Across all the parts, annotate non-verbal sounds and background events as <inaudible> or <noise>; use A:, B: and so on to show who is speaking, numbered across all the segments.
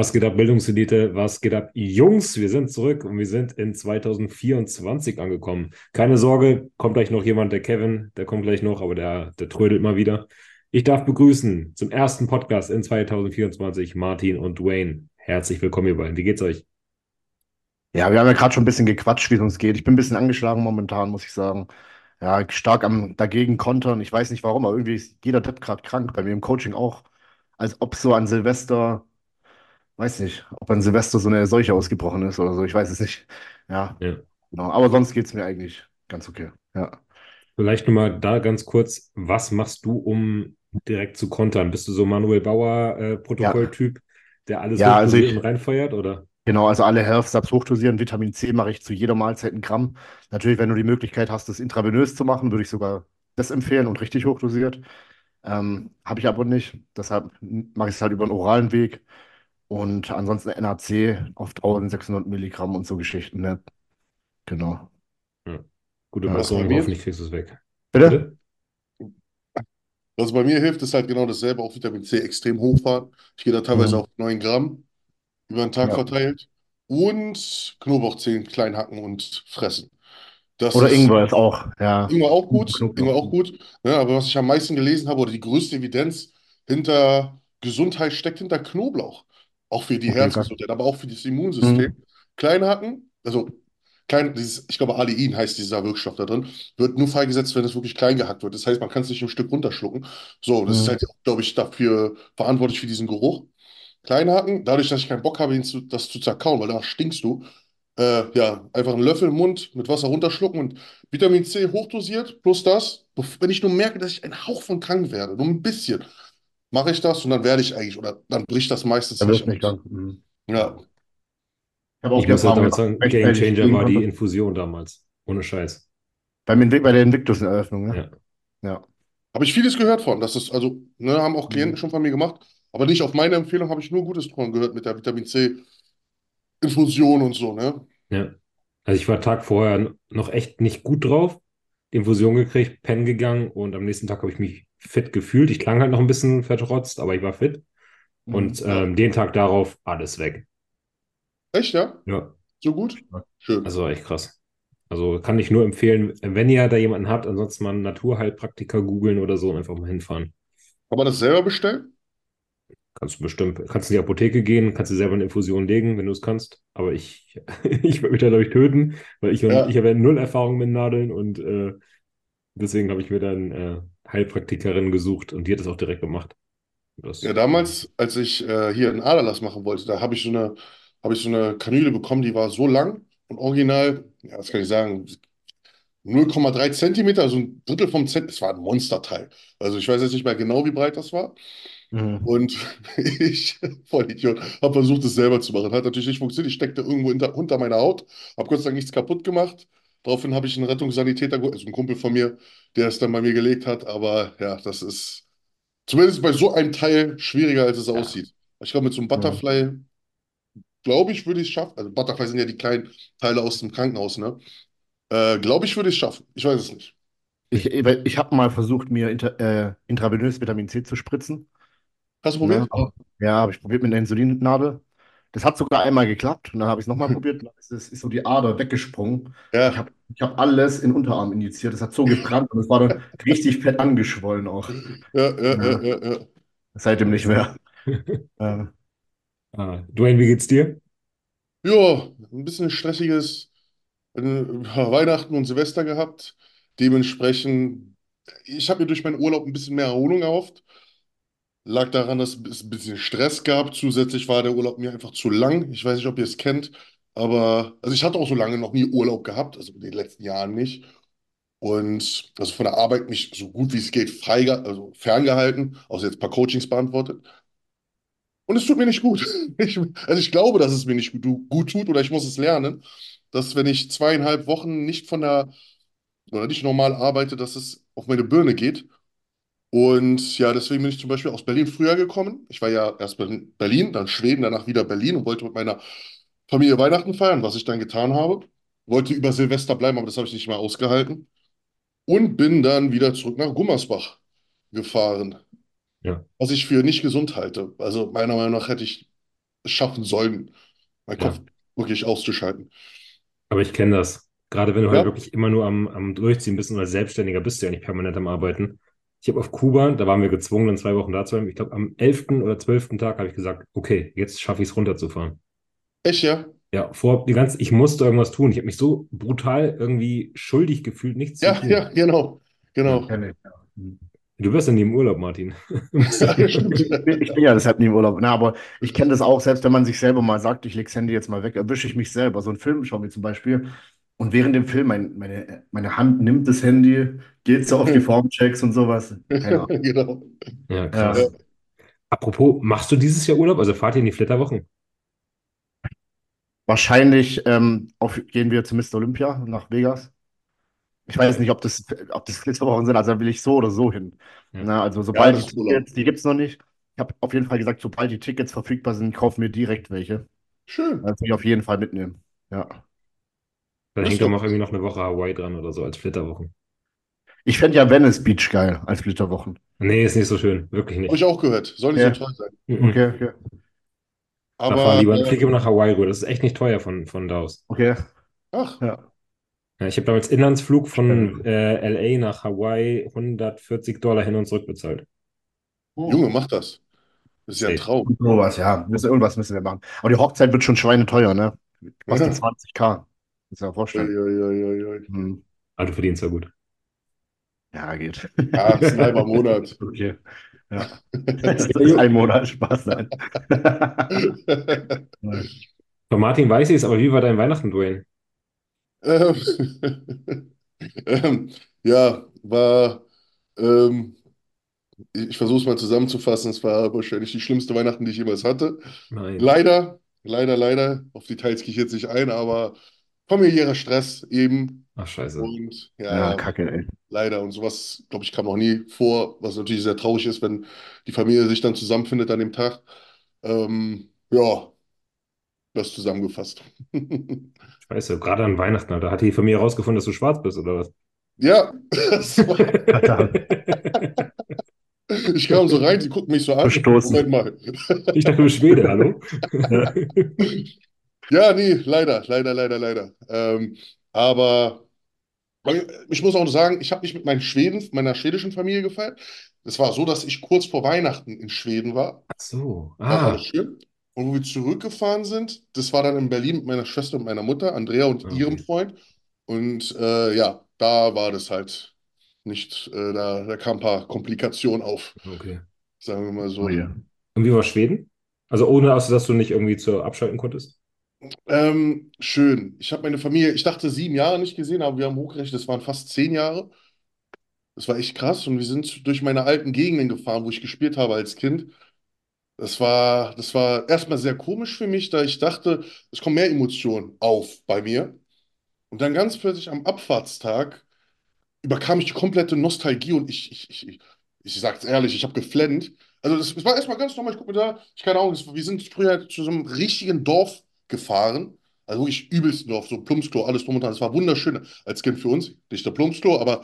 A: Was geht ab, Bildungselite? Was geht ab, Jungs? Wir sind zurück und wir sind in 2024 angekommen. Keine Sorge, kommt gleich noch jemand, der Kevin, der kommt gleich noch, aber der, der trödelt mal wieder. Ich darf begrüßen zum ersten Podcast in 2024 Martin und Dwayne. Herzlich willkommen, ihr beiden. Wie geht's euch?
B: Ja, wir haben ja gerade schon ein bisschen gequatscht, wie es uns geht. Ich bin ein bisschen angeschlagen momentan, muss ich sagen. Ja, stark am dagegen kontern. Ich weiß nicht warum, aber irgendwie ist jeder Tipp gerade krank. Bei mir im Coaching auch. Als ob so an Silvester, weiß nicht, ob an Silvester so eine Seuche ausgebrochen ist oder so. Ich weiß es nicht. Ja,
A: Ja.
B: genau. Aber sonst geht es mir eigentlich ganz okay. Ja.
A: Vielleicht nochmal da ganz kurz, was machst du, um direkt zu kontern? Bist du so Manuel Bauer äh, der alles
B: ja, also ich,
A: reinfeuert, oder?
B: genau, also alle Health Subs hochdosieren. Vitamin C mache ich zu jeder Mahlzeit ein Gramm. Natürlich, wenn du die Möglichkeit hast, das intravenös zu machen, würde ich sogar das empfehlen und richtig hochdosiert. Ähm, habe ich aber nicht. Deshalb mache ich es halt über den oralen Weg. Und ansonsten NAC auf 1600 Milligramm und so Geschichten. Ne? Genau.
A: Ja. Gute
B: Ja.
C: Was bei
A: Besserung,
C: mir,
A: hoffentlich kriegst du es weg.
B: Bitte?
A: Bitte?
C: was bei mir hilft, ist halt genau dasselbe, auch Vitamin C extrem hochfahren. Ich gehe da teilweise
B: Mhm.
C: auf 9 Gramm über den Tag
B: Ja.
C: verteilt. Und Knoblauchzehen klein hacken und fressen. Das
B: Oder
C: ist
B: Ingwer ist auch, ja.
C: Ingwer auch gut, Ingwer auch gut. Ne, aber was ich am meisten gelesen habe, oder die größte Evidenz hinter Gesundheit steckt hinter Knoblauch. Auch für die
B: Okay.
C: Herzgesundheit, aber auch für das Immunsystem.
B: Mhm.
C: Klein hacken, also klein, dieses, ich glaube, Allein heißt dieser Wirkstoff da drin, wird nur freigesetzt, wenn es wirklich klein gehackt wird. Das heißt, man kann es nicht im Stück runterschlucken. So, das ist
B: Mhm.
C: halt, glaube ich, dafür verantwortlich für diesen Geruch. Klein hacken, dadurch, dass ich keinen Bock habe, ihn zu, das zu zerkauen, weil danach stinkst du. Äh, ja, einfach einen Löffel im Mund mit Wasser runterschlucken und Vitamin C hochdosiert, plus das. Wenn ich nur merke, dass ich ein Hauch von krank werde, nur ein bisschen, mache ich das und dann werde ich eigentlich, oder dann bricht das meistens
B: Da
C: nicht
B: nicht. Mhm.
C: Ja,
B: Ich habe auch
A: Ich muss halt
B: gemacht,
A: sagen, Game Changer war die Infusion damals. Ohne Scheiß.
B: beim Invi- bei der Invictus-Eröffnung, ne?
A: Ja.
B: Ja.
C: habe ich vieles gehört von. Das ist, also, ne, haben auch Klienten
B: Mhm.
C: schon von mir gemacht, aber nicht auf meine Empfehlung, habe ich nur Gutes davon gehört mit der Vitamin C-Infusion und so, ne?
A: Ja. Also ich war Tag vorher noch echt nicht gut drauf. Die Infusion gekriegt, pennen gegangen und am nächsten Tag habe ich mich fit gefühlt. Ich klang halt noch ein bisschen vertrotzt, aber ich war fit. Und
B: Mhm.
C: Ja.
A: ähm, den Tag darauf alles weg.
C: Echt, ja?
A: Ja,
C: So gut? Schön.
A: also echt krass. Also kann ich nur empfehlen, wenn ihr da jemanden habt, ansonsten mal einen Naturheilpraktiker googeln oder so und einfach mal hinfahren.
C: Kann man das selber bestellen?
A: Kannst du bestimmt, kannst in die Apotheke gehen, kannst dir selber eine Infusion legen, wenn du es kannst. Aber ich, <laughs> ich würde mich da, glaube ich, töten, weil ich,
C: Ja.
A: ich habe ja null Erfahrung mit Nadeln und äh, deswegen habe ich mir dann äh, Heilpraktikerin gesucht und die hat das auch direkt gemacht. Das,
C: Ja, damals, als ich äh, hier einen Aderlass machen wollte, da habe ich so eine, habe ich so eine Kanüle bekommen, die war so lang und original, ja, was kann ich sagen, 0,3 Zentimeter, also ein Drittel vom Zentimeter, es war ein Monsterteil. Also ich weiß jetzt nicht mehr genau, wie breit das war.
B: Mhm.
C: Und <laughs> ich, Vollidiot, habe versucht, es selber zu machen. Hat natürlich nicht funktioniert. Ich steckte irgendwo hinter, unter meiner Haut, habe Gott sei Dank nichts kaputt gemacht. Daraufhin habe ich einen Rettungssanitäter, also einen Kumpel von mir, der es dann bei mir gelegt hat. Aber ja, das ist zumindest bei so einem Teil schwieriger, als es
A: Ja.
C: aussieht. Ich glaube, mit so einem
B: Ja.
C: Butterfly, glaube ich, würde ich es schaffen. Also Butterfly sind ja die kleinen Teile aus dem Krankenhaus, ne? Äh, glaube ich, würde ich es schaffen. Ich weiß es nicht.
B: Ich, ich habe mal versucht, mir inter, äh, intravenös Vitamin C zu spritzen.
C: Hast du probiert?
B: Aber, ja, habe ich probiert mit einer Insulinnadel. Das hat sogar einmal geklappt und dann habe ich es nochmal <laughs> probiert. und dann ist, es- ist so die Ader weggesprungen. Ich
C: Ja.
B: habe ich hab alles in den Unterarm injiziert. Das hat so gebrannt und es war dann <laughs> richtig fett angeschwollen auch.
C: Ja, ja, ja,
B: Ja,
C: ja, ja.
B: seitdem nicht mehr. <laughs> Äh,
A: Ah, Dwayne, wie geht's dir?
C: Ja, ein bisschen stressiges Weihnachten und Silvester gehabt. Dementsprechend, ich habe mir durch meinen Urlaub ein bisschen mehr Erholung erhofft. Lag daran, dass es ein bisschen Stress gab. Zusätzlich war der Urlaub mir einfach zu lang. Ich weiß nicht, ob ihr es kennt, aber also ich hatte auch so lange noch nie Urlaub gehabt, also in den letzten Jahren nicht. Und also von der Arbeit mich so gut wie es geht frei, also ferngehalten, außer jetzt ein paar Coachings beantwortet. Und es tut mir nicht gut. <laughs> Ich, also ich glaube, dass es mir nicht gut, gut tut oder ich muss es lernen, dass wenn ich zweieinhalb Wochen nicht von der oder nicht normal arbeite, dass es auf meine Birne geht. Und ja, deswegen bin ich zum Beispiel aus Berlin früher gekommen. Ich war ja erst in Berlin, dann Schweden, danach wieder Berlin und wollte mit meiner Familie Weihnachten feiern, was ich dann getan habe. Wollte über Silvester bleiben, aber das habe ich nicht mehr ausgehalten. Und bin dann wieder zurück nach Gummersbach gefahren,
A: Ja.
C: was ich für nicht gesund halte. Also meiner Meinung nach hätte ich es schaffen sollen, meinen
A: Ja.
C: Kopf wirklich auszuschalten.
A: Aber ich kenne das. Gerade wenn du halt
C: Ja.
A: wirklich immer nur am, am Durchziehen bist und als Selbstständiger bist du ja nicht permanent am Arbeiten. Ich habe auf Kuba, da waren wir gezwungen, dann zwei Wochen da zu bleiben. Ich glaube, am 11. oder 12. Tag habe ich gesagt, okay, jetzt schaffe ich es runterzufahren.
C: Echt, ja?
A: Ja, vor die ganze, ich musste irgendwas tun. Ich habe mich so brutal irgendwie schuldig gefühlt, nichts zu
C: Ja,
A: tun.
C: ja, genau. Genau.
B: Ja.
A: Du wirst ja nie im Urlaub, Martin.
C: Ja.
B: Ich bin, ich bin ja deshalb nie im Urlaub. Na, aber ich kenne das auch, selbst wenn man sich selber mal sagt, ich lege das Handy jetzt mal weg, erwische ich mich selber. So einen Film schauen wir zum Beispiel. Und während dem Film, mein, meine, meine Hand nimmt das Handy, geht so auf die <laughs> Formchecks und sowas. <laughs>
C: Genau.
A: Ja, krass.
B: Ja.
A: Apropos, machst du dieses Jahr Urlaub? Also fahrt ihr in die Flitterwochen?
B: Wahrscheinlich ähm, auf, gehen wir zu Mr. Olympia nach Vegas. Ich weiß nicht, ob das, ob das Flitterwochen sind, also da will ich so oder so hin.
A: Ja.
B: Na, also sobald
C: das
B: die. Tickets, die gibt es noch nicht. Ich habe auf jeden Fall gesagt, sobald die Tickets verfügbar sind, kaufen wir direkt welche.
C: Schön.
B: Das will ich auf jeden Fall mitnehmen. Ja.
A: Da
C: Das
A: hängt doch noch irgendwie noch eine Woche Hawaii dran oder so als Flitterwochen.
B: Ich fände ja Venice Beach geil als Flitterwochen.
A: Nee, ist nicht so schön. Wirklich
C: Habe
A: nicht.
C: ich auch gehört. Soll nicht
B: Ja.
C: so teuer sein.
A: Mhm.
B: Okay, okay.
A: Da fahr
C: Aber,
A: lieber,
C: äh,
A: flieg lieber nach Hawaii rüber. Das ist echt nicht teuer von, von da aus.
B: Okay.
C: ach,
B: Ja.
A: Ja, ich habe damals Inlandsflug von äh, LA nach Hawaii 140 Dollar hin und zurück bezahlt.
C: Junge, mach das. Das ist ja ein. Traum.
B: Sowas, ja. Irgendwas müssen wir machen. Aber die Hochzeit wird schon schweineteuer, ne? Kostet
C: Ja.
B: 20k. Muss ja vorstellen.
C: Uiuiuiui.
B: Hm.
A: Ah, du verdienst ja gut.
B: Ja, geht.
C: Ja, ist ein halber Monat. <laughs>
B: Okay. Ja. <laughs> Das ist ein Monat Spaß sein. <laughs>
A: Von Martin weiß ich es, aber wie war dein Weihnachten, Dwayne?
C: Ähm, ähm, ja, war, ähm, ich versuche es mal zusammenzufassen, es war wahrscheinlich die schlimmste Weihnachten, die ich jemals hatte.
A: Nein.
C: Leider, leider, leider, auf Details gehe ich jetzt nicht ein, aber familiärer Stress eben
A: Ach, scheiße.
C: und ja,
B: Ja,
C: ja,
B: kacke, ey.
C: leider und sowas, glaube ich, kam noch nie vor, was natürlich sehr traurig ist, wenn die Familie sich dann zusammenfindet an dem Tag. Ähm, ja, das zusammengefasst. <laughs>
A: Scheiße, gerade an Weihnachten, Alter. Hat die Familie herausgefunden, dass du schwarz bist, oder was?
C: Ja, <laughs> ich kam so rein, sie guckten mich so an.
B: Verstoßen.
C: Moment mal.
A: Ich dachte, du bist Schwede, hallo? <laughs>
C: Ja, nee, leider, leider, leider, leider. Ähm, aber ich muss auch sagen, ich habe nicht mit meinen Schweden, meiner schwedischen Familie gefeiert. Es war so, dass ich kurz vor Weihnachten in Schweden war.
A: Ach so. Ah.
C: Und wo wir zurückgefahren sind, das war dann in Berlin mit meiner Schwester und meiner Mutter, Andrea und
A: Okay.
C: ihrem Freund. Und äh, ja, da war das halt nicht, äh, da, da kamen ein paar Komplikationen auf,
A: okay.
C: sagen wir mal so.
B: Oh, ja.
A: Und wie war Schweden? Also ohne, außer dass du nicht irgendwie zu abschalten konntest?
C: Ähm, schön. Ich habe meine Familie, ich dachte sieben Jahre nicht gesehen, aber wir haben hochgerechnet, das waren fast zehn Jahre. Das war echt krass und wir sind durch meine alten Gegenden gefahren, wo ich gespielt habe als Kind. Das war, das war erstmal sehr komisch für mich, da ich dachte, es kommen mehr Emotionen auf bei mir. Und dann ganz plötzlich am Abfahrtstag überkam ich die komplette Nostalgie und ich, ich, ich, ich, ich sag's ehrlich, ich habe geflennt. Also das war erstmal ganz normal, ich gucke mir da, ich keine Ahnung, das, wir sind früher zu so einem richtigen Dorf gefahren, also wirklich übelsten Dorf, so Plumpsklo, alles drum und dran. Das war wunderschön als Kind für uns, nicht der Plumpsklo, aber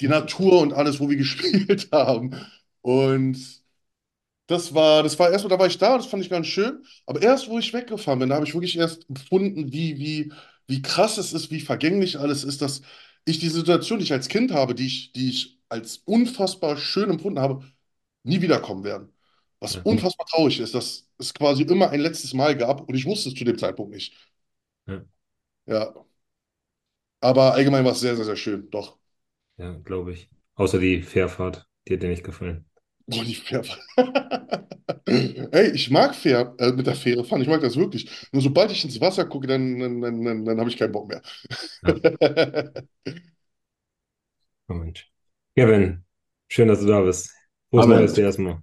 C: die Natur und alles, wo wir <laughs> gespielt haben. Und das war, das war erstmal, da war ich da, das fand ich ganz schön. Aber erst, wo ich weggefahren bin, da habe ich wirklich erst empfunden, wie, wie, wie krass es ist, wie vergänglich alles ist, dass ich die Situation, die ich als Kind habe, die ich, die ich als unfassbar schön empfunden habe, nie wiederkommen werden. Was
A: Ja.
C: unfassbar traurig ist, dass es quasi immer ein letztes Mal gab und ich wusste es zu dem Zeitpunkt nicht.
A: Ja.
C: Ja. Aber allgemein war es sehr, sehr, sehr schön. Doch.
A: Ja, glaube ich. Außer die Fährfahrt, die hat dir nicht gefallen.
C: Boah, die Fähre. <laughs> Ey, ich mag Fähr äh, mit der Fähre fahren, ich mag das wirklich. Nur sobald ich ins Wasser gucke, dann, dann, dann, dann, dann habe ich keinen Bock mehr. <laughs>
A: Oh Mensch. Kevin, schön, dass du da bist. Frohes. Neues dir erstmal.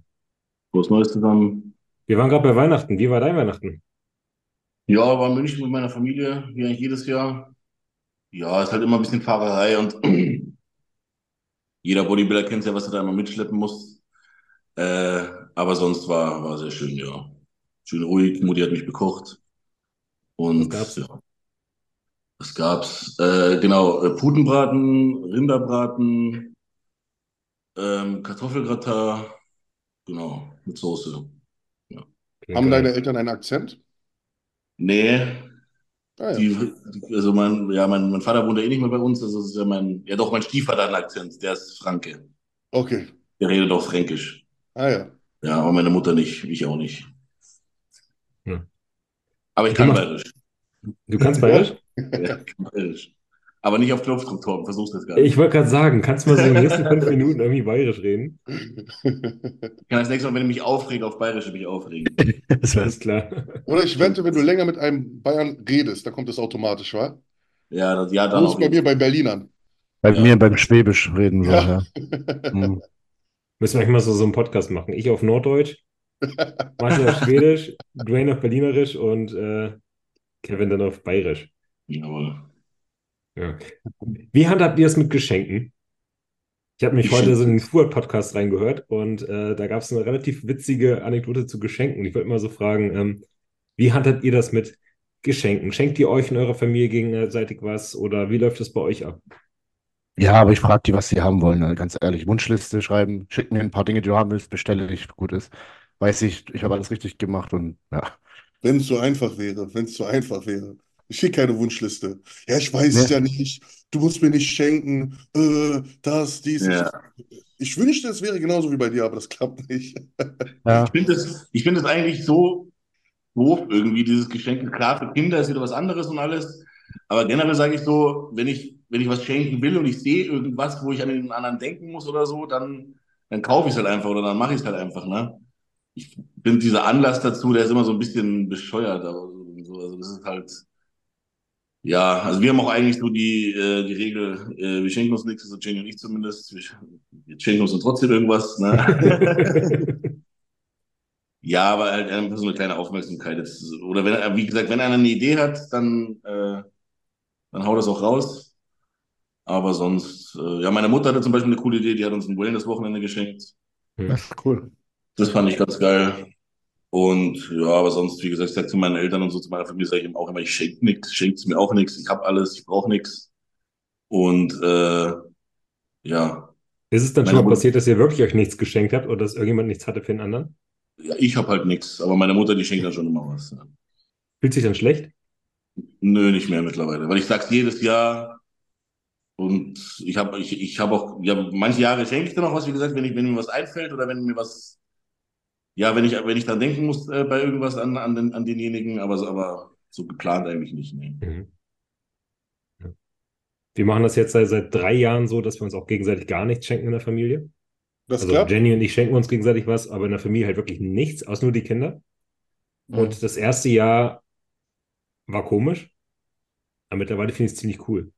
D: Frohes Neues zusammen.
A: Wir waren gerade bei Weihnachten. Wie war dein Weihnachten?
D: Ja, war in München mit meiner Familie, wie eigentlich jedes Jahr. Ja, ist halt immer ein bisschen Fahrerei und <clears throat> jeder Bodybuilder kennt ja, was er da immer mitschleppen muss. Äh, aber sonst war, war sehr schön, ja. Schön ruhig, Mutti hat mich bekocht. Und
A: Was gab's?
D: ja. Was gab's? Äh, genau, äh, Putenbraten, Rinderbraten, ähm, Kartoffelgratin, genau, mit Soße.
A: Okay,
C: Haben
A: Geil.
C: deine Eltern einen Akzent?
D: Nee,
C: Ah, ja.
D: die, die- also mein, ja, mein, mein Vater wohnt ja eh nicht mehr bei uns. Also das ist ja mein, ja doch, mein Stiefvater hat einen Akzent, der ist Franke.
C: Okay.
D: Der redet auch Fränkisch.
C: Ah ja.
D: Ja, aber meine Mutter nicht, ich auch nicht.
A: Ja.
D: Aber ich kann bayerisch.
A: Du kannst bayerisch? <laughs>
D: Ja, ich kann bayerisch. Aber nicht auf Knopfdruck, Torben, versuch's das gar nicht.
A: Ich wollte gerade sagen, kannst du mal so in den nächsten fünf <laughs> Minuten irgendwie bayerisch reden?
D: Ich kann das nächste Mal, wenn ich mich aufrege, auf bayerisch mich aufregen. <laughs>
B: Das wär's.
A: Alles klar.
C: Oder ich wette, wenn du länger mit einem Bayern redest, dann kommt das automatisch, wa?
D: Ja, das, ja, dann auf
C: bei mir bei Berlinern.
B: Bei
D: Ja.
B: mir beim Schwäbisch reden so,
C: Ja.
B: ja. <laughs> Hm.
A: Müssen wir eigentlich mal so, so einen Podcast machen. Ich auf Norddeutsch, Marcel auf Schwedisch, Dwayne auf Berlinerisch und äh, Kevin dann auf Bayerisch.
D: Jawohl.
A: Ja. Wie handhabt ihr es mit Geschenken? Ich habe mich heute so in den Fuhr-Podcast reingehört und äh, da gab es eine relativ witzige Anekdote zu Geschenken. Ich wollte mal so fragen, ähm, wie handhabt ihr das mit Geschenken? Schenkt ihr euch in eurer Familie gegenseitig was oder wie läuft das bei euch ab?
B: Ja, aber ich frage die, was sie haben wollen. Also ganz ehrlich, Wunschliste schreiben, schick mir ein paar Dinge, die du haben willst, bestelle dich, gut ist. Weiß ich, ich habe alles richtig gemacht und ja.
C: Wenn es so einfach wäre, wenn es so einfach wäre. Ich schicke keine Wunschliste. Ja, ich weiß es
B: Nee.
C: ja nicht. Du musst mir nicht schenken. Äh, das, dies.
D: Ja.
C: Ich wünschte, es wäre genauso wie bei dir, aber das klappt nicht. <laughs>
B: Ja,
D: Ich finde das, ich finde das eigentlich so doof irgendwie, dieses Geschenk. Klar, für Kinder ist wieder was anderes und alles. Aber generell sage ich so, wenn ich, wenn ich was schenken will und ich sehe irgendwas, wo ich an den anderen denken muss oder so, dann, dann kaufe ich es halt einfach oder dann mache ich es halt einfach, ne? Ich bin dieser Anlass dazu, der ist immer so ein bisschen bescheuert, aber so, also das ist halt, ja, also wir haben auch eigentlich so die, äh, die Regel, äh, wir schenken uns nichts, also Jenny und ich zumindest, wir, sch- wir schenken uns dann trotzdem irgendwas, ne? <laughs> Ja, aber halt einfach so eine kleine Aufmerksamkeit. Jetzt, oder wenn, wie gesagt, wenn einer eine Idee hat, dann, äh, dann haut das auch raus. Aber sonst, äh, ja, meine Mutter hatte zum Beispiel eine coole Idee, die hat uns ein Wellness-Wochenende geschenkt.
B: das ist cool.
D: Das fand ich ganz geil. Und ja, aber sonst, wie gesagt, ich sag zu meinen Eltern und so, zu meiner Familie sage ich eben auch immer, ich schenke nichts, schenkt mir auch nichts, ich habe alles, ich brauche nichts. Und äh, ja,
A: Ist es dann schon mal passiert, dass ihr wirklich euch nichts geschenkt habt oder dass irgendjemand nichts hatte für den anderen?
D: ja, ich habe halt nichts, aber meine Mutter, die schenkt dann schon immer was. Ja.
A: Fühlt sich dann schlecht?
D: Nö, nicht mehr mittlerweile, weil ich sag's jedes Jahr und ich habe ich, ich habe auch ja manche Jahre schenke ich dann auch was, wie gesagt, wenn ich wenn mir was einfällt oder wenn mir was ja, wenn ich wenn ich dann denken muss äh, bei irgendwas an an, den, an denjenigen, aber so, aber so geplant eigentlich nicht. Nee.
A: Mhm. Ja. Wir machen das jetzt seit, seit drei Jahren so, dass wir uns auch gegenseitig gar nichts schenken in der Familie.
C: Das
A: Also
C: klappt?
A: Jenny und ich schenken uns gegenseitig was, aber in der Familie halt wirklich nichts, außer nur die Kinder.
B: Mhm.
A: Und das erste Jahr war komisch, aber mittlerweile finde ich es ziemlich cool.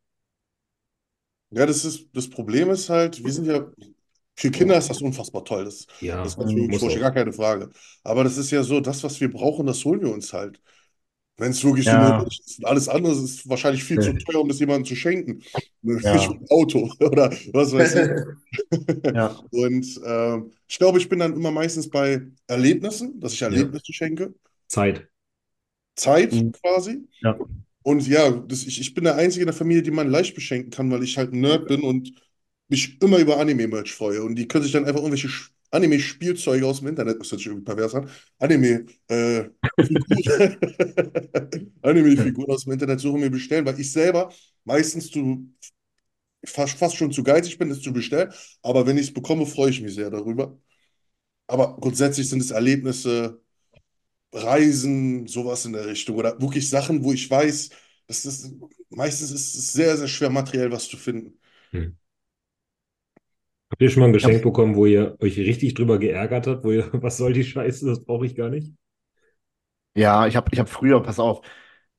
C: Ja, das ist, das Problem ist halt, wir sind ja, für Kinder ist das unfassbar toll. Das,
A: Ja,
C: das ist natürlich
A: muss auch.
C: gar keine Frage. Aber das ist ja so, das, was wir brauchen, das holen wir uns halt. Wenn es wirklich so
B: Ja.
C: nötig ist. Alles andere ist wahrscheinlich viel zu
B: Ja.
C: teuer, um das jemandem zu schenken.
B: Ja.
C: Ein Auto <laughs> oder was weiß ich. <laughs>
B: Ja.
C: Und ähm, ich glaube, ich bin dann immer meistens bei Erlebnissen, dass ich Erlebnisse schenke.
A: Zeit.
C: Zeit
B: Mhm.
C: quasi.
B: Ja.
C: Und ja, das, ich, ich bin der Einzige in der Familie, die man leicht beschenken kann, weil ich halt ein Nerd bin und mich immer über Anime-Merch freue. Und die können sich dann einfach irgendwelche Anime-Spielzeuge aus dem Internet, das hört sich irgendwie pervers an, Anime, äh, Figuren- <laughs> Anime-Figuren aus dem Internet suchen, mir bestellen, weil ich selber meistens zu, fast, fast schon zu geizig bin, es zu bestellen. Aber wenn ich es bekomme, freue ich mich sehr darüber. Aber grundsätzlich sind es Erlebnisse, Reisen, sowas in der Richtung. Oder wirklich Sachen, wo ich weiß, das, meistens ist es sehr, sehr schwer, materiell was zu finden.
A: Habt ihr schon mal ein Geschenk bekommen, wo ihr euch richtig drüber geärgert habt, wo ihr, <laughs> was soll die Scheiße, das brauche ich gar nicht?
B: Ja, ich habe ich hab früher, pass auf,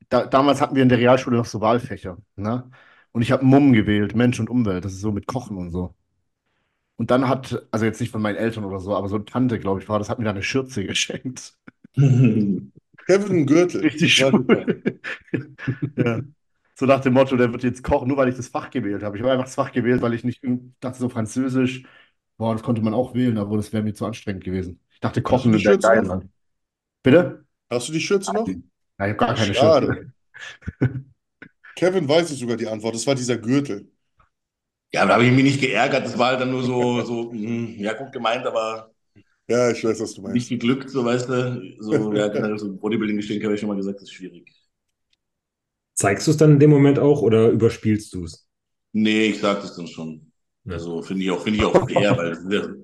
B: da, damals hatten wir in der Realschule noch so Wahlfächer, ne? Und ich habe Mumm gewählt, Mensch und Umwelt, das ist so mit Kochen und so. Und dann hat, also jetzt nicht von meinen Eltern oder so, aber so eine Tante, glaube ich, war, das hat mir dann eine Schürze <laughs> geschenkt. <laughs>
C: Kevin Gürtel.
B: Richtig schön. Ja. So nach dem Motto, der wird jetzt kochen, nur weil ich das Fach gewählt habe. Ich habe einfach das Fach gewählt, weil ich nicht dachte, so Französisch, boah, das konnte man auch wählen, aber das wäre mir zu anstrengend gewesen. Ich dachte, Kochen wäre
C: Schürze
B: geil.
C: noch?
B: Mann. Bitte?
C: Hast du die Schürze noch?
B: Nein, ich habe gar keine
C: Schade.
B: Schürze. <laughs>
C: Kevin weiß es sogar die Antwort. Das war dieser Gürtel.
D: Ja, da habe ich mich nicht geärgert. Das war halt dann nur so, so, hm, ja, gut gemeint, aber
C: Ja, ich weiß, was du meinst.
D: Nicht geglückt, so weißt du. So, ja, so Bodybuilding-Geschenke habe ich schon mal gesagt, das ist schwierig.
A: Zeigst du es dann in dem Moment auch oder überspielst du es?
D: Nee, ich sag das dann schon.
A: Ja.
D: Also finde ich auch, finde ich auch fair, weil <laughs>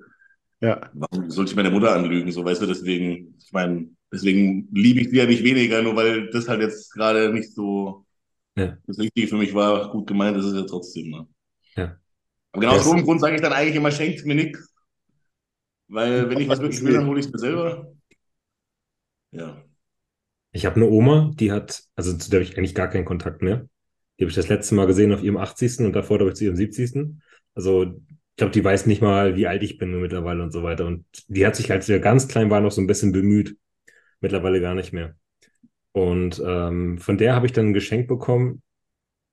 B: Ja.
D: warum sollte ich meine Mutter anlügen, so weißt du, deswegen, ich meine, deswegen liebe ich sie ja nicht weniger, nur weil das halt jetzt gerade nicht so
A: Ja.
D: das Richtige für mich war, gut gemeint, das ist ja trotzdem, ne?
A: Ja.
D: Aber genau aus so einem Grund sage ich dann eigentlich immer, schenkt mir nichts. Weil wenn ich was wirklich will, dann hole ich es mir selber. Ja.
A: Ich habe eine Oma, die hat, also zu der habe ich eigentlich gar keinen Kontakt mehr. Die habe ich das letzte Mal gesehen auf ihrem 80. und davor, glaube ich, zu ihrem 70. Also, ich glaube, die weiß nicht mal, wie alt ich bin mittlerweile und so weiter. Und die hat sich, als wir ganz klein waren, noch so ein bisschen bemüht. Mittlerweile gar nicht mehr. Und ähm, von der habe ich dann ein Geschenk bekommen.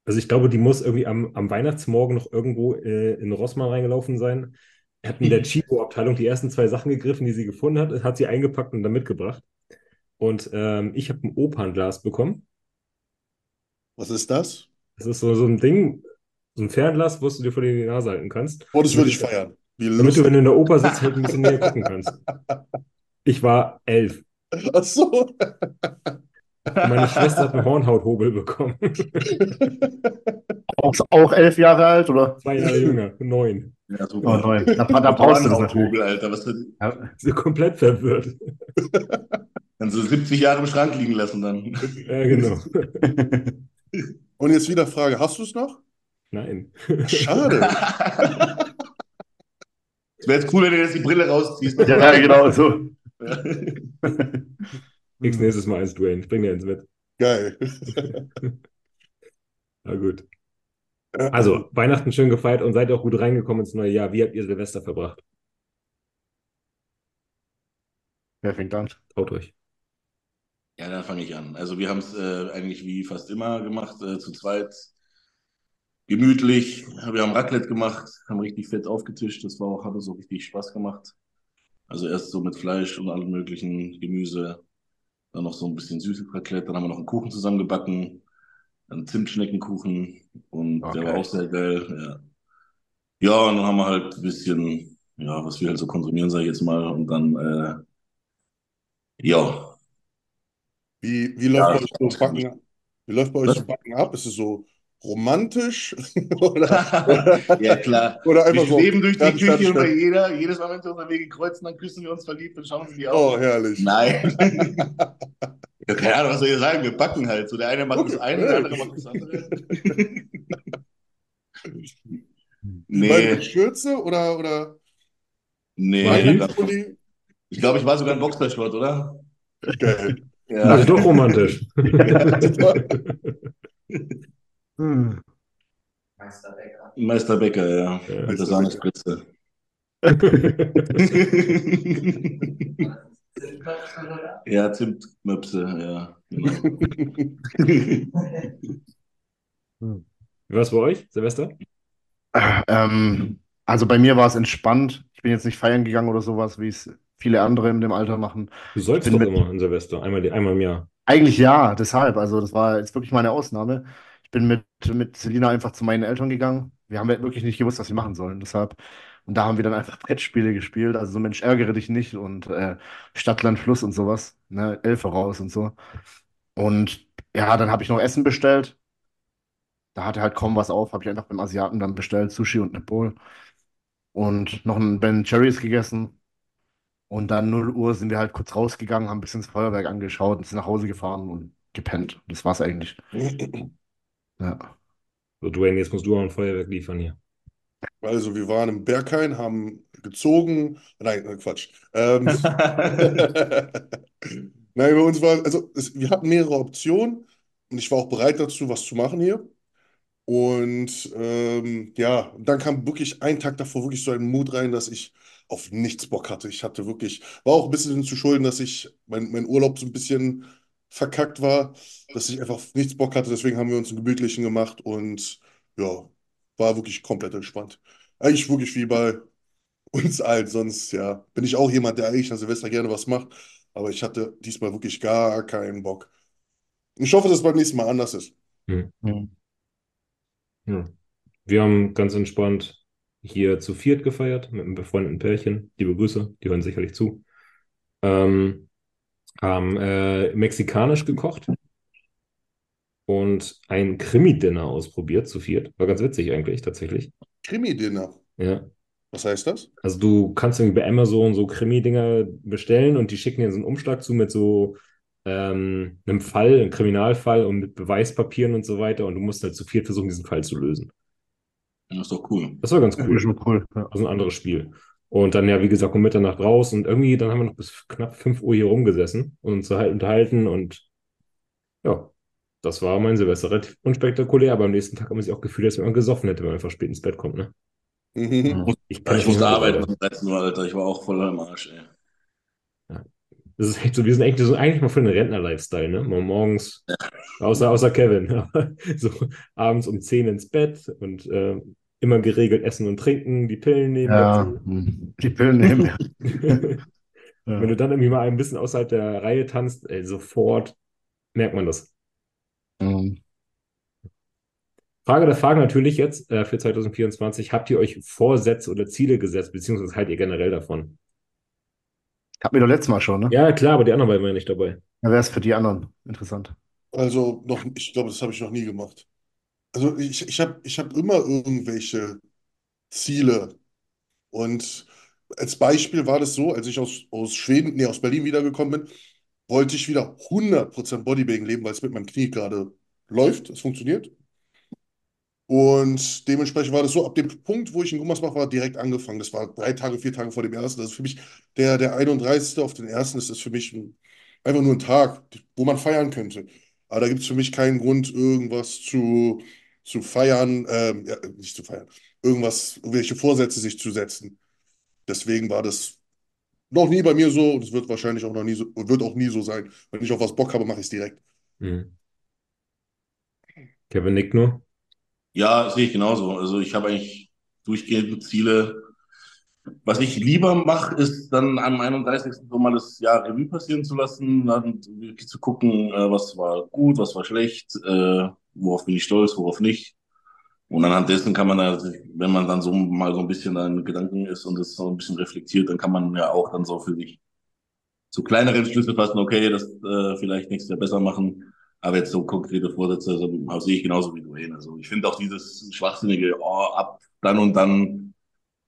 A: Also ich glaube, die muss irgendwie am, am Weihnachtsmorgen noch irgendwo äh, in Rossmann reingelaufen sein. Hat in der Chibo-Abteilung die ersten zwei Sachen gegriffen, die sie gefunden hat, hat sie eingepackt und dann mitgebracht. Und ähm, ich habe ein Opernglas bekommen.
C: Was ist das?
A: Das ist so, so ein Ding, so ein Fernglas, was du dir vor die Nase halten kannst.
C: Oh, das würde ich feiern. Wie
A: Damit du, wenn du in der Oper sitzt, halt ein bisschen näher gucken kannst. Ich war elf.
C: Ach so.
A: Und meine Schwester hat einen Hornhauthobel bekommen.
B: Auch, auch elf Jahre alt, oder?
A: Zwei Jahre jünger, neun.
D: Ja,
B: Oh,
D: super.
B: neun. Da, da brauchst du das natürlich.
D: Vogel, Alter. Was für,
B: Ja.
A: Komplett verwirrt. <laughs>
D: dann so 70 Jahre im Schrank liegen lassen dann.
A: Ja, genau. <laughs>
C: Und jetzt wieder Frage, hast du es noch?
A: Nein.
C: Schade. <laughs>
D: Es wäre jetzt cool, wenn du jetzt die Brille rausziehst.
B: Ja, genau so. <laughs>
A: Kriegst nächstes Mal eins, Dwayne. Ich bring dir eins mit.
C: Geil.
A: Na gut. Also, Weihnachten schön gefeiert und seid auch gut reingekommen ins neue Jahr. Wie habt ihr Silvester verbracht?
B: Wer fängt an?
A: Traut euch.
D: Ja, dann fange ich an. Also wir haben es äh, eigentlich wie fast immer gemacht, äh, zu zweit. Gemütlich. Wir haben Raclette gemacht, haben richtig fett aufgetischt. Das war auch, hat auch richtig Spaß gemacht. Also erst so mit Fleisch und allem möglichen Gemüse. Dann noch so ein bisschen süßes Raclette. Dann haben wir noch einen Kuchen zusammengebacken. Einen Zimtschneckenkuchen. Und der
B: Okay.
D: war auch sehr geil. Ja. ja, und dann haben wir halt ein bisschen, ja, was wir halt so konsumieren, sage ich jetzt mal. Und dann, äh, ja,
C: Wie, wie läuft
D: Ja,
C: bei euch so Backen ab? Wie läuft bei euch so Backen ab? Ist es so romantisch? <laughs> oder, <laughs>
D: ja klar.
C: oder
D: Wir
C: einfach so.
D: schweben durch die Küche und bei jeder, jedes Mal, wenn wir unsere Wege kreuzen, dann küssen wir uns verliebt und schauen uns in die
C: Oh,
D: Augen.
C: herrlich.
D: Nein. <laughs> ja, keine Ahnung, was soll ich sagen? Wir backen halt. So, der eine macht das eine, der andere macht das andere.
C: Nee. Schürze oder, oder
D: nee. Ich glaube, ich war sogar ein Boxershort, oder?
C: Geil.
A: Das ist
D: Ja.
A: doch romantisch. <laughs>
B: Hm.
E: Meisterbäcker.
D: Meister Becker, ja.
A: Ja.
D: Mit der Sahnespritze. <laughs> ja, Zimtmöpse, ja. Genau.
A: Wie war es bei euch, Silvester?
B: Ähm, also bei mir war es entspannt. Ich bin jetzt nicht feiern gegangen oder sowas, wie es viele andere in dem Alter machen.
A: Du sollst doch
B: mit-
A: immer in Silvester, einmal, einmal im Jahr.
B: Eigentlich ja, deshalb. Also das war jetzt wirklich meine Ausnahme. Ich bin mit, mit Selina einfach zu meinen Eltern gegangen. Wir haben ja wirklich nicht gewusst, was wir machen sollen. Deshalb. Und da haben wir dann einfach Brettspiele gespielt. Also so Mensch, ärgere dich nicht und äh, Stadt, Land, Fluss und sowas. Ne? Elfe raus und so. Und ja, dann habe ich noch Essen bestellt. Da hatte halt kaum was auf. Habe ich einfach beim Asiaten dann bestellt. Sushi und eine Bowl. Und noch ein Ben Cherries gegessen. Und dann 0 Uhr sind wir halt kurz rausgegangen, haben ein bisschen das Feuerwerk angeschaut und sind nach Hause gefahren und gepennt. Das war's eigentlich. <clears throat> Ja.
A: So, Dwayne, jetzt musst du auch ein Feuerwerk liefern hier.
C: Also, wir waren im Berghain, haben gezogen. Nein, äh, Quatsch. Ähm, <laughs> <laughs> Nein, bei uns war, also es, wir hatten mehrere Optionen und ich war auch bereit dazu, was zu machen hier. Und ähm, ja, dann kam wirklich ein Tag davor wirklich so ein Mut rein, dass ich auf nichts Bock hatte. Ich hatte wirklich, war auch ein bisschen zu schulden, dass ich mein, mein Urlaub so ein bisschen verkackt war, dass ich einfach auf nichts Bock hatte. Deswegen haben wir uns einen gemütlichen gemacht und ja, war wirklich komplett entspannt. Eigentlich wirklich wie bei uns allen. Sonst, ja, bin ich auch jemand, der eigentlich an Silvester gerne was macht. Aber ich hatte diesmal wirklich gar keinen Bock. Ich hoffe, dass es beim nächsten Mal anders ist.
B: Hm.
A: Ja. Wir haben ganz entspannt hier zu viert gefeiert mit einem befreundeten Pärchen. Liebe Grüße, die hören sicherlich zu. Ähm, haben äh, mexikanisch gekocht und ein Krimi-Dinner ausprobiert zu viert. War ganz witzig eigentlich, tatsächlich.
C: Krimi-Dinner.
A: Ja.
C: Was heißt das?
A: Also du kannst irgendwie bei Amazon so Krimi-Dinger bestellen und die schicken dir so einen Umschlag zu mit so ähm, einem Fall, einem Kriminalfall und mit Beweispapieren und so weiter und du musst halt zu viert versuchen, diesen Fall zu lösen.
D: Das ist doch cool.
A: Das war ganz
B: Das
A: cool.
B: ist schon cool. Ja.
A: Also ein anderes Spiel. Und dann ja, wie gesagt, um Mitternacht raus und irgendwie, dann haben wir noch bis knapp 5 Uhr hier rumgesessen und uns halt unterhalten und ja, das war mein Silvester. Relativ unspektakulär, aber am nächsten Tag haben wir sich auch gefühlt, als wenn man gesoffen hätte, wenn man einfach spät ins Bett kommt, ne?
C: Mhm.
A: Ich,
D: ich
A: das
D: musste arbeiten um 13 Uhr, Alter. Ich war auch voll am Arsch, ey.
A: Das ist echt so, wir sind echt so eigentlich mal für den Rentner-Lifestyle, ne? Mal morgens, außer, außer Kevin, <laughs> so abends um 10 ins Bett und äh, immer geregelt essen und trinken, die Pillen nehmen
B: Ja,
A: dazu.
B: hm. die Pillen nehmen. Ja. <laughs>
A: Wenn
B: Ja.
A: du dann irgendwie mal ein bisschen außerhalb der Reihe tanzt, ey, sofort merkt man das.
B: Hm.
A: Frage der Fragen natürlich jetzt äh, für 2024. Habt ihr euch Vorsätze oder Ziele gesetzt, beziehungsweise haltet ihr generell davon?
B: Hatten wir doch letztes Mal schon, ne?
A: Ja, klar, aber die anderen beiden waren ja nicht dabei.
B: Ja, wäre es für die anderen interessant.
C: Also noch, ich glaube, das habe ich noch nie gemacht. Also ich, ich habe ich hab immer irgendwelche Ziele. Und als Beispiel war das so, als ich aus, aus Schweden, nee, aus Berlin wiedergekommen bin, wollte ich wieder 100% Bodybuilding leben, weil es mit meinem Knie gerade läuft, es funktioniert. Und dementsprechend war das so, ab dem Punkt, wo ich in Gummersbach war, direkt angefangen. Das war drei Tage, vier Tage vor dem ersten. Das ist für mich der, der 31. auf den ersten, das ist für mich ein, einfach nur ein Tag, wo man feiern könnte. Aber da gibt es für mich keinen Grund, irgendwas zu, zu feiern, ähm, ja, nicht zu feiern, irgendwas, irgendwelche Vorsätze sich zu setzen. Deswegen war das noch nie bei mir so und es wird wahrscheinlich auch noch nie so, wird auch nie so sein. Wenn ich auf was Bock habe, mache ich es direkt.
A: Mhm. Kevin nickt nur.
D: Ja, sehe ich genauso. Also ich habe eigentlich durchgehend Ziele. Was ich lieber mache, ist dann am 31. so mal das Jahr Revue passieren zu lassen, dann wirklich zu gucken, äh, was war gut, was war schlecht, äh, worauf bin ich stolz, worauf nicht. Und anhand dessen kann man wenn man dann so mal so ein bisschen an Gedanken ist und das so ein bisschen reflektiert, dann kann man ja auch dann so für sich so kleinere Entschlüsse fassen, okay, das äh, vielleicht nächstes Jahr besser machen. Aber jetzt so konkrete Vorsätze, also, sehe ich genauso wie du hin. Also ich finde auch dieses schwachsinnige, oh, ab dann und dann,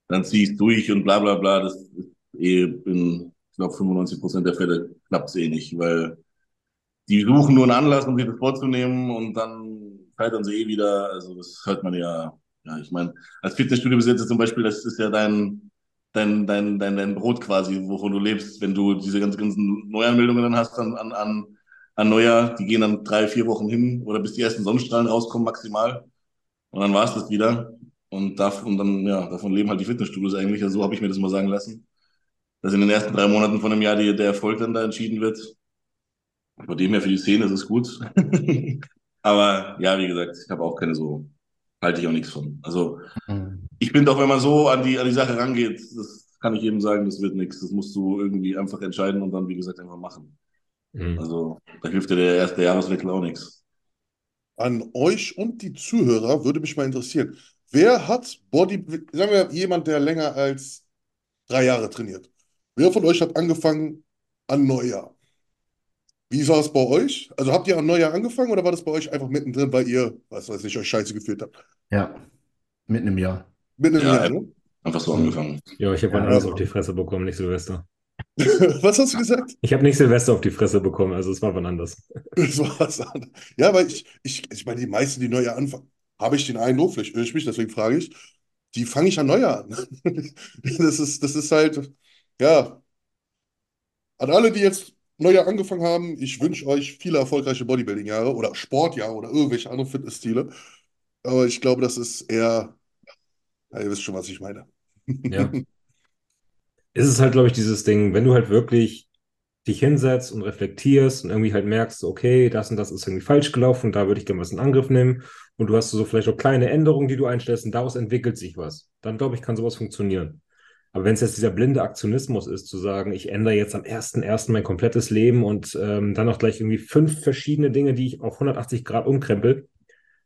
D: dann ziehe ich durch und bla bla bla, das ist eh in, ich glaube, 95 Prozent der Fälle klappt es eh nicht, weil die suchen nur einen Anlass, um sich das vorzunehmen und dann scheitern sie eh wieder. Also das hört man ja, ja, ich meine, als Fitnessstudio-Besitzer zum Beispiel, das ist ja dein, dein, dein, dein, dein Brot quasi, wovon du lebst, wenn du diese ganzen, ganzen Neuanmeldungen dann hast an, an, an, an Neujahr, die gehen dann drei, vier Wochen hin oder bis die ersten Sonnenstrahlen rauskommen maximal und dann war es das wieder. Und davon, dann, ja, davon leben halt die Fitnessstudios eigentlich. Also so habe ich mir das mal sagen lassen. Dass in den ersten drei Monaten von einem Jahr die, der Erfolg dann da entschieden wird. Von dem her für die Szene ist es gut. <laughs> Aber ja, wie gesagt, ich habe auch keine so, halte ich auch nichts von. Also
B: Hm.
D: ich bin doch, wenn man so an die, an die Sache rangeht, das kann ich jedem sagen, das wird nichts. Das musst du irgendwie einfach entscheiden und dann, wie gesagt, einfach machen.
A: Mhm.
D: Also da hilft dir der erste Jahreswechsel auch nichts.
C: An euch und die Zuhörer würde mich mal interessieren, wer hat Body, sagen wir jemand, der länger als drei Jahre trainiert. Wer von euch hat angefangen an Neujahr? Wie war es bei euch? Also habt ihr an Neujahr angefangen oder war das bei euch einfach mittendrin, weil ihr, was weiß ich, euch scheiße gefühlt habt?
B: Ja, mitten im Jahr.
C: Mitten im
D: Ja,
C: Jahr, ne?
D: Einfach so angefangen.
A: Ja, ich habe
B: Ja, also-
A: auf die Fresse bekommen, nicht Silvester. <laughs>
C: Was hast du gesagt?
A: Ich habe nicht Silvester auf die Fresse bekommen, also es war wann anders. <laughs>
C: Das war was anderes. Ja, weil ich, ich, ich meine, die meisten, die Neujahr anfangen, habe ich den Eindruck, vielleicht irre ich mich, deswegen frage ich, die fange ich an Neujahr <laughs> an. Das ist, das ist halt, ja, an alle, die jetzt Neujahr angefangen haben, ich wünsche euch viele erfolgreiche Bodybuilding-Jahre oder Sportjahre oder irgendwelche anderen Fitnessstile. Aber ich glaube, das ist eher, ja, ihr wisst schon, was ich meine.
A: Ja. Es ist halt, glaube ich, dieses Ding, wenn du halt wirklich dich hinsetzt und reflektierst und irgendwie halt merkst, okay, das und das ist irgendwie falsch gelaufen und da würde ich gerne was in Angriff nehmen und du hast so vielleicht auch kleine Änderungen, die du einstellst und daraus entwickelt sich was, dann glaube ich, kann sowas funktionieren. Aber wenn es jetzt dieser blinde Aktionismus ist, zu sagen, ich ändere jetzt am 1.1. mein komplettes Leben und ähm, dann auch gleich irgendwie fünf verschiedene Dinge, die ich auf 180 Grad umkrempel,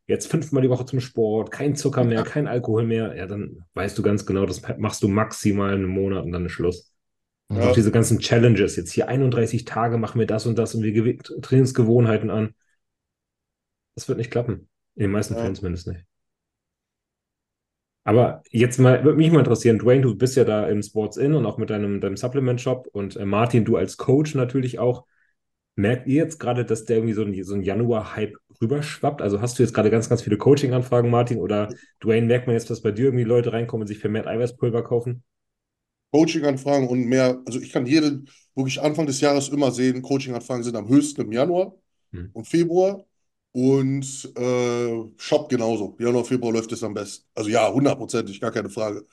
A: jetzt fünfmal die Woche zum Sport, kein Zucker mehr, kein Alkohol mehr, ja, dann weißt du ganz genau, das machst du maximal einen Monat und dann ist Schluss. Und
C: Ja.
A: auch diese ganzen Challenges, jetzt hier 31 Tage machen wir das und das und wir Trainingsgewohnheiten an. Das wird nicht klappen. In den meisten
C: Ja.
A: Fällen zumindest nicht. Aber jetzt mal, würde mich mal interessieren, Dwayne, du bist ja da im Sports In und auch mit deinem, deinem Supplement-Shop und äh, Martin, du als Coach natürlich auch. Merkt ihr jetzt gerade, dass der irgendwie so ein, so ein Januar-Hype rüberschwappt? Also hast du jetzt gerade ganz, ganz viele Coaching-Anfragen, Martin? Oder Dwayne, merkt man jetzt, dass bei dir irgendwie Leute reinkommen und sich vermehrt Eiweißpulver kaufen?
C: Coaching-Anfragen und mehr, also ich kann jeden wirklich Anfang des Jahres immer sehen, Coaching-Anfragen sind am höchsten im Januar
A: Hm.
C: und Februar und äh, Shop genauso. Januar, Februar läuft es am besten. Also ja, hundertprozentig, gar keine Frage.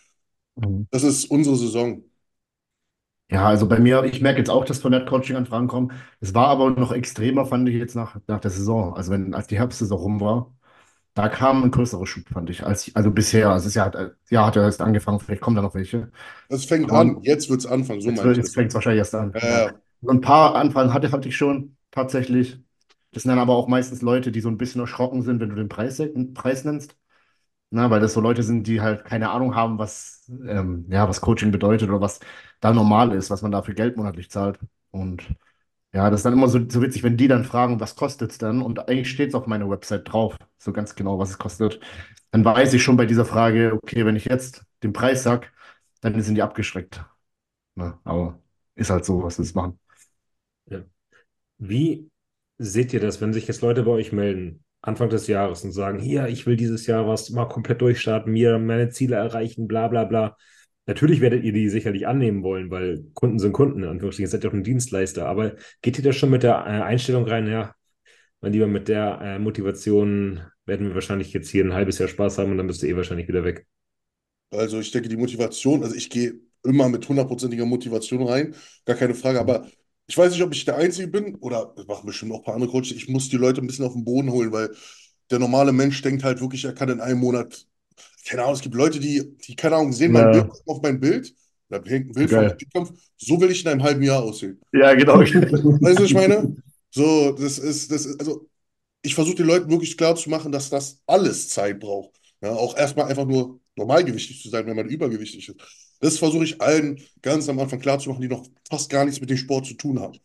B: Mhm.
C: Das ist unsere Saison.
B: Ja, also bei mir, ich merke jetzt auch, dass vermehrt Coaching-Anfragen kommen. Es war aber noch extremer, fand ich jetzt nach, nach der Saison. Also wenn, als die Herbstsaison rum war, da kam ein größerer Schub, fand ich. Als, also bisher, also das Jahr hat, ja, hat ja erst angefangen, vielleicht kommen da noch welche.
C: Es fängt
B: Aber-
C: an, jetzt wird es anfangen, so
B: Jetzt, jetzt fängt es wahrscheinlich erst an.
C: Ja, ja.
B: So ein paar Anfragen hatte, hatte ich schon tatsächlich. Das sind dann aber auch meistens Leute, die so ein bisschen erschrocken sind, wenn du den Preis, Preis nennst. Na, weil das so Leute sind, die halt keine Ahnung haben, was, ähm, ja, was Coaching bedeutet oder was da normal ist, was man da für Geld monatlich zahlt. Und ja, das ist dann immer so, so witzig, wenn die dann fragen, was kostet es dann? Und eigentlich steht es auf meiner Website drauf, so ganz genau, was es kostet. Dann weiß ich schon bei dieser Frage, okay, wenn ich jetzt den Preis sag, dann sind die abgeschreckt. Na, aber ist halt so, was wir machen.
A: Wie seht ihr das, wenn sich jetzt Leute bei euch melden, Anfang des Jahres und sagen, hier, ich will dieses Jahr was mal komplett durchstarten, mir meine Ziele erreichen, bla bla bla. Natürlich werdet ihr die sicherlich annehmen wollen, weil Kunden sind Kunden, in Anführungsstrichen, ihr seid ja auch ein Dienstleister. Aber geht ihr da schon mit der äh, Einstellung rein, ja, mein Lieber, mit der äh, Motivation werden wir wahrscheinlich jetzt hier ein halbes Jahr Spaß haben und dann bist du eh wahrscheinlich wieder weg.
C: Also ich denke, die Motivation, also ich gehe immer mit hundertprozentiger Motivation rein, gar keine Frage, aber ich weiß nicht, ob ich der Einzige bin oder machen bestimmt auch ein paar andere Coaches. Ich muss die Leute ein bisschen auf den Boden holen, weil der normale Mensch denkt halt wirklich, er kann in einem Monat, keine Ahnung, es gibt Leute, die, die keine Ahnung, sehen mein
B: Ja.
C: Bild, gucken auf mein Bild, da hängt ein Bild vom. Wettkampf, so will ich in einem halben Jahr aussehen.
B: Ja, genau. <laughs>
C: Weißt du, was ich meine? So, das ist, das ist, also ich versuche den Leuten wirklich klar zu machen, dass das alles Zeit braucht. Ja, auch erstmal einfach nur normalgewichtig zu sein, wenn man übergewichtig ist. Das versuche ich allen ganz am Anfang klar zu machen, die noch fast gar nichts mit dem Sport zu tun haben.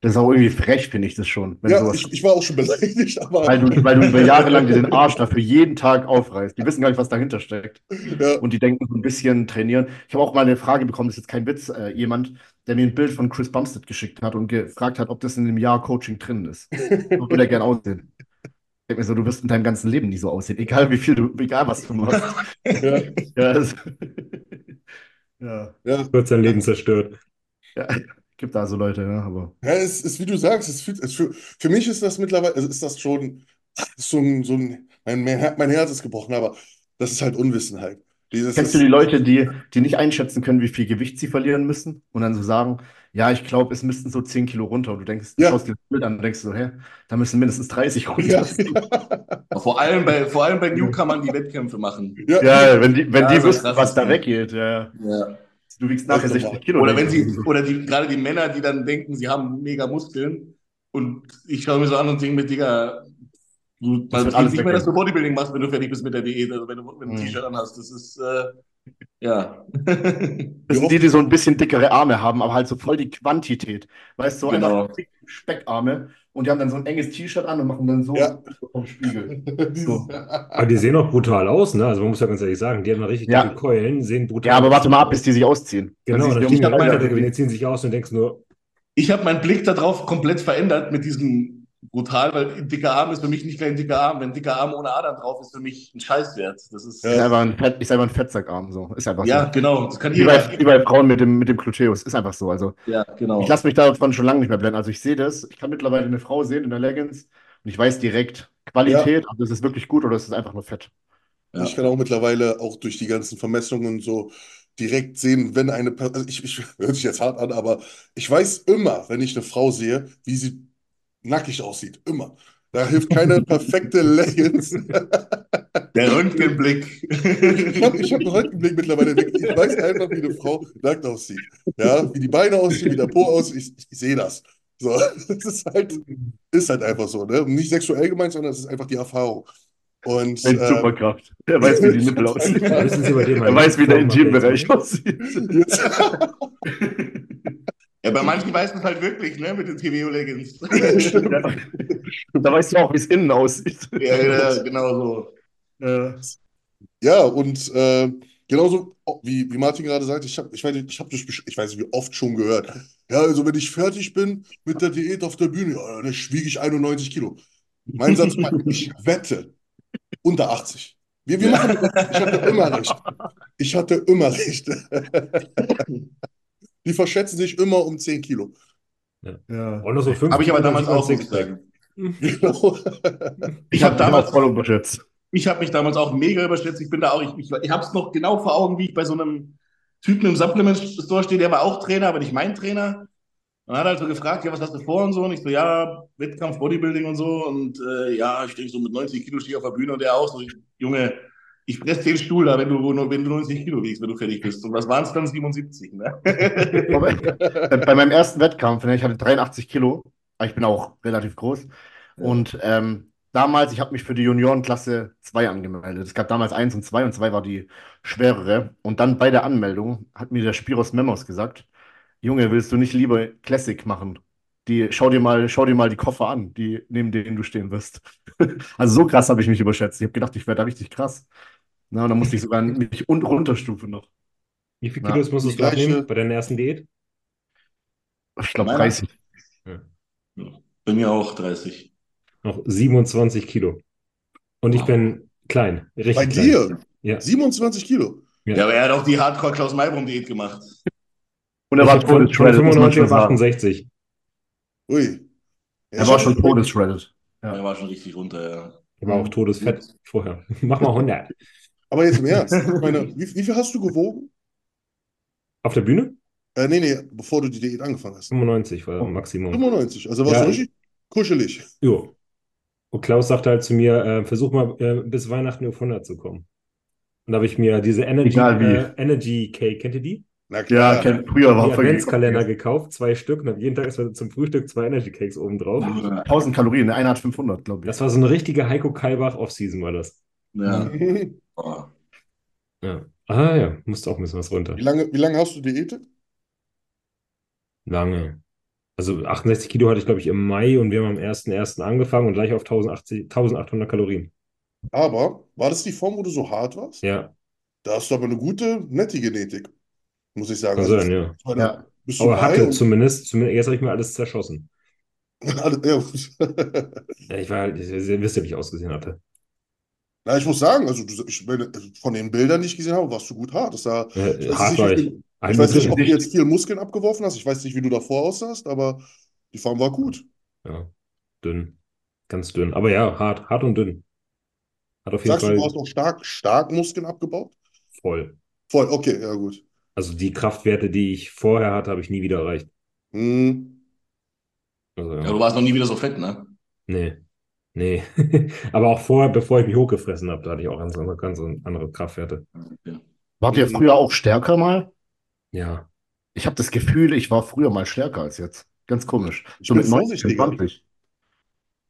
B: Das ist auch irgendwie frech, finde ich das schon.
C: Ja, ich, ich war auch schon beleidigt, aber
B: weil du, weil du über Jahre lang dir den Arsch dafür jeden Tag aufreißt. Die wissen gar nicht, was dahinter steckt.
C: ja,
B: Und die denken so ein bisschen trainieren. Ich habe auch mal eine Frage bekommen, das ist jetzt kein Witz, äh, jemand, der mir ein Bild von Chris Bumstead geschickt hat und gefragt hat, ob das in dem Jahr Coaching drin ist. So <laughs> würde er gern aussehen. Ich denke mir so, du wirst in deinem ganzen Leben nie so aussehen, egal wie viel du, egal was du machst.
C: ja,
B: Ja, das, ja,
C: ja.
A: Wird sein Leben zerstört.
B: ja, <laughs> gibt da so Leute, ja, aber.
C: Ja, es ist, wie du sagst, es fühlt, es für, für mich ist das mittlerweile, also ist das schon so ein, so ein mein, mein Her- mein Herz ist gebrochen, aber das ist halt Unwissenheit. Dieses
B: Kennst du die Leute, die, die nicht einschätzen können, wie viel Gewicht sie verlieren müssen und dann so sagen, ja, ich glaube, es müssten so 10 Kilo runter. Und du denkst, du
C: Ja.
B: schaust dir das Bild an und denkst so, hä, da müssen mindestens 30 runter.
C: ja, <laughs>
D: Vor allem bei, vor allem bei Newcomern, die Wettkämpfe machen.
C: ja,
B: Ja, wenn die, wenn
D: Ja,
B: die
D: so
B: wüssten, was da weggeht, ja.
D: Ja.
B: Du wiegst nachher
C: Das ist
B: 60
C: normal.
B: Kilo.
D: Oder wenn sie, oder die, gerade die Männer, die dann denken, sie haben mega Muskeln und ich schaue mir so an und denke mir, Digga, du,
B: Das
D: man sieht
B: alles
D: nicht mehr, dass du Bodybuilding machst, wenn du fertig bist mit der Diät, also wenn du, wenn du ein
B: Mhm.
D: T-Shirt anhast, das ist, äh, ja. <laughs>
B: Das sind die, die so ein bisschen dickere Arme haben, aber halt so voll die Quantität. Weißt du, so
D: Genau.
B: einfach Speckarme und die haben dann so ein enges T-Shirt an und machen dann so
C: Ja.
B: vom Spiegel. <laughs> So.
A: Aber die sehen auch brutal aus, ne? Also man muss ja ganz ehrlich sagen, die haben da richtig
B: Ja.
A: dicke Keulen, sehen brutal
B: Ja, aber
A: aus.
B: warte mal ab, bis die sich ausziehen.
A: Genau,
B: Dann
A: dann stehen
B: du
A: die
B: um die
A: Leute,
B: Beine.
A: die ziehen sich aus und denkst nur,
D: Ich habe meinen Blick darauf komplett verändert mit diesem brutal, weil ein dicker Arm ist für mich nicht gleich ein dicker Arm. Wenn ein dicker Arm ohne Adern drauf ist, für mich ein Scheißwert. Das ist,
B: Ist einfach ein, Fett, ist einfach ein Fettsackarm, so. Ist einfach
D: ja,
B: so.
D: genau. Das kann
B: Wie bei, wie bei Frauen mit dem, mit dem Gluteus. Ist einfach so. Also,
D: Ja, genau.
B: ich lasse mich davon schon lange nicht mehr blenden. Also, ich sehe das. Ich kann mittlerweile eine Frau sehen in der Leggings und ich weiß direkt Qualität, also ist es wirklich gut oder ist es einfach nur Fett.
D: Ja.
C: Ich kann auch mittlerweile auch durch die ganzen Vermessungen und so direkt sehen, wenn eine Person, also ich, ich hört sich jetzt hart an, aber ich weiß immer, wenn ich eine Frau sehe, wie sie nackig aussieht. Immer. Da hilft keine <laughs> perfekte Leggings. <laughs>
D: Der Röntgenblick.
C: Ich habe ich hab einen Röntgenblick mittlerweile entwickelt. Ich weiß einfach, wie eine Frau nackt aussieht. Ja, wie die Beine aussehen, wie der Po aussieht. Ich, ich sehe das. So, <laughs> das ist halt, ist halt einfach so, ne? Nicht sexuell gemeint, sondern es ist einfach die Erfahrung. Und
B: Eine
C: äh,
B: Superkraft. Er weiß, wie die Nippel aussehen. Er weiß, wie der Intimbereich aussieht.
D: Ja, bei manchen weiß man es halt wirklich, ne, mit den TVO-Leggings. <laughs>
B: Da weißt du auch, wie es innen aussieht.
D: ja, ja, genau so.
B: Ja.
C: ja, und äh, genauso wie, wie Martin gerade sagt, ich habe ich weiß, nicht, ich hab das, ich weiß nicht, wie oft schon gehört. Ja, also wenn ich fertig bin mit der Diät auf der Bühne, ja, dann wiege ich 91 Kilo. Mein Satz war, ich wette, unter 80. Wir, wir machen, ich hatte immer recht. Ich hatte immer recht. <laughs> Die verschätzen sich immer um 10 Kilo.
B: Ja.
A: Und noch so
D: Habe ich aber damals auch, ich.
C: Genau. <laughs>
D: Ich
B: hab
D: habe
B: mich
D: damals
B: auch voll unterschätzt.
D: Ich habe mich damals auch mega überschätzt. Ich bin da auch, ich, ich, ich habe es noch genau vor Augen, wie ich bei so einem Typen im Supplement Store stehe, der war auch Trainer, aber nicht mein Trainer. Und hat halt so gefragt, ja, was hast du vor und so? Und ich so, ja, Wettkampf, Bodybuilding und so. Und äh, ja, ich denke so mit 90 Kilo stehe ich auf der Bühne und der auch so, Junge, ich presse den Stuhl da, wenn du, wenn du 90 Kilo wiegst, wenn du fertig bist. Und was waren es dann? 77, ne?
B: Bei bei meinem ersten Wettkampf, ne, ich hatte 83 Kilo, aber ich bin auch relativ groß. Und ähm, damals, ich habe mich für die Juniorenklasse 2 angemeldet. Es gab damals 1 und 2 und 2 war die schwerere. Und dann bei der Anmeldung hat mir der Spiros Memos gesagt, Junge, willst du nicht lieber Classic machen? Die, schau dir mal, schau dir mal die Koffer an, die, neben denen du stehen wirst. <laughs> Also so krass habe ich mich überschätzt. Ich habe gedacht, ich werde da richtig krass. Na, und dann musste ich sogar <laughs> mich un runterstufen noch.
A: Wie viel
B: Ja,
A: Kilos musstest
C: die
A: du abnehmen bei deiner ersten Diät?
B: Ich glaube
D: Meiner?
B: 30.
D: Bei mir auch 30.
A: Noch 27 Kilo. Und ich
D: Wow.
A: bin klein, richtig
C: Bei
A: klein.
C: dir?
A: Ja.
C: 27 Kilo.
A: Ja.
D: Ja, aber er hat auch die Hardcore-Klaus-Maibrum-Diät gemacht.
B: Und er
A: Ich
B: war todesshredded,
A: 95
B: schon
A: auf
B: sagen.
A: 68.
C: Ui. Ja,
B: Er
C: ich
B: war schon todesshredded. Ja.
D: Er war schon richtig runter, ja.
A: Ich war auch todesfett vorher. <laughs> Mach mal 100.
C: Aber jetzt im Ernst. Ich <laughs> meine, wie, wie viel hast du gewogen?
A: Auf der Bühne?
C: Äh, nee, nee, bevor du die Diät angefangen hast.
A: 95 war Maximum.
C: 95. Also warst
A: Ja.
C: du richtig kuschelig.
A: Jo. Und Klaus sagte halt zu mir, äh, versuch mal äh, bis Weihnachten auf 100 zu kommen. Und da habe ich mir diese Energy, äh, Energy Cake, kennt ihr die?
C: Na
B: Ja,
C: klar.
B: kennt, früher war
A: Adventskalender gekauft, zwei Stück und habe jeden Tag erstmal zum Frühstück zwei Energy Cakes oben drauf.
B: 1000 Kalorien, der eine hat 500, glaube ich.
A: Das war so eine richtige Heiko Kalbach Off-Season war das.
D: Ja. <laughs>
C: wie,
D: Oh.
A: Ja. Ah ja, musste auch ein bisschen was runter.
C: lange, wie lange hast du diätet?
A: Lange. Also 68 Kilo hatte ich, glaube ich, im Mai und wir haben am 1.1. angefangen und gleich auf 1080, 1800 Kalorien.
C: Aber war das die Form, wo du so hart warst?
A: Ja,
C: Da hast du aber eine gute, nette Genetik, muss ich sagen.
A: kann
C: Also,
A: sein, ja.
B: Ja.
C: bist du
A: Aber hatte
C: und-
A: zumindest, zumindest jetzt habe ich mir alles zerschossen. <laughs>
C: Ja,
A: ich war halt, ihr wisst ja, wie ich ausgesehen hatte.
C: Na, ich muss sagen, also du, ich also von den Bildern, die ich gesehen habe, warst du gut hart. Das sah,
A: Äh,
C: ich weiß
A: hart
C: nicht,
A: war
C: wie
A: ich. Ein
C: ich weiß nicht, ob du jetzt viel Muskeln abgeworfen hast. Ich weiß nicht, wie du davor aussahst, aber die Form war gut.
A: Ja, dünn. Ganz dünn. Aber ja, hart, hart und dünn. Hat auf jeden
C: Sagst du,
A: Fall
C: du hast auch stark, stark Muskeln abgebaut?
A: voll.
C: Voll, okay, ja gut.
A: Also die Kraftwerte, die ich vorher hatte, habe ich nie wieder erreicht.
C: Hm.
A: Also,
D: Ja,
A: ja.
D: du warst noch nie wieder so fett, ne?
A: Nee. Nee. <laughs> Aber auch vorher, bevor ich mich hochgefressen habe, da hatte ich auch ganz andere, ganz andere Kraftwerte.
D: Ja.
B: Wart ihr früher auch stärker mal?
A: Ja.
B: Ich habe das Gefühl, ich war früher mal stärker als jetzt. Ganz komisch.
C: Ich
B: So
C: bin
B: mit 19,
C: vorsichtiger.
B: 20.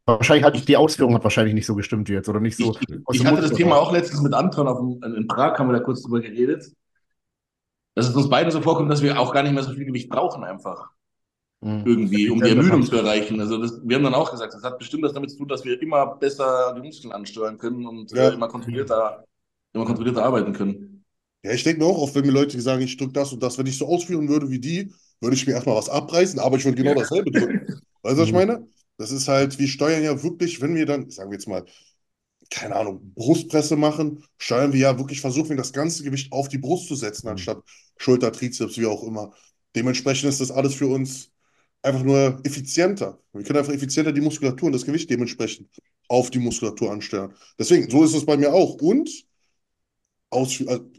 B: Wahrscheinlich hat die Ausführung hat wahrscheinlich nicht so gestimmt wie jetzt oder nicht so
D: Ich,
B: aus
D: ich hatte das Thema auch letztens mit Anton auf dem, in Prag, haben wir da kurz drüber geredet, dass es uns beiden so vorkommt, dass wir auch gar nicht mehr so viel Gewicht brauchen einfach.
B: Mhm.
D: irgendwie, um die Ermüdung zu erreichen. Also das, wir haben dann auch gesagt, das hat bestimmt was damit zu tun, dass wir immer besser die Muskeln ansteuern können und
C: Ja.
D: äh, immer kontrollierter, immer kontrollierter arbeiten können.
C: Ja, ich denke mir auch oft, wenn mir Leute sagen, ich drücke das und das, wenn ich so ausführen würde wie die, würde ich mir erstmal was abreißen, aber ich würde genau
D: Ja.
C: dasselbe drücken. Weißt du, was ich
A: Mhm.
C: meine? Das ist halt, wir steuern ja wirklich, wenn wir dann, sagen wir jetzt mal, keine Ahnung, Brustpresse machen, steuern wir ja wirklich, versuchen wir das ganze Gewicht auf die Brust zu setzen,
A: Mhm.
C: anstatt Schulter, Trizeps, wie auch immer. Dementsprechend ist das alles für uns einfach nur effizienter. Wir können einfach effizienter die Muskulatur und das Gewicht dementsprechend auf die Muskulatur ansteuern. Deswegen, so ist es bei mir auch. Und Ausfü also,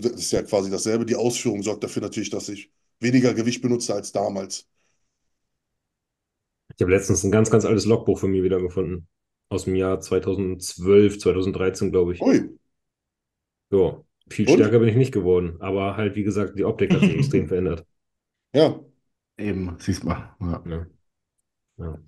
C: das ist ja quasi dasselbe. Die Ausführung sorgt dafür natürlich, dass ich weniger Gewicht benutze als damals.
A: Ich habe letztens ein ganz, ganz altes Logbuch von mir wiedergefunden. Aus dem Jahr 2012, 2013, glaube ich.
C: Ui,
A: Ja, viel
C: Und?
A: stärker bin ich nicht geworden. Aber halt, wie gesagt, die Optik hat sich <laughs> extrem verändert.
C: ja.
B: Eben, siehst mal. Ja.
A: Ja. Ja.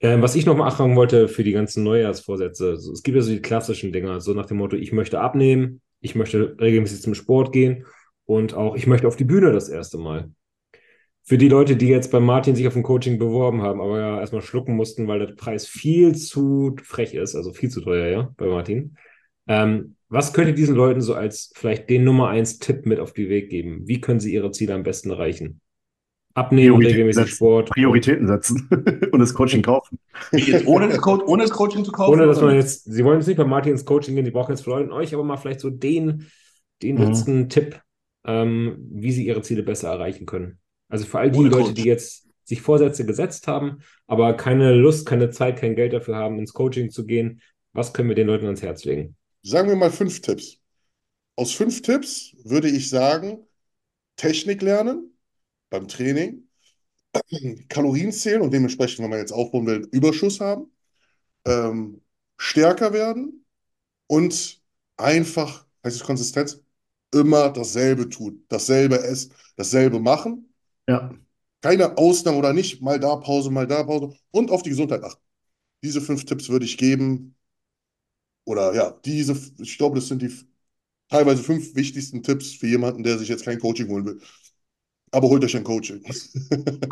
A: Ähm, was ich noch mal fragen wollte für die ganzen Neujahrsvorsätze, so, es gibt ja so die klassischen Dinger, so nach dem Motto, ich möchte abnehmen, ich möchte regelmäßig zum Sport gehen und auch ich möchte auf die Bühne das erste Mal. Für die Leute, die jetzt bei Martin sich auf ein Coaching beworben haben, aber ja erstmal schlucken mussten, weil der Preis viel zu frech ist, also viel zu teuer, ja, bei Martin. Ähm, was könnt ihr diesen Leuten so als vielleicht den Nummer eins Tipp mit auf den Weg geben? Wie können sie ihre Ziele am besten erreichen? Abnehmen, regelmäßig
B: setzen.
A: Sport.
B: Prioritäten setzen <laughs> und das Coaching kaufen.
D: Wie jetzt ohne das, Co ohne das Coaching zu kaufen?
A: Ohne dass man jetzt, Sie wollen jetzt nicht bei Martin ins Coaching gehen, die brauchen jetzt von euch, aber mal vielleicht so den, den
B: Mhm.
A: letzten Tipp, ähm, wie sie ihre Ziele besser erreichen können. Also für all die
D: Ohne
A: Leute,
D: Coach.
A: die jetzt sich Vorsätze gesetzt haben, aber keine Lust, keine Zeit, kein Geld dafür haben, ins Coaching zu gehen, was können wir den Leuten ans Herz legen?
C: Sagen wir mal fünf Tipps. Aus fünf Tipps würde ich sagen, Technik lernen beim Training, <clears throat> Kalorien zählen und dementsprechend, wenn man jetzt aufbauen will, Überschuss haben, ähm, stärker werden und einfach, heißt es Konsistenz, immer dasselbe tun, dasselbe essen, dasselbe machen,
B: Ja.
C: keine Ausnahme oder nicht, mal da Pause, mal da Pause und auf die Gesundheit achten. Diese fünf Tipps würde ich geben. Oder ja, diese, ich glaube, das sind die teilweise fünf wichtigsten Tipps für jemanden, der sich jetzt kein Coaching holen will. Aber holt euch ein Coaching. <laughs>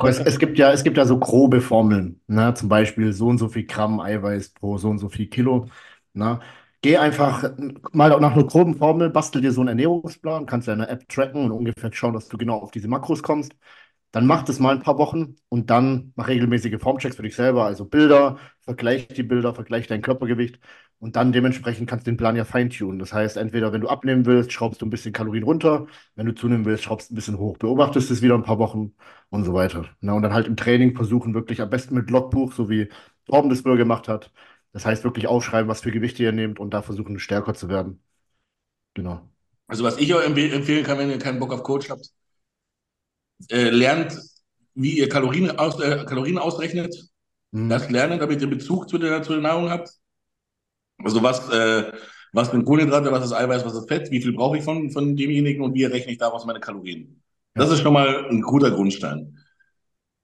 B: Es, es gibt ja, es gibt ja so grobe Formeln, ne? Zum Beispiel so und so viel Gramm Eiweiß pro so und so viel Kilo. Ne? Geh einfach mal nach einer groben Formel, bastel dir so einen Ernährungsplan, kannst ja eine App tracken und ungefähr schauen, dass du genau auf diese Makros kommst. Dann mach das mal ein paar Wochen und dann mach regelmäßige Formchecks für dich selber, also Bilder, vergleich die Bilder, vergleich dein Körpergewicht und dann dementsprechend kannst du den Plan ja feintunen. Das heißt, entweder wenn du abnehmen willst, schraubst du ein bisschen Kalorien runter, wenn du zunehmen willst, schraubst du ein bisschen hoch, beobachtest es wieder ein paar Wochen und so weiter. Na, und dann halt im Training versuchen, wirklich am besten mit Logbuch, so wie Torben das früher gemacht hat. Das heißt, wirklich aufschreiben, was für Gewichte ihr nehmt und da versuchen, stärker zu werden. Genau.
D: Also was ich euch empfe- empfehlen kann, wenn ihr keinen Bock auf Coach habt, äh, lernt, wie ihr Kalorien, aus, äh, Kalorien ausrechnet.
B: Mhm.
D: Das lernen, damit ihr Bezug zu der, zu der Nahrung habt. Also was, äh, was sind Kohlenhydrate, was ist Eiweiß, was ist Fett, wie viel brauche ich von, von demjenigen und wie rechne ich daraus meine Kalorien. Das ist schon mal ein guter Grundstein.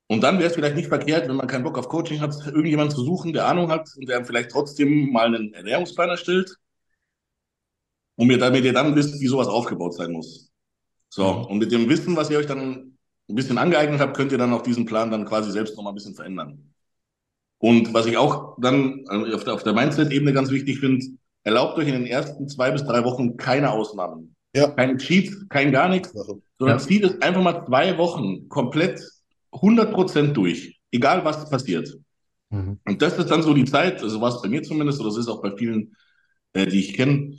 D: Und dann wäre es vielleicht nicht verkehrt, wenn man keinen Bock auf Coaching hat, irgendjemanden zu suchen, der Ahnung hat und der vielleicht trotzdem mal einen Ernährungsplan erstellt. Und mir, damit ihr dann wisst, wie sowas aufgebaut sein muss. So,
B: Mhm.
D: und mit dem Wissen, was ihr euch dann ein bisschen angeeignet habt, könnt ihr dann auch diesen Plan dann quasi selbst noch mal ein bisschen verändern. Und was ich auch dann äh, auf der, auf der Mindset-Ebene ganz wichtig finde, erlaubt euch in den ersten zwei bis drei Wochen keine Ausnahmen.
C: Ja.
D: Kein Cheat, kein gar nichts,
C: Sache.
D: sondern
B: Ja.
D: zieht es einfach mal zwei Wochen komplett 100% durch. Egal was passiert.
B: Mhm.
D: Und das ist dann so die Zeit, also war es bei mir zumindest, oder das ist auch bei vielen, äh, die ich kenne,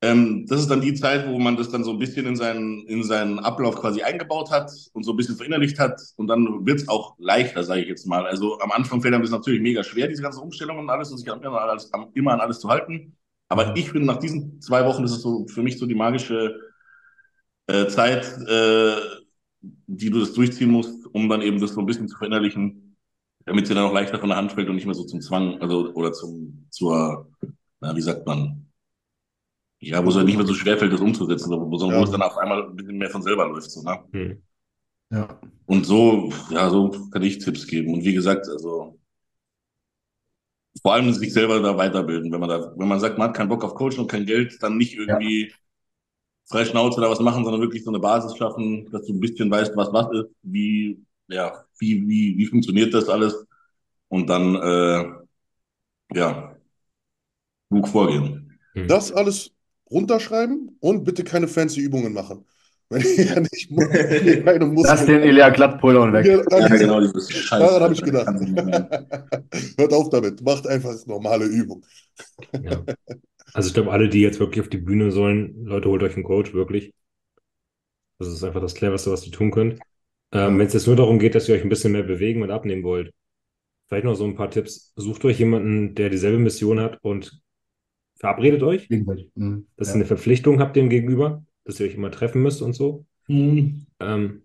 D: ähm, das ist dann die Zeit, wo man das dann so ein bisschen in seinen, in seinen Ablauf quasi eingebaut hat und so ein bisschen verinnerlicht hat. Und dann wird es auch leichter, sage ich jetzt mal. Also am Anfang fällt einem das natürlich mega schwer, diese ganzen Umstellungen und alles, und sich immer, an alles, immer an alles zu halten. Aber ich finde, nach diesen zwei Wochen, das ist so für mich so die magische äh, Zeit, äh, die du das durchziehen musst, um dann eben das so ein bisschen zu verinnerlichen, damit sie dann auch leichter von der Hand fällt und nicht mehr so zum Zwang, also oder zum, zur, na, wie sagt man, ja, wo es halt nicht mehr so schwer fällt, das umzusetzen, sondern wo,
C: Ja.
D: es dann auf einmal ein bisschen mehr von selber läuft, so, ne?
A: Hm.
B: Ja.
D: Und so, ja, so kann ich Tipps geben. Und wie gesagt, also vor allem sich selber da weiterbilden. Wenn man da, wenn man sagt, man hat keinen Bock auf Coaching und kein Geld, dann nicht irgendwie frei Schnauze da was machen, sondern wirklich so eine Basis schaffen, dass du ein bisschen weißt, was was ist, wie, ja, wie, wie, wie funktioniert das alles und dann, äh, ja, klug vorgehen.
A: Hm.
C: Das alles runterschreiben und bitte keine fancy Übungen machen. <laughs> Wenn ihr nicht mu- wenn ihr keine
B: Lass den Ilya glatt pullern weg.
C: Ja,
D: Ja,
C: danke.
D: genau, Scheiß.
C: Daran habe ich gedacht.
D: Ich nicht. <laughs>
C: Hört auf damit. Macht einfach normale Übung.
A: Ja. Also ich glaube, alle, die jetzt wirklich auf die Bühne sollen, Leute, holt euch einen Coach, wirklich. Das ist einfach das Cleverste, was ihr tun könnt. Ähm, Wenn es jetzt nur darum geht, dass ihr euch ein bisschen mehr bewegen und abnehmen wollt, vielleicht noch so ein paar Tipps. Sucht euch jemanden, der dieselbe Mission hat und verabredet euch.
B: Mhm.
A: dass
B: Ja.
A: ihr eine Verpflichtung habt dem Gegenüber, dass ihr euch immer treffen müsst und so.
D: Hm.
A: Ähm,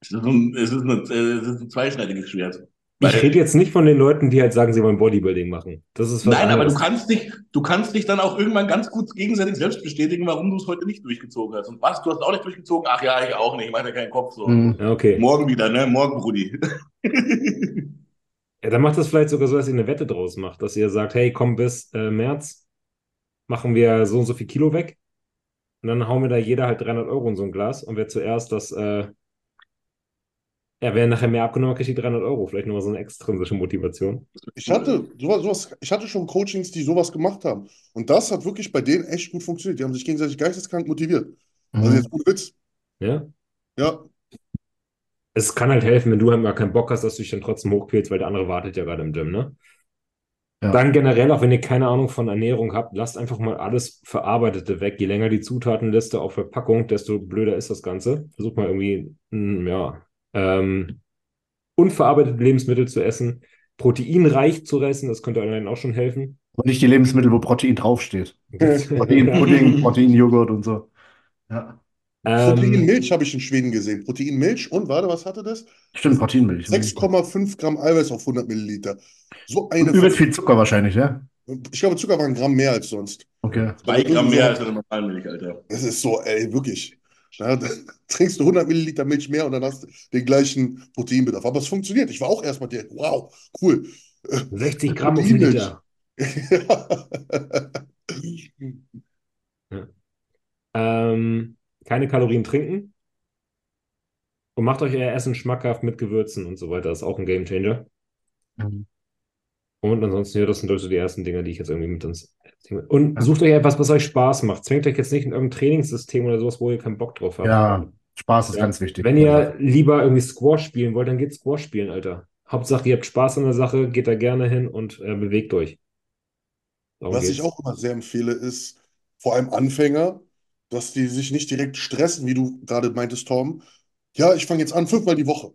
D: Es ist ein, es ist ein, es ist ein zweischneidiges Schwert.
A: ich rede jetzt nicht von den Leuten, die halt sagen, sie wollen Bodybuilding machen. Das ist was
D: Nein, aber du
A: anderes.
D: kannst dich, du kannst dich dann auch irgendwann ganz gut gegenseitig selbst bestätigen, warum du es heute nicht durchgezogen hast. Und was, du hast auch nicht durchgezogen? Ach ja, ich auch nicht, ich mache dir keinen Kopf so.
B: Mhm.
A: Ja, okay.
D: Morgen wieder, ne? Morgen, Brudi. <laughs>
A: Ja, dann macht das vielleicht sogar so, dass ihr eine Wette draus macht, dass ihr sagt, hey, komm, bis äh, März machen wir so und so viel Kilo weg. Und dann hauen wir da jeder halt 300 Euro in so ein Glas. Und wer zuerst das, äh, ja, wer nachher mehr abgenommen hat, kriegt die 300 Euro. Vielleicht nochmal so eine extrinsische Motivation.
C: Ich hatte sowas, sowas, ich hatte schon Coachings, die sowas gemacht haben. Und das hat wirklich bei denen echt gut funktioniert. Die haben sich gegenseitig geisteskrank motiviert. Also
B: Mhm.
C: jetzt ohne Witz.
A: Ja.
C: Ja,
A: Es kann halt helfen, wenn du halt mal keinen Bock hast, dass du dich dann trotzdem hochquälst, weil der andere wartet ja gerade im Gym, ne?
B: Ja.
A: Dann generell, auch wenn ihr keine Ahnung von Ernährung habt, lasst einfach mal alles Verarbeitete weg. Je länger die Zutatenliste auf Verpackung, desto blöder ist das Ganze. Versucht mal irgendwie, mm, ja, ähm, unverarbeitete Lebensmittel zu essen, proteinreich zu essen, das könnte euch auch schon helfen.
B: Und nicht die Lebensmittel, wo Protein draufsteht. <laughs> Proteinpudding, Proteinjoghurt und so. Ja.
A: Ähm,
C: Proteinmilch habe ich in Schweden gesehen. Proteinmilch und warte, was hatte das?
B: Stimmt, Proteinmilch.
C: 6,5 Gramm Eiweiß auf 100 Milliliter. So eine.
B: übelst viel Zucker wahrscheinlich, ja?
C: Ich glaube, Zucker war ein Gramm mehr als sonst.
B: Okay.
D: Zwei Gramm mehr als eine Normalmilch, Alter.
C: Das ist so, ey, wirklich. Ja, trinkst du 100 Milliliter Milch mehr und dann hast du den gleichen Proteinbedarf. Aber es funktioniert. Ich war auch erstmal direkt, wow, cool.
A: 60 Gramm auf. Liter. <laughs>
C: Ja.
A: Ähm, keine Kalorien trinken. Und macht euch euer Essen schmackhaft mit Gewürzen und so weiter. Das ist auch ein Gamechanger.
B: Mhm.
A: Und ansonsten, ja, das sind so die ersten Dinge, die ich jetzt irgendwie mit uns. Und sucht euch etwas, was euch Spaß macht. Zwingt euch jetzt nicht in irgendein Trainingssystem oder sowas, wo ihr keinen Bock drauf habt.
B: Ja, Spaß ist
A: Ja.
B: ganz wichtig.
A: Wenn ihr lieber irgendwie Squash spielen wollt, dann geht Squash spielen, Alter. Hauptsache, ihr habt Spaß an der Sache, geht da gerne hin und äh, bewegt euch. Darum
C: Was
A: geht's.
C: ich auch immer sehr empfehle, ist vor allem Anfänger, dass die sich nicht direkt stressen, wie du gerade meintest, Tom. Ja, ich fange jetzt an, fünfmal die Woche.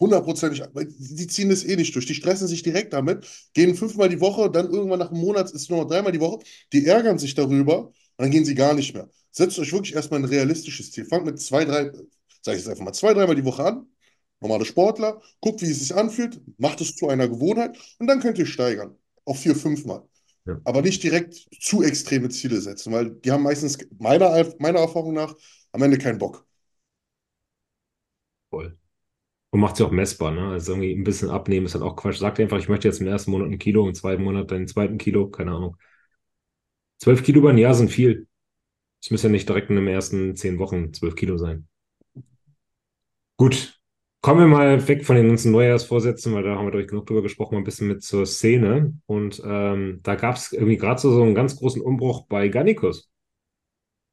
C: Hundertprozentig. weil Die ziehen das eh nicht durch. Die stressen sich direkt damit, gehen fünfmal die Woche, dann irgendwann nach einem Monat ist es nur noch dreimal die Woche. Die ärgern sich darüber und dann gehen sie gar nicht mehr. Setzt euch wirklich erstmal ein realistisches Ziel. Fangt mit zwei, drei, sage ich jetzt einfach mal, zwei, dreimal die Woche an. Normale Sportler, guckt, wie es sich anfühlt, macht es zu einer Gewohnheit und dann könnt ihr steigern. Auf vier, fünfmal.
A: Ja.
C: Aber nicht direkt zu extreme Ziele setzen, weil die haben meistens, meiner, meiner Erfahrung nach, am Ende keinen Bock.
A: Voll. Und macht sie auch messbar, ne? Also irgendwie ein bisschen abnehmen ist halt auch Quatsch. Sagt einfach, ich möchte jetzt im ersten Monat ein Kilo, im zweiten Monat dann den zweiten Kilo, keine Ahnung. Zwölf Kilo über ein Jahr sind viel. Es müssen ja nicht direkt in den ersten zehn Wochen zwölf Kilo sein. Gut. Kommen wir mal weg von den ganzen Neujahrsvorsätzen, weil da haben wir, glaube ich, genug drüber gesprochen, mal ein bisschen mit zur Szene. Und ähm, da gab es irgendwie gerade so, so einen ganz großen Umbruch bei Garnicus.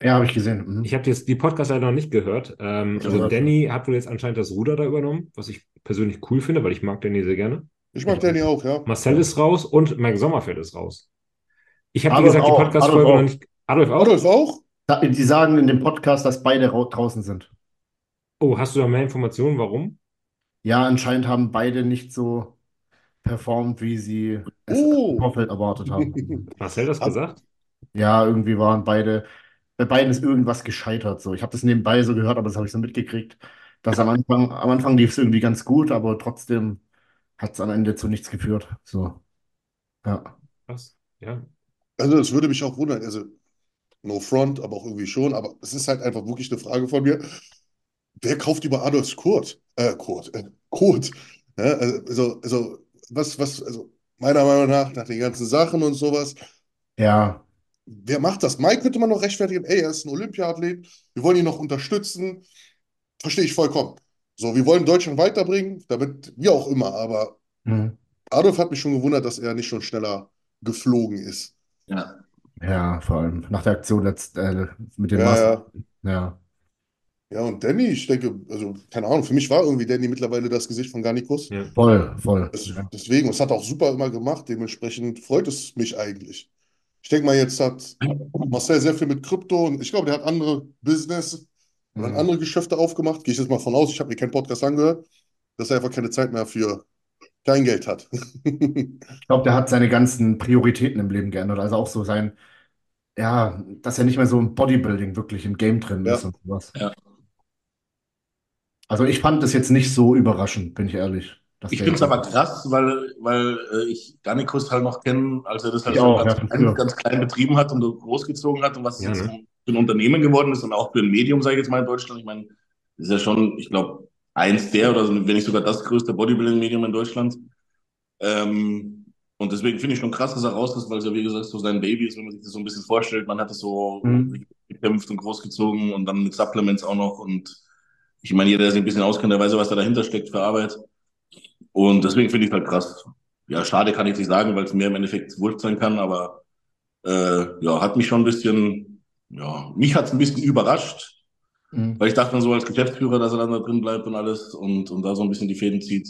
B: Ja, habe ich gesehen. Mhm.
A: Ich habe jetzt die Podcast leider noch nicht gehört. Ähm, also
B: auch.
A: Danny hat wohl jetzt anscheinend das Ruder da übernommen, was ich persönlich cool finde, weil ich mag Danny sehr gerne.
C: Ich mag Danny auch, ja.
A: Marcel ist raus und Mike Sommerfeld ist raus. Ich habe, wie gesagt, die
B: auch.
A: Podcast-Folge
B: Adolf
A: noch
B: auch.
A: nicht. Adolf auch?
C: Adolf auch?
B: Da- Die sagen in dem Podcast, dass beide rau- draußen sind.
A: Oh, hast du da mehr Informationen? Warum?
B: Ja, anscheinend haben beide nicht so performt, wie sie es
C: Oh.
B: im Vorfeld erwartet haben. <laughs>
A: Marcel das
C: Ab-
A: gesagt?
B: Ja, irgendwie waren beide, bei beiden ist irgendwas gescheitert. So. Ich habe das nebenbei so gehört, aber das habe ich so mitgekriegt, dass am Anfang, am Anfang lief es irgendwie ganz gut, aber trotzdem hat es am Ende zu nichts geführt. So. Ja.
A: Was? Ja.
C: Also, das würde mich auch wundern. Also, no front, aber auch irgendwie schon. Aber es ist halt einfach wirklich eine Frage von mir. Wer kauft über Adolfs Kurt? Äh, Kurt, äh, Kurt. Ja, also, also, was, was, also, meiner Meinung nach, nach den ganzen Sachen und sowas,
B: Ja,
C: wer macht das? Mike könnte man noch rechtfertigen, ey, er ist ein Olympiaathlet, wir wollen ihn noch unterstützen. Verstehe ich vollkommen. So, wir wollen Deutschland weiterbringen, damit, wie auch immer, aber
B: hm.
C: Adolf hat mich schon gewundert, dass er nicht schon schneller geflogen ist.
D: Ja.
B: Ja, vor allem nach der Aktion letzt, äh, mit dem
C: Ja,
B: Master.
C: ja.
B: Ja.
C: Ja, und Danny, ich denke, also, keine Ahnung, für mich war irgendwie Danny mittlerweile das Gesicht von Garnicus.
A: Ja.
B: Voll, voll.
C: Das,
B: Ja.
C: deswegen, es hat auch super immer gemacht, dementsprechend freut es mich eigentlich. Ich denke mal, jetzt hat Marcel sehr viel mit Krypto und ich glaube, der hat andere Business
B: Mhm.
C: andere Geschäfte aufgemacht. Gehe ich jetzt mal von aus, ich habe mir keinen Podcast angehört, dass er einfach keine Zeit mehr für kein Geld hat. <laughs>
B: Ich glaube, der hat seine ganzen Prioritäten im Leben geändert. Also auch so sein, ja, dass er nicht mehr so im Bodybuilding wirklich im Game drin
C: Ja.
B: ist und sowas.
D: Ja.
B: Also ich fand das jetzt nicht so überraschend, bin ich ehrlich. dass
D: Ich finde es aber krass, weil, weil äh, ich Garnikus halt noch kenne, als er das halt
B: auch,
D: ganz,
B: ja,
D: ganz klein betrieben hat und so großgezogen hat und was es
A: Ja,
D: jetzt
A: ne?
D: für ein Unternehmen geworden ist und auch für ein Medium, sage ich jetzt mal in Deutschland. Ich meine, das ist ja schon, ich glaube, eins der oder wenn nicht sogar das größte Bodybuilding-Medium in Deutschland. Ähm, und deswegen finde ich schon krass, dass er raus ist, weil es ja, wie gesagt, so sein Baby ist, wenn man sich das so ein bisschen vorstellt. Man hat es so
B: Mhm.
D: gekämpft und großgezogen und dann mit Supplements auch noch. Und ich meine, jeder, der sich ein bisschen auskennt, der weiß ja, was da dahinter steckt für Arbeit. Und deswegen finde ich es halt krass. Ja, schade kann ich nicht sagen, weil es mir im Endeffekt wurscht sein kann, aber äh, ja, hat mich schon ein bisschen, ja, mich hat es ein bisschen überrascht,
B: Mhm.
D: weil ich dachte dann so als Geschäftsführer, dass er dann da drin bleibt und alles und, und da so ein bisschen die Fäden zieht.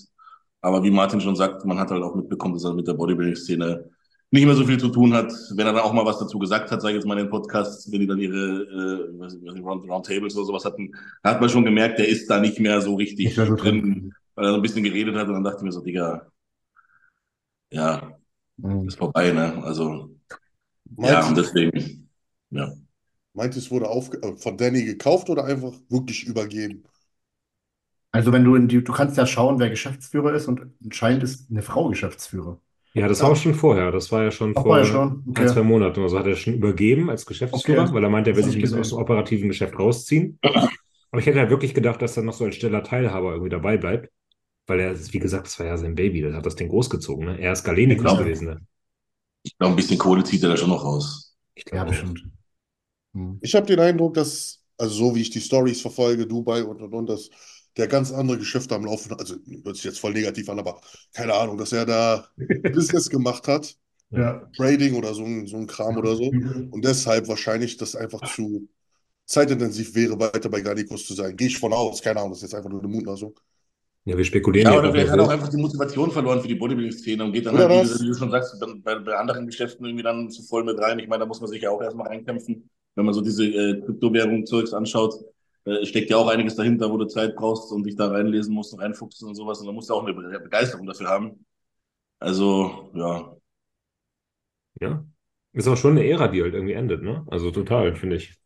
D: Aber wie Martin schon sagt, man hat halt auch mitbekommen, dass er mit der Bodybuilding-Szene nicht mehr so viel zu tun hat. Wenn er dann auch mal was dazu gesagt hat, sage ich jetzt mal in den Podcasts, wenn die dann ihre äh, weiß ich, weiß nicht, Round, Roundtables oder sowas hatten, da hat man schon gemerkt, der ist da nicht mehr so richtig
B: so
D: drin,
B: drin.
D: weil er so ein bisschen geredet hat und dann dachte ich mir so, Digga, ja,
B: Mhm.
D: ist vorbei, ne? Also,
C: Meinst,
D: ja, und deswegen, ja.
C: meinst du, es wurde auf, äh, von Danny gekauft oder einfach wirklich übergeben?
B: Also wenn du in die, du kannst ja schauen, wer Geschäftsführer ist und anscheinend ist eine Frau Geschäftsführer.
A: Ja, das
C: Ja.
A: war auch schon vorher. Das war ja schon
B: Ach,
A: vor
B: ja schon?
A: ein, zwei
B: Okay.
A: Monaten oder so. Hat er schon übergeben als Geschäftsführer,
B: Okay.
A: weil er meinte, er will sich ein bisschen aus dem operativen Geschäft rausziehen. Aber ich hätte halt wirklich gedacht, dass er noch so als stiller Teilhaber irgendwie dabei bleibt. Weil er, wie gesagt, das war ja sein Baby. Der hat das Ding großgezogen. Ne? Er ist Galenikus
D: Genau.
A: gewesen. Ne?
D: Ich glaube, ein bisschen Kohle zieht er da schon noch raus.
A: Ich
B: Ja,
A: glaube
B: bestimmt. Mhm.
C: Ich habe den Eindruck, dass, also so wie ich die Stories verfolge, Dubai und und und, dass der ganz andere Geschäfte am Laufen, also hört sich jetzt voll negativ an, aber keine Ahnung, dass er da <laughs> Business gemacht hat,
B: Ja.
C: Trading oder so, ein- so ein Kram oder so. Und deshalb wahrscheinlich das einfach zu zeitintensiv wäre, weiter bei Garnicus zu sein. Gehe ich von aus, keine Ahnung, das ist jetzt einfach nur eine Mutmaßung.
A: Ja, wir spekulieren
D: Ja,
A: ja
D: oder
A: auch
D: vielleicht hat auch einfach die Motivation verloren für die Bodybuilding-Szene und geht dann
C: Oder
D: halt, wie, wie du schon sagst, dann bei, bei anderen Geschäften irgendwie dann zu voll mit rein. Ich meine, da muss man sich ja auch erstmal reinkämpfen. Wenn man so diese äh, Kryptowährung-Zeugs anschaut, äh, steckt ja auch einiges dahinter, wo du Zeit brauchst und dich da reinlesen musst und reinfuchsen und sowas. Und da musst du auch eine Be- Begeisterung dafür haben. Also, ja.
A: Ja. Ist aber schon eine Ära, die halt irgendwie endet, ne? Also total, finde ich.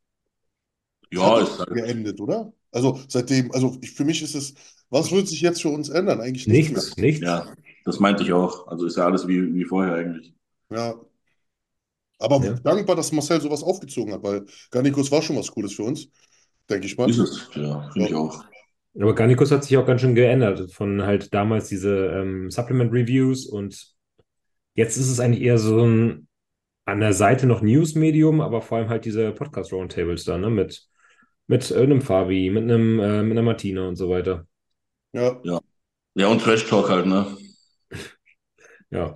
D: Ja,
C: Hat
D: ist halt,
C: geendet, oder? Also seitdem, also ich, für mich ist es, was wird sich jetzt für uns ändern? Eigentlich nichts
A: Nichts, nichts.
D: ja, das meinte ich auch. Also ist ja alles wie, wie vorher eigentlich.
C: Ja. Aber
A: Ja.
C: dankbar, dass Marcel sowas aufgezogen hat, weil Garnicus war schon was Cooles für uns, denke ich mal.
D: Ist es, ja, finde ich auch.
A: Aber Garnicus hat sich auch ganz schön geändert von halt damals diese ähm, Supplement-Reviews und jetzt ist es eigentlich eher so ein an der Seite noch News-Medium, aber vor allem halt diese Podcast-Roundtables da, ne? Mit, mit einem Fabi, mit einem, äh, mit einer Martina und so weiter.
C: Ja.
D: Ja, und Trash Talk halt, ne? <laughs>
A: Ja.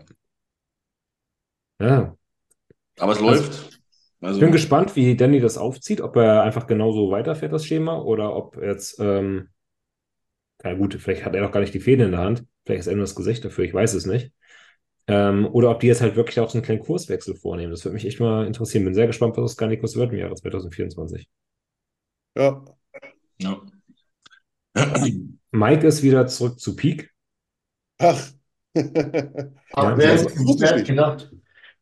A: Ja.
D: Aber es
A: Also-
D: läuft.
A: Ich
D: Also,
A: bin gespannt, wie Danny das aufzieht, ob er einfach genauso weiterfährt, das Schema, oder ob jetzt, ähm, na gut, vielleicht hat er noch gar nicht die Fäden in der Hand, vielleicht ist er nur das Gesicht dafür, ich weiß es nicht. Ähm, oder ob die jetzt halt wirklich auch so einen kleinen Kurswechsel vornehmen. Das würde mich echt mal interessieren. Bin sehr gespannt, was das Garnicus wird im Jahre 2024.
C: Ja.
D: ja. <clears throat>
A: Mike ist wieder zurück zu Peak.
C: Ach. <laughs>
B: Aber
A: Ja,
B: wer,
C: ich
B: hätte gedacht?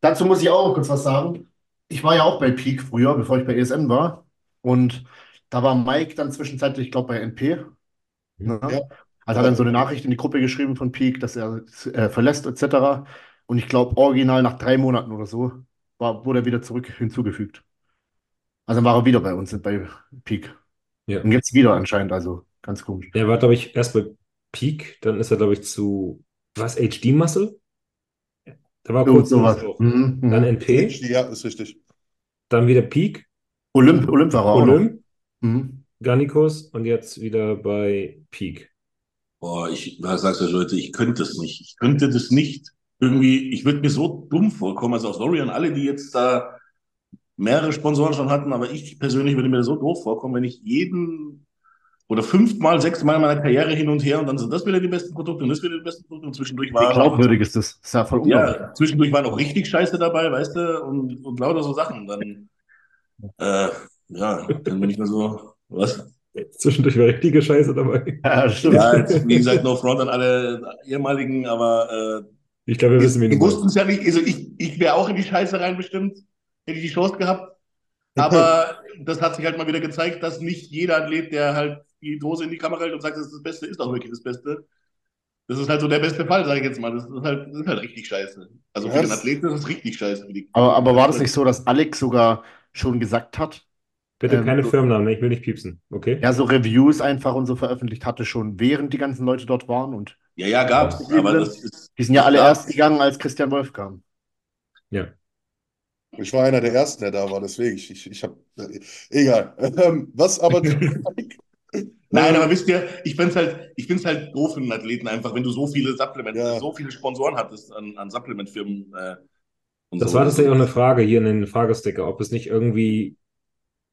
B: Dazu muss ich auch kurz was sagen. Ich war ja auch bei Peak früher, bevor ich bei ESN war. Und da war Mike dann zwischenzeitlich, ich glaube, bei NP. Ne?
C: Ja.
B: Also hat dann so eine Nachricht in die Gruppe geschrieben von Peak, dass er äh, verlässt, etc. Und ich glaube, original nach drei Monaten oder so war, wurde er wieder zurück hinzugefügt. Also dann war er wieder bei uns bei Peak.
A: Ja.
B: Und jetzt wieder anscheinend, also ganz komisch.
A: Er war, glaube ich, erst bei Peak, dann ist er, glaube ich, zu, was, HD Muscle? Da war kurz
B: sowas.
A: auch.
B: Mhm, mhm.
A: Dann NP,
C: Ja, ist richtig.
A: dann wieder Peak,
B: Olymp, Olymp war auch noch.
A: Olymp,
B: Mhm.
A: Garnicus und jetzt wieder bei Peak.
D: Boah, ich sagst du, Leute, ich könnte das nicht. Ich könnte das nicht. Irgendwie, ich würde mir so dumm vorkommen. Also auch sorry an alle, die jetzt da mehrere Sponsoren schon hatten, aber ich persönlich würde mir so doof vorkommen, wenn ich jeden oder fünfmal, sechsmal in meiner Karriere hin und her und dann sind das wieder die besten Produkte und das wieder die besten Produkte und zwischendurch
B: Wie
D: war
B: glaubwürdig ist das? Das ist ja voll unglaublich.
D: ja, zwischendurch waren auch richtig Scheiße dabei, weißt du, und, und lauter so Sachen. Dann, äh, ja, dann bin ich mir so, was?
A: Zwischendurch war richtige Scheiße dabei.
B: Ja, stimmt.
D: Ja, jetzt, wie gesagt, no front an alle ehemaligen, aber äh,
A: Ich glaube, wir wissen, wen
D: wir
A: du
D: wussten es ja nicht. Also ich, ich wäre auch in die Scheiße rein bestimmt, hätte ich die Chance gehabt. Aber das hat sich halt mal wieder gezeigt, dass nicht jeder Athlet, der halt die Dose in die Kamera hält und sagt, das ist das Beste, ist auch wirklich das Beste. Das ist halt so der beste Fall, sage ich jetzt mal. Das ist halt, das ist halt richtig scheiße. Also für
C: Ja,
D: den
C: das-
D: Athleten ist es richtig scheiße. Für die,
B: Aber, aber war das nicht so, dass Alex sogar schon gesagt hat,
A: Bitte
B: Ähm,
A: keine
B: so-
A: Firmennamen, ne? ich will nicht piepsen, okay?
B: ja, so Reviews einfach und so veröffentlicht hatte, schon während die ganzen Leute dort waren. Und
D: Ja, ja, gab's,
B: Ja.
D: aber das ist.
B: die sind ja alle erst gegangen, als Christian Wolf kam.
A: Ja.
C: Ich war einer der Ersten, der da war, deswegen. Ich, ich, ich habe. Egal. Ähm, was aber. <laughs>
D: Nein, aber wisst ihr, ich find's halt, ich find's halt doof für einen Athleten einfach, wenn du so viele Supplements,
C: Ja.
D: so viele Sponsoren hattest an, an Supplementfirmen. Äh, und
A: Das
D: so.
A: war tatsächlich auch eine Frage hier in den Fragesticker, ob es nicht irgendwie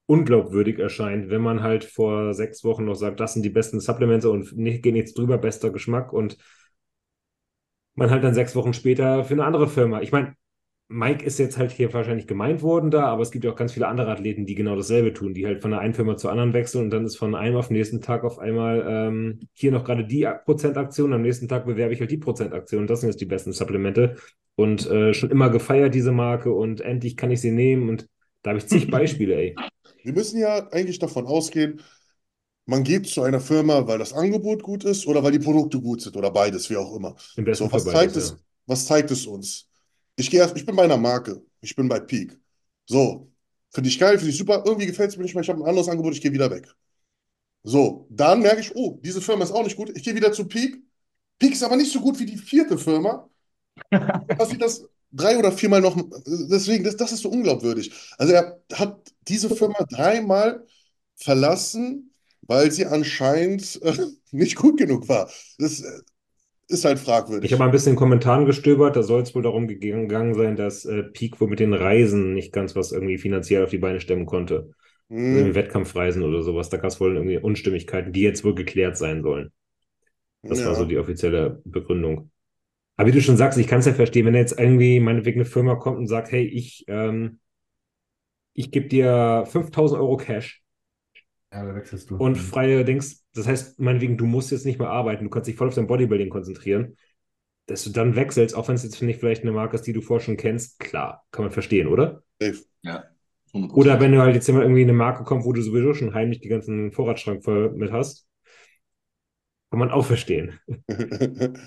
A: unglaubwürdig erscheint, wenn man halt vor sechs Wochen noch sagt, das sind die besten Supplemente und nicht, geht nichts drüber, bester Geschmack und man halt dann sechs Wochen später für eine andere Firma. Ich meine, Mike ist jetzt halt hier wahrscheinlich gemeint worden da, aber es gibt ja auch ganz viele andere Athleten, die genau dasselbe tun, die halt von der einen Firma zur anderen wechseln und dann ist von einem auf den nächsten Tag auf einmal ähm, hier noch gerade die Prozentaktion, am nächsten Tag bewerbe ich halt die Prozentaktion das sind jetzt die besten Supplemente und äh, schon immer gefeiert diese Marke und endlich kann ich sie nehmen und da habe ich zig <laughs> Beispiele, ey.
C: Wir müssen ja eigentlich davon ausgehen, man geht zu einer Firma, weil das Angebot gut ist oder weil die Produkte gut sind oder beides, wie auch immer.
A: Im besten
C: So, was
A: Fall
C: zeigt
A: beides,
C: es, was zeigt es uns? Ich gehe erst, ich bin bei einer Marke, ich bin bei Peak. So, finde ich geil, finde ich super, irgendwie gefällt es mir nicht mehr, ich habe ein anderes Angebot, ich gehe wieder weg. So, dann merke ich, oh, diese Firma ist auch nicht gut, ich gehe wieder zu Peak. Peak ist aber nicht so gut wie die vierte Firma. <laughs> Passiert das drei oder viermal noch, deswegen, das, das ist so unglaubwürdig. Also er hat diese Firma dreimal verlassen, weil sie anscheinend äh, <laughs> nicht gut genug war. Das äh, ist halt fragwürdig.
A: Ich habe mal ein bisschen in Kommentaren gestöbert, da soll es wohl darum gegangen sein, dass äh, Peak wohl mit den Reisen nicht ganz was irgendwie finanziell auf die Beine stemmen konnte.
C: Hm,
A: Wettkampfreisen oder sowas, da gab es wohl irgendwie Unstimmigkeiten, die jetzt wohl geklärt sein sollen. Das war
C: ja.
A: so die offizielle Begründung. Aber wie du schon sagst, ich kann es ja verstehen, wenn jetzt irgendwie meinetwegen eine Firma kommt und sagt, hey, ich, ähm, ich gebe dir 5000 Euro Cash
B: Ja, da wechselst du.
A: und freie Dings. Das heißt, meinetwegen, du musst jetzt nicht mehr arbeiten, du kannst dich voll auf dein Bodybuilding konzentrieren. Dass du dann wechselst, auch wenn es jetzt nicht vielleicht eine Marke ist, die du vorher schon kennst, klar, kann man verstehen, oder?
D: Ja, 100%.
A: Oder wenn du halt jetzt immer irgendwie eine Marke kommt, wo du sowieso schon heimlich die ganzen Vorratsschrank voll mit hast, kann man auch verstehen. <laughs>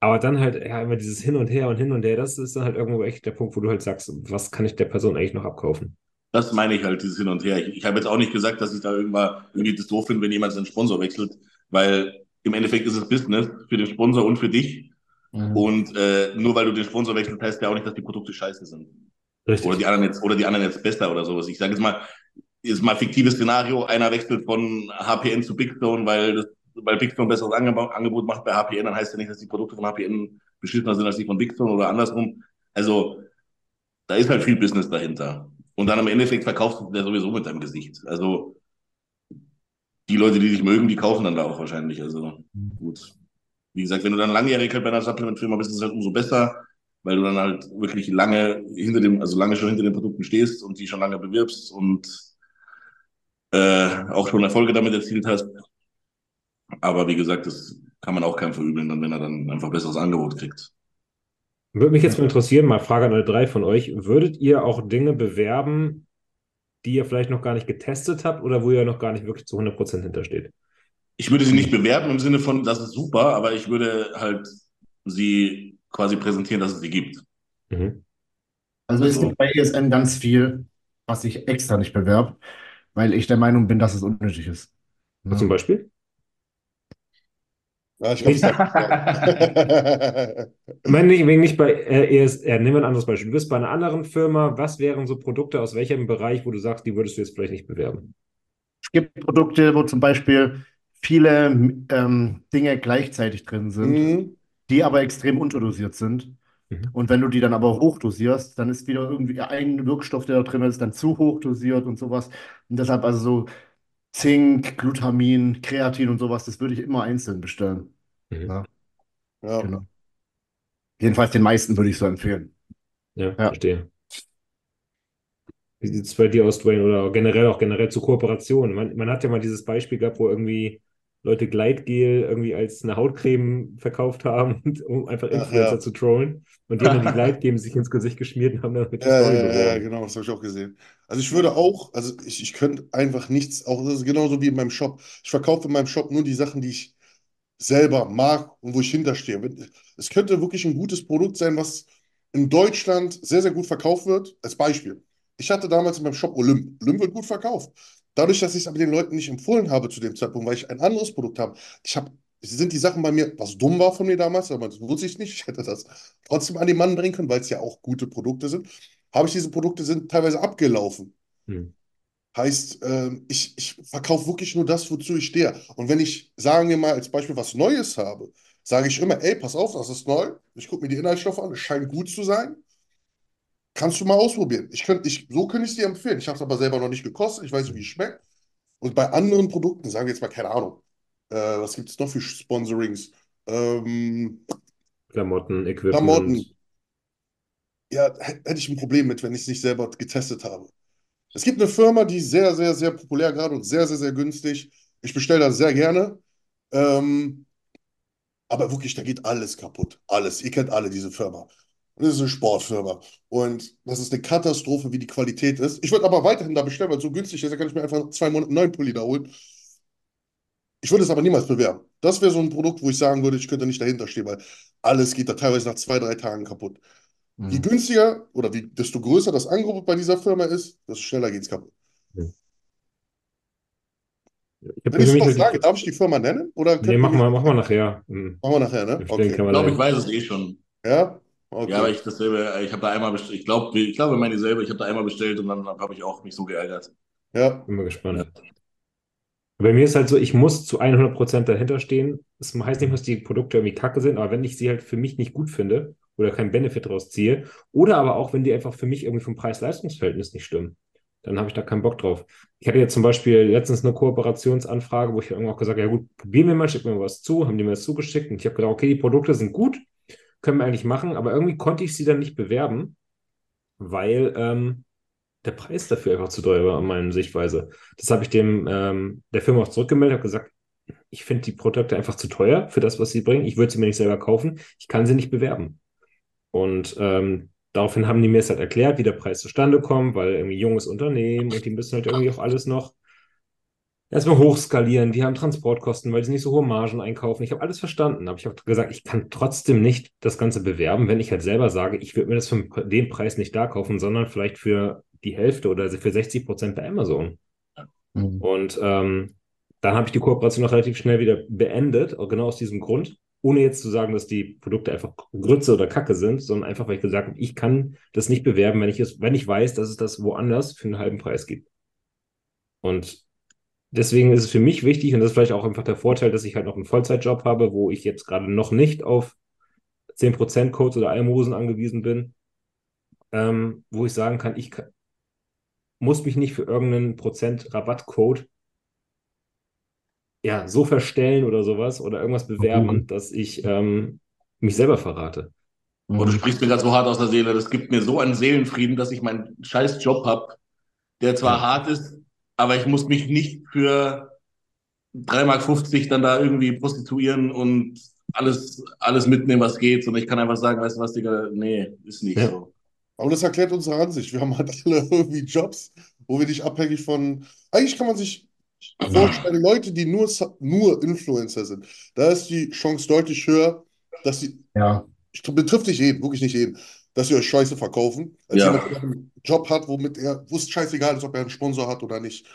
A: Aber dann halt, ja, immer dieses Hin und Her und Hin und Her, das ist dann halt irgendwo echt der Punkt, wo du halt sagst, was kann ich der Person eigentlich noch abkaufen?
D: Das meine ich halt, dieses Hin und Her. Ich, ich habe jetzt auch nicht gesagt, dass ich da irgendwann irgendwie das doof finde, wenn jemand seinen Sponsor wechselt, weil im Endeffekt ist es Business für den Sponsor und für dich.
B: Mhm.
D: Und äh, nur weil du den Sponsor wechselst, heißt ja auch nicht, dass die Produkte scheiße sind.
A: Richtig.
D: Oder die anderen jetzt, oder die anderen jetzt besser oder sowas. Ich sage jetzt mal, ist mal fiktives Szenario, einer wechselt von HPN zu Big Stone, weil das, weil Big Stone ein besseres Angebot, Angebot macht bei HPN, dann heißt ja nicht, dass die Produkte von HPN beschissener sind als die von Big Stone oder andersrum. Also da ist halt viel Business dahinter. Und dann im Endeffekt verkaufst du der sowieso mit deinem Gesicht. Also die Leute, die dich mögen, die kaufen dann da auch wahrscheinlich. Also gut. Wie gesagt, wenn du dann langjährig halt bei einer Supplement-Firma bist, ist es halt umso besser, weil du dann halt wirklich lange hinter dem, also lange schon hinter den Produkten stehst und die schon lange bewirbst und äh, auch schon Erfolge damit erzielt hast. Aber wie gesagt, das kann man auch keinem verübeln, wenn er dann einfach besseres Angebot kriegt.
A: Würde mich jetzt mal interessieren, mal Frage an alle drei von euch. Würdet ihr auch Dinge bewerben, die ihr vielleicht noch gar nicht getestet habt oder wo ihr noch gar nicht wirklich zu 100% hintersteht?
D: Ich würde sie nicht bewerben im Sinne von, das ist super, aber ich würde halt sie quasi präsentieren, dass es sie gibt.
A: Mhm.
B: Also es
D: Also-
B: gibt bei ESN ganz viel, was ich extra nicht bewerbe, weil ich der Meinung bin, dass es unnötig ist.
A: Zum Beispiel?
C: Ja, ich glaube,
A: Ich meine nicht, wegen nicht bei äh, ESR. Nehmen wir ein anderes Beispiel. Du bist bei einer anderen Firma. Was wären so Produkte aus welchem Bereich, wo du sagst, die würdest du jetzt vielleicht nicht bewerben?
B: Es gibt Produkte, wo zum Beispiel viele ähm, Dinge gleichzeitig drin sind,
C: Mhm.
B: die aber extrem unterdosiert sind.
A: Mhm.
B: Und wenn du die dann aber hochdosierst, dann ist wieder irgendwie ein Wirkstoff, der da drin ist, dann zu hoch dosiert und sowas. Und deshalb also so Zink, Glutamin, Kreatin und sowas, das würde ich immer einzeln bestellen.
A: Mhm.
B: Ja,
C: Ja.
B: genau. Jedenfalls den meisten würde ich so empfehlen.
A: Ja,
B: Ja.
A: verstehe. Wie sieht es bei dir aus, Dwayne? Oder generell auch generell zu Kooperationen? Man, man hat ja mal dieses Beispiel gehabt, wo irgendwie Leute Gleitgel irgendwie als eine Hautcreme verkauft haben, <laughs> um einfach
C: Ach,
A: Influencer
C: ja.
A: zu trollen. Und die haben dann die <laughs> Gleitgel sich ins Gesicht geschmiert und haben dann mit die
C: Ja,
A: Story
C: ja, ja, genau, das habe ich auch gesehen. Also ich würde auch, also ich, ich könnte einfach nichts, auch das ist genauso wie in meinem Shop. Ich verkaufe in meinem Shop nur die Sachen, die ich selber mag und wo ich hinterstehe. Es könnte wirklich ein gutes Produkt sein, was in Deutschland sehr, sehr gut verkauft wird. Als Beispiel. Ich hatte damals in meinem Shop Olymp. Olymp wird gut verkauft. Dadurch, dass ich es aber den Leuten nicht empfohlen habe zu dem Zeitpunkt, weil ich ein anderes Produkt habe. Ich habe, sind die Sachen bei mir, was dumm war von mir damals, aber das wusste ich nicht. Ich hätte das trotzdem an den Mann bringen können, weil es ja auch gute Produkte sind. Habe ich diese Produkte sind teilweise abgelaufen.
A: Hm.
C: Heißt, ähm, ich, ich verkaufe wirklich nur das, wozu ich stehe. Und wenn ich, sagen wir mal, als Beispiel was Neues habe, sage ich immer, ey, pass auf, das ist neu. Ich gucke mir die Inhaltsstoffe an, es scheint gut zu sein. Kannst du mal ausprobieren. Ich könnt, ich, so könnte ich es dir empfehlen. Ich habe es aber selber noch nicht gekostet. Ich weiß nicht, wie es schmeckt. Und bei anderen Produkten, sagen wir jetzt mal, keine Ahnung, äh, was gibt es noch für Sponsorings? Ähm,
A: Klamotten, Equipment.
C: Klamotten. Ja, hä- hätte ich ein Problem mit, wenn ich es nicht selber getestet habe. Es gibt eine Firma, die sehr, sehr, sehr populär gerade und sehr, sehr, sehr günstig. Ich bestelle da sehr gerne. Ähm, aber wirklich, da geht alles kaputt. Alles. Ihr kennt alle diese Firma. Und das ist eine Sportfirma. Und das ist eine Katastrophe, wie die Qualität ist. Ich würde aber weiterhin da bestellen, weil es so günstig ist, da kann ich mir einfach zwei Monate einen neuen Pulli da holen. Ich würde es aber niemals bewerben. Das wäre so ein Produkt, wo ich sagen würde, ich könnte nicht dahinter stehen, weil alles geht da teilweise nach zwei, drei Tagen kaputt. Je
B: Mhm.
C: günstiger oder wie, desto größer das Angebot bei dieser Firma ist, desto schneller geht es kaputt.
A: Ich habe
C: Wenn ich es noch sage, darf ich die Firma nennen? Oder
A: Nee,
C: können
A: mach
C: wir-
A: mal, mach mal nachher. Hm.
C: Machen wir nachher, ne? Okay.
D: Ich glaube, ich weiß es eh schon.
C: Ja? Okay.
D: Ja, aber ich dasselbe, ich habe da einmal bestellt, ich glaube, ich glaube, meine dieselbe, ich habe da einmal bestellt und dann habe ich auch mich so geärgert.
C: Ja.
A: Bin mal gespannt. Bei mir ist halt so, ich muss zu 100% dahinter stehen. Das heißt nicht, dass die Produkte irgendwie kacke sind, aber wenn ich sie halt für mich nicht gut finde oder keinen Benefit draus ziehe, oder aber auch, wenn die einfach für mich irgendwie vom Preis-Leistungs-Verhältnis nicht stimmen, dann habe ich da keinen Bock drauf. Ich hatte jetzt zum Beispiel letztens eine Kooperationsanfrage, wo ich irgendwann auch gesagt habe, ja gut, probieren wir mal, schick mir was zu, haben die mir das zugeschickt und ich habe gedacht, okay, die Produkte sind gut, können wir eigentlich machen, aber irgendwie konnte ich sie dann nicht bewerben, weil ähm, der Preis dafür einfach zu teuer war, an meiner Sichtweise. Das habe ich dem ähm, der Firma auch zurückgemeldet, habe gesagt, ich finde die Produkte einfach zu teuer für das, was sie bringen. Ich würde sie mir nicht selber kaufen. Ich kann sie nicht bewerben. Und ähm, daraufhin haben die mir es halt erklärt, wie der Preis zustande kommt, weil irgendwie junges Unternehmen und die müssen halt irgendwie auch alles noch erstmal hochskalieren. Die haben Transportkosten, weil sie nicht so hohe Margen einkaufen. Ich habe alles verstanden, aber ich habe gesagt, ich kann trotzdem nicht das Ganze bewerben, wenn ich halt selber sage, ich würde mir das für den Preis nicht da kaufen, sondern vielleicht für die Hälfte oder für 60 Prozent bei Amazon.
B: Mhm.
A: Und ähm, dann habe ich die Kooperation auch relativ schnell wieder beendet, auch genau aus diesem Grund, ohne jetzt zu sagen, dass die Produkte einfach Grütze oder Kacke sind, sondern einfach, weil ich gesagt habe, ich kann das nicht bewerben, wenn ich es, wenn ich weiß, dass es das woanders für einen halben Preis gibt. Und deswegen ist es für mich wichtig, und das ist vielleicht auch einfach der Vorteil, dass ich halt noch einen Vollzeitjob habe, wo ich jetzt gerade noch nicht auf 10% Codes oder Almosen angewiesen bin, ähm, wo ich sagen kann, ich kann, muss mich nicht für irgendeinen Prozent Rabattcode ja, so verstellen oder sowas oder irgendwas bewerben,
B: Mhm.
A: dass ich ähm, mich selber verrate.
D: Und du
B: Mhm.
D: sprichst mir gerade so hart aus der Seele. Das gibt mir so einen Seelenfrieden, dass ich meinen scheiß Job habe, der zwar
A: Ja.
D: hart ist, aber ich muss mich nicht für 3,50 Mark dann da irgendwie prostituieren und alles, alles mitnehmen, was geht, sondern ich kann einfach sagen, weißt du was, Digga, nee, ist nicht
A: Ja.
D: so.
C: Aber das erklärt unsere Ansicht. Wir haben halt <laughs> alle irgendwie Jobs, wo wir nicht abhängig von. Eigentlich kann man sich vorstellen, Leute, die nur, nur Influencer sind, da ist die Chance deutlich höher, dass sie,
B: Ja.
C: betrifft nicht jeden, wirklich nicht jeden, dass sie euch Scheiße verkaufen, als
D: Ja.
C: jemand, der einen Job hat, womit er, wo es scheißegal ist, ob er einen Sponsor hat oder nicht.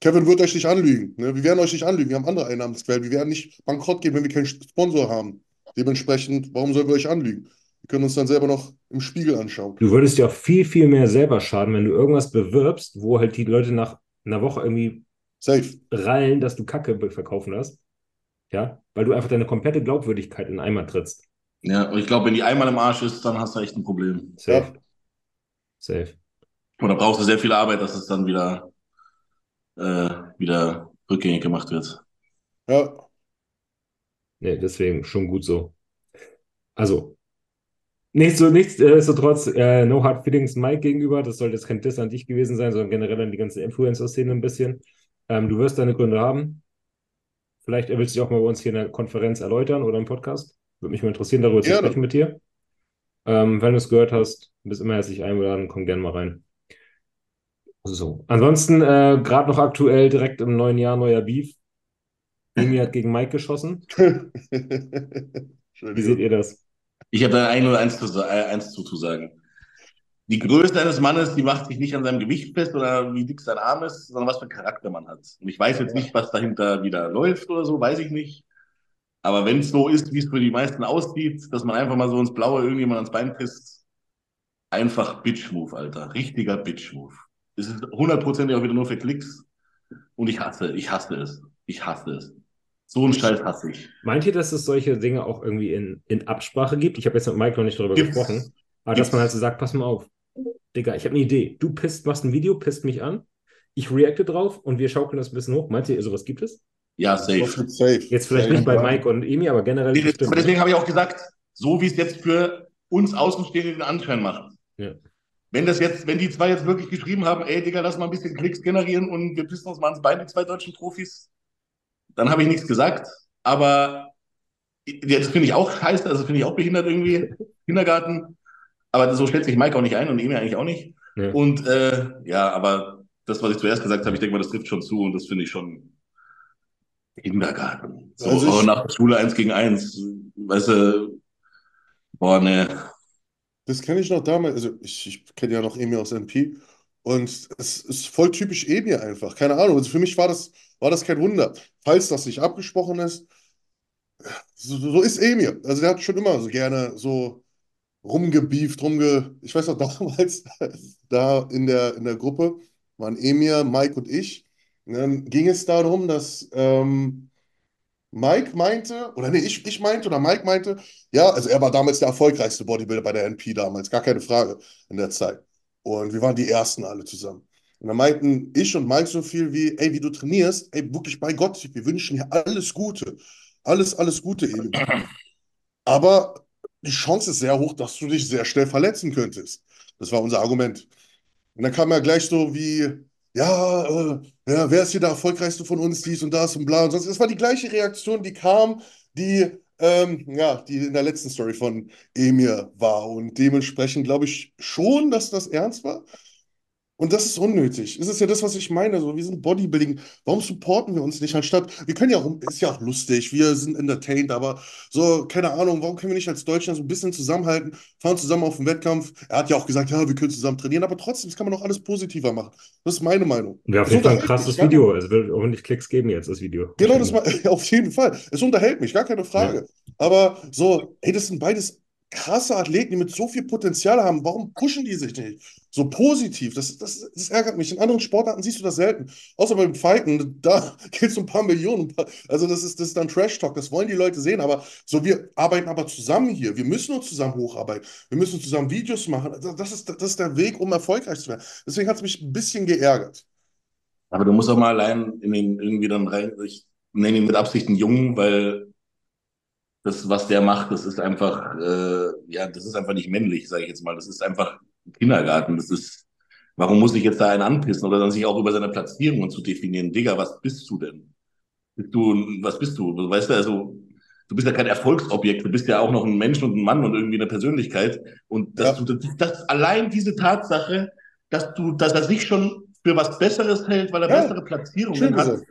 C: Kevin wird euch nicht anlügen. Ne? Wir werden euch nicht anlügen. Wir haben andere Einnahmensquellen. Wir werden nicht bankrott gehen, wenn wir keinen Sponsor haben. Dementsprechend, warum sollen wir euch anlügen? Wir können uns dann selber noch im Spiegel anschauen.
A: Du würdest dir auch viel, viel mehr selber schaden, wenn du irgendwas bewirbst, wo halt die Leute nach einer Woche irgendwie
C: Safe.
A: rallen, dass du Kacke verkaufen hast. Ja, weil du einfach deine komplette Glaubwürdigkeit in Eimer trittst.
D: Ja, und ich glaube, wenn die einmal im Arsch ist, dann hast du echt ein Problem.
A: Safe. Safe.
D: Oder brauchst du sehr viel Arbeit, dass es dann wieder, äh, wieder rückgängig gemacht wird.
C: Ja.
A: Nee, deswegen schon gut so. Also, nicht so, nichtsdestotrotz, äh, no hard feelings Mike gegenüber. Das sollte jetzt kein Diss an dich gewesen sein, sondern generell an die ganze Influencer-Szene ein bisschen. Ähm, du wirst deine Gründe haben. Vielleicht willst du dich auch mal bei uns hier in der Konferenz erläutern oder im Podcast. Würde mich mal interessieren, darüber zu
C: Gerne.
A: sprechen mit dir. Ähm, wenn du es gehört hast, bist immer herzlich eingeladen, komm gerne mal rein. So, ansonsten äh, gerade noch aktuell direkt im neuen Jahr neuer Beef. Emi hat gegen Mike geschossen. <laughs> Wie seht ihr das?
D: Ich habe da ein oder eins zu, äh, eins zu, zu sagen. die Größe eines Mannes, die macht sich nicht an seinem Gewicht fest oder wie dick sein Arm ist, sondern was für einen Charakter man hat. Und ich weiß jetzt nicht, was dahinter wieder läuft oder so, weiß ich nicht. Aber wenn es so ist, wie es für die meisten aussieht, dass man einfach mal so ins Blaue irgendjemand ans Bein pisst, einfach Bitch-Move, Alter. Richtiger Bitch-Move. Es ist hundertprozentig auch wieder nur für Klicks. Und ich hasse, ich hasse es. Ich hasse es. So einen Scheiß hasse ich.
A: Meint ihr, dass es solche Dinge auch irgendwie in, in Absprache gibt? Ich habe jetzt mit Mike noch nicht darüber
D: Gibt's.
A: gesprochen. Aber
D: Gibt's.
A: dass man halt so sagt, pass mal auf. Digga, ich habe eine Idee. Du pisst, machst ein Video, pisst mich an. Ich reacte drauf und wir schaukeln das ein bisschen hoch. Meint ihr, sowas gibt es?
D: Ja, safe.
C: safe.
A: Jetzt vielleicht
C: Safe.
A: nicht bei Mike und Emi, aber generell bestimmt.
D: Aber deswegen habe ich auch gesagt, so wie es jetzt für uns Außenstehende den Anschein macht.
A: Ja.
D: Wenn das jetzt, wenn die zwei jetzt wirklich geschrieben haben, ey Digga, lass mal ein bisschen Klicks generieren und wir pissen uns mal ans Bein, die zwei deutschen Profis, dann habe ich nichts gesagt. Aber das finde ich auch scheiße, also finde ich auch behindert irgendwie, <laughs> Kindergarten. Aber so stellt sich Mike auch nicht ein und Emil eigentlich auch nicht.
A: Ja.
D: Und äh, ja, aber das, was ich zuerst gesagt habe, ich denke mal, das trifft schon zu und das finde ich schon Kindergarten. So,
C: Also
D: oh, nach der Schule eins gegen eins, weißt du, boah, ne.
C: Das kenne ich noch damals, also ich, ich kenne ja noch Emir aus NP und es ist voll typisch Emir einfach, keine Ahnung. Also für mich war das, war das kein Wunder. Falls das nicht abgesprochen ist, so, so ist Emir. Also der hat schon immer so gerne so rumgebieft, rumge... Ich weiß noch <laughs> damals, da in der, in der Gruppe waren Emir, Mike und ich. Dann ging es darum, dass ähm, Mike meinte, oder nee, ich, ich meinte oder Mike meinte, ja, also er war damals der erfolgreichste Bodybuilder bei der NP damals, gar keine Frage in der Zeit. Und wir waren die Ersten alle zusammen. Und dann meinten ich und Mike so viel wie, ey, wie du trainierst, ey, wirklich bei Gott, wir wünschen dir alles Gute. Alles, alles Gute, Eli. Aber die Chance ist sehr hoch, dass du dich sehr schnell verletzen könntest. Das war unser Argument. Und dann kam er gleich so wie, ja, äh, ja, wer ist hier der erfolgreichste von uns, dies und das und bla und sonst. Das war die gleiche Reaktion, die kam, die, ähm, ja, die in der letzten Story von Emir war. Und dementsprechend glaube ich schon, dass das ernst war. Und das ist unnötig. Es ist ja das, was ich meine. So, wir sind Bodybuilding. Warum supporten wir uns nicht anstatt? Wir können ja auch, ist ja auch lustig, wir sind entertained, aber so, keine Ahnung, warum können wir nicht als Deutschland so ein bisschen zusammenhalten, fahren zusammen auf den Wettkampf? Er hat ja auch gesagt, ja, wir können zusammen trainieren, aber trotzdem, das kann man noch alles positiver machen. Das ist meine Meinung.
A: Wäre auf
C: Es
A: jeden Fall ein krasses Video. Es wird ordentlich Klicks geben jetzt, das Video.
C: Genau, das war <laughs> auf jeden Fall. Es unterhält mich, gar keine Frage. Aber so, ey, das sind beides krasse Athleten, die mit so viel Potenzial haben. Warum pushen die sich nicht? So positiv. Das, das, das ärgert mich. In anderen Sportarten siehst du das selten. Außer beim Fighten, da geht es um ein paar Millionen. Also das ist, das ist dann Trash-Talk. Das wollen die Leute sehen. Aber so, wir arbeiten aber zusammen hier. Wir müssen uns zusammen hocharbeiten. Wir müssen zusammen Videos machen. Das ist, das ist der Weg, um erfolgreich zu werden. Deswegen hat es mich ein bisschen geärgert.
D: Aber du musst auch mal allein in den irgendwie dann rein, ich nenne ihn mit Absicht einen Jungen, weil das, was der macht, das ist einfach, äh, ja, das ist einfach nicht männlich, sage ich jetzt mal. Das ist einfach Kindergarten. Das ist, warum muss ich jetzt da einen anpissen oder dann sich auch über seine Platzierungen zu definieren? Digga, was bist du denn? Bist du, was bist du? Weißt du, also, du bist ja kein Erfolgsobjekt, du bist ja auch noch ein Mensch und ein Mann und irgendwie eine Persönlichkeit. Und dass
C: Ja.
D: du, das, das, allein diese Tatsache, dass du, dass er sich schon für was Besseres hält, weil er
C: Ja,
D: bessere Platzierungen
C: schön
D: hat,
C: gesagt.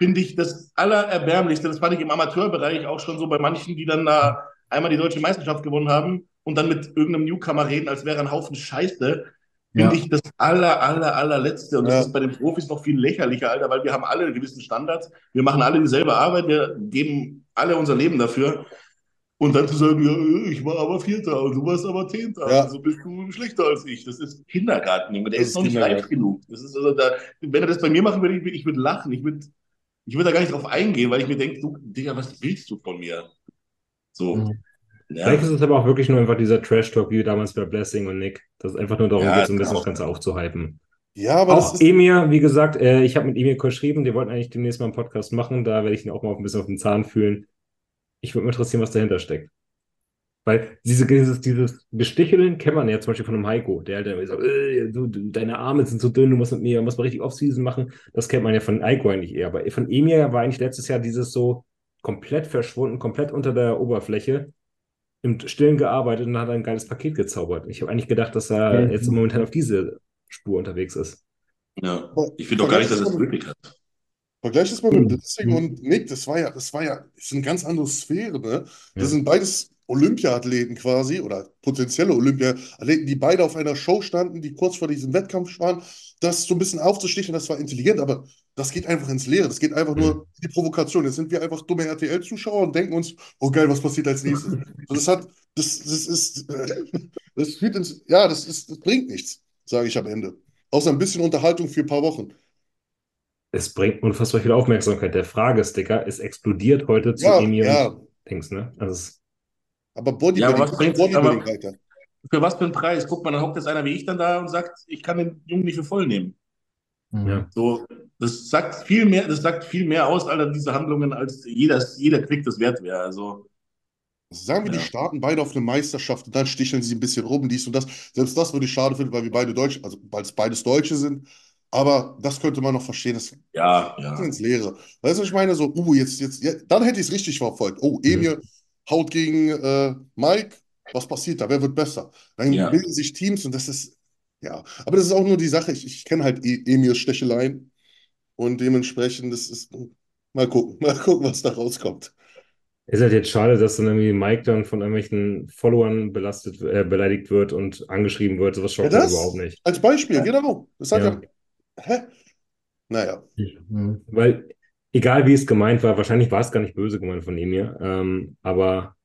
D: Finde ich das Allererbärmlichste. Das fand ich im Amateurbereich auch schon so bei manchen, die dann da einmal die deutsche Meisterschaft gewonnen haben und dann mit irgendeinem Newcomer reden, als wäre ein Haufen Scheiße. Finde ich das aller, aller, allerletzte. Und das
C: Ja.
D: ist bei den Profis noch viel lächerlicher, Alter, weil wir haben alle einen gewissen Standard. Wir machen alle dieselbe Arbeit. Wir geben alle unser Leben dafür. Und dann zu sagen, ja, ich war aber Vierter und du warst aber Zehnter.
C: Ja.
D: Also bist du schlechter als ich. Das ist Kindergarten, Junge. Der
C: Das
D: ist noch nicht reif genug. Das ist also da, wenn er das bei mir machen würde, ich, ich würde lachen. Ich würde ich würde da gar nicht drauf eingehen, weil ich mir denke, du, Digga, was willst du von mir? So.
B: Mhm.
D: Ja.
A: Vielleicht ist es aber auch wirklich nur einfach dieser Trash-Talk, wie damals bei Blessing und Nick, dass es einfach nur darum
D: Ja,
A: geht, so ein bisschen
D: auch.
A: das Ganze aufzuhypen.
C: Ja, aber das
A: Auch
C: ist.
A: Emir, wie gesagt, äh, ich habe mit Emir geschrieben, die wollten eigentlich demnächst mal einen Podcast machen, da werde ich ihn auch mal ein bisschen auf den Zahn fühlen. Ich würde mich interessieren, was dahinter steckt. Weil diese, dieses, dieses Besticheln kennt man ja zum Beispiel von einem Heiko, der halt immer sagt, äh, du, du, deine Arme sind so dünn, du musst mit mir, musst mal richtig Off-Season machen. Das kennt man ja von Heiko eigentlich eher. Aber von Emir war eigentlich letztes Jahr dieses so komplett verschwunden, komplett unter der Oberfläche, im Stillen gearbeitet und hat ein geiles Paket gezaubert. Ich habe eigentlich gedacht, dass er
B: Mhm.
A: jetzt momentan auf diese Spur unterwegs ist.
D: ja. Ich finde doch gar nicht, dass er es nötig hat.
C: Vergleich das mal mit
B: Mhm.
C: Blessing und Nick, das war ja, das war ja, das sind ganz andere Sphären, ne? Das
A: Ja.
C: sind beides Olympiathleten quasi oder potenzielle Olympiathleten, die beide auf einer Show standen, die kurz vor diesem Wettkampf waren, das so ein bisschen aufzustichen, das war intelligent, aber das geht einfach ins Leere. Das geht einfach nur
A: Mhm.
C: in die Provokation. Jetzt sind wir einfach dumme RTL-Zuschauer und denken uns, oh geil, was passiert als nächstes? Und das hat, das, das ist, äh, das führt ins, ja, das ist, das bringt nichts, sage ich am Ende. Außer ein bisschen Unterhaltung für ein paar Wochen.
A: Es bringt unfassbar viel Aufmerksamkeit. Der Fragesticker ist explodiert heute zu
C: Ja,
A: Emi
C: ja,
A: Dings, ne? Also
C: aber
D: Ja,
C: Bodybuilding,
D: aber was bringt's?
C: Bodybuilding,
D: Aber
C: Alter.
D: für was für einen Preis? Guck mal, dann hockt jetzt einer wie ich dann da und sagt, ich kann den Jungen nicht für voll nehmen.
B: Mhm.
A: ja.
D: So, das sagt viel mehr, das sagt viel mehr aus, Alter, diese Handlungen, als jeder, jeder Klick das wert wäre. Also,
C: Sagen wir, die
D: Ja.
C: starten beide auf eine Meisterschaft und dann sticheln sie ein bisschen rum, dies und das. Selbst das würde ich schade finden, weil wir beide Deutsch, also weil es beides Deutsche sind. Aber das könnte man noch verstehen. Das
D: ja, ja.
C: ins Leere. Weißt du, was ich meine? So, uh, jetzt, jetzt, ja, dann hätte ich es richtig verfolgt. Oh, Emir haut gegen äh, Mike. Was passiert da? Wer wird besser? Dann
D: Ja.
C: bilden sich Teams und das ist, ja. Aber das ist auch nur die Sache. Ich, ich kenne halt e Emirs Stecheleien und dementsprechend, das ist, mal gucken, <laughs> mal gucken, was da rauskommt.
A: Ist halt jetzt schade, dass dann irgendwie Mike dann von irgendwelchen Followern belastet, äh, beleidigt wird und angeschrieben wird. Sowas
C: Ja,
A: schockt mich
C: das
A: überhaupt nicht.
C: als Beispiel, genau. Das hat
A: Ja.
C: ja, hä? Naja.
B: Mhm.
A: Weil, egal wie es gemeint war, wahrscheinlich war es gar nicht böse gemeint von Emir, ähm, aber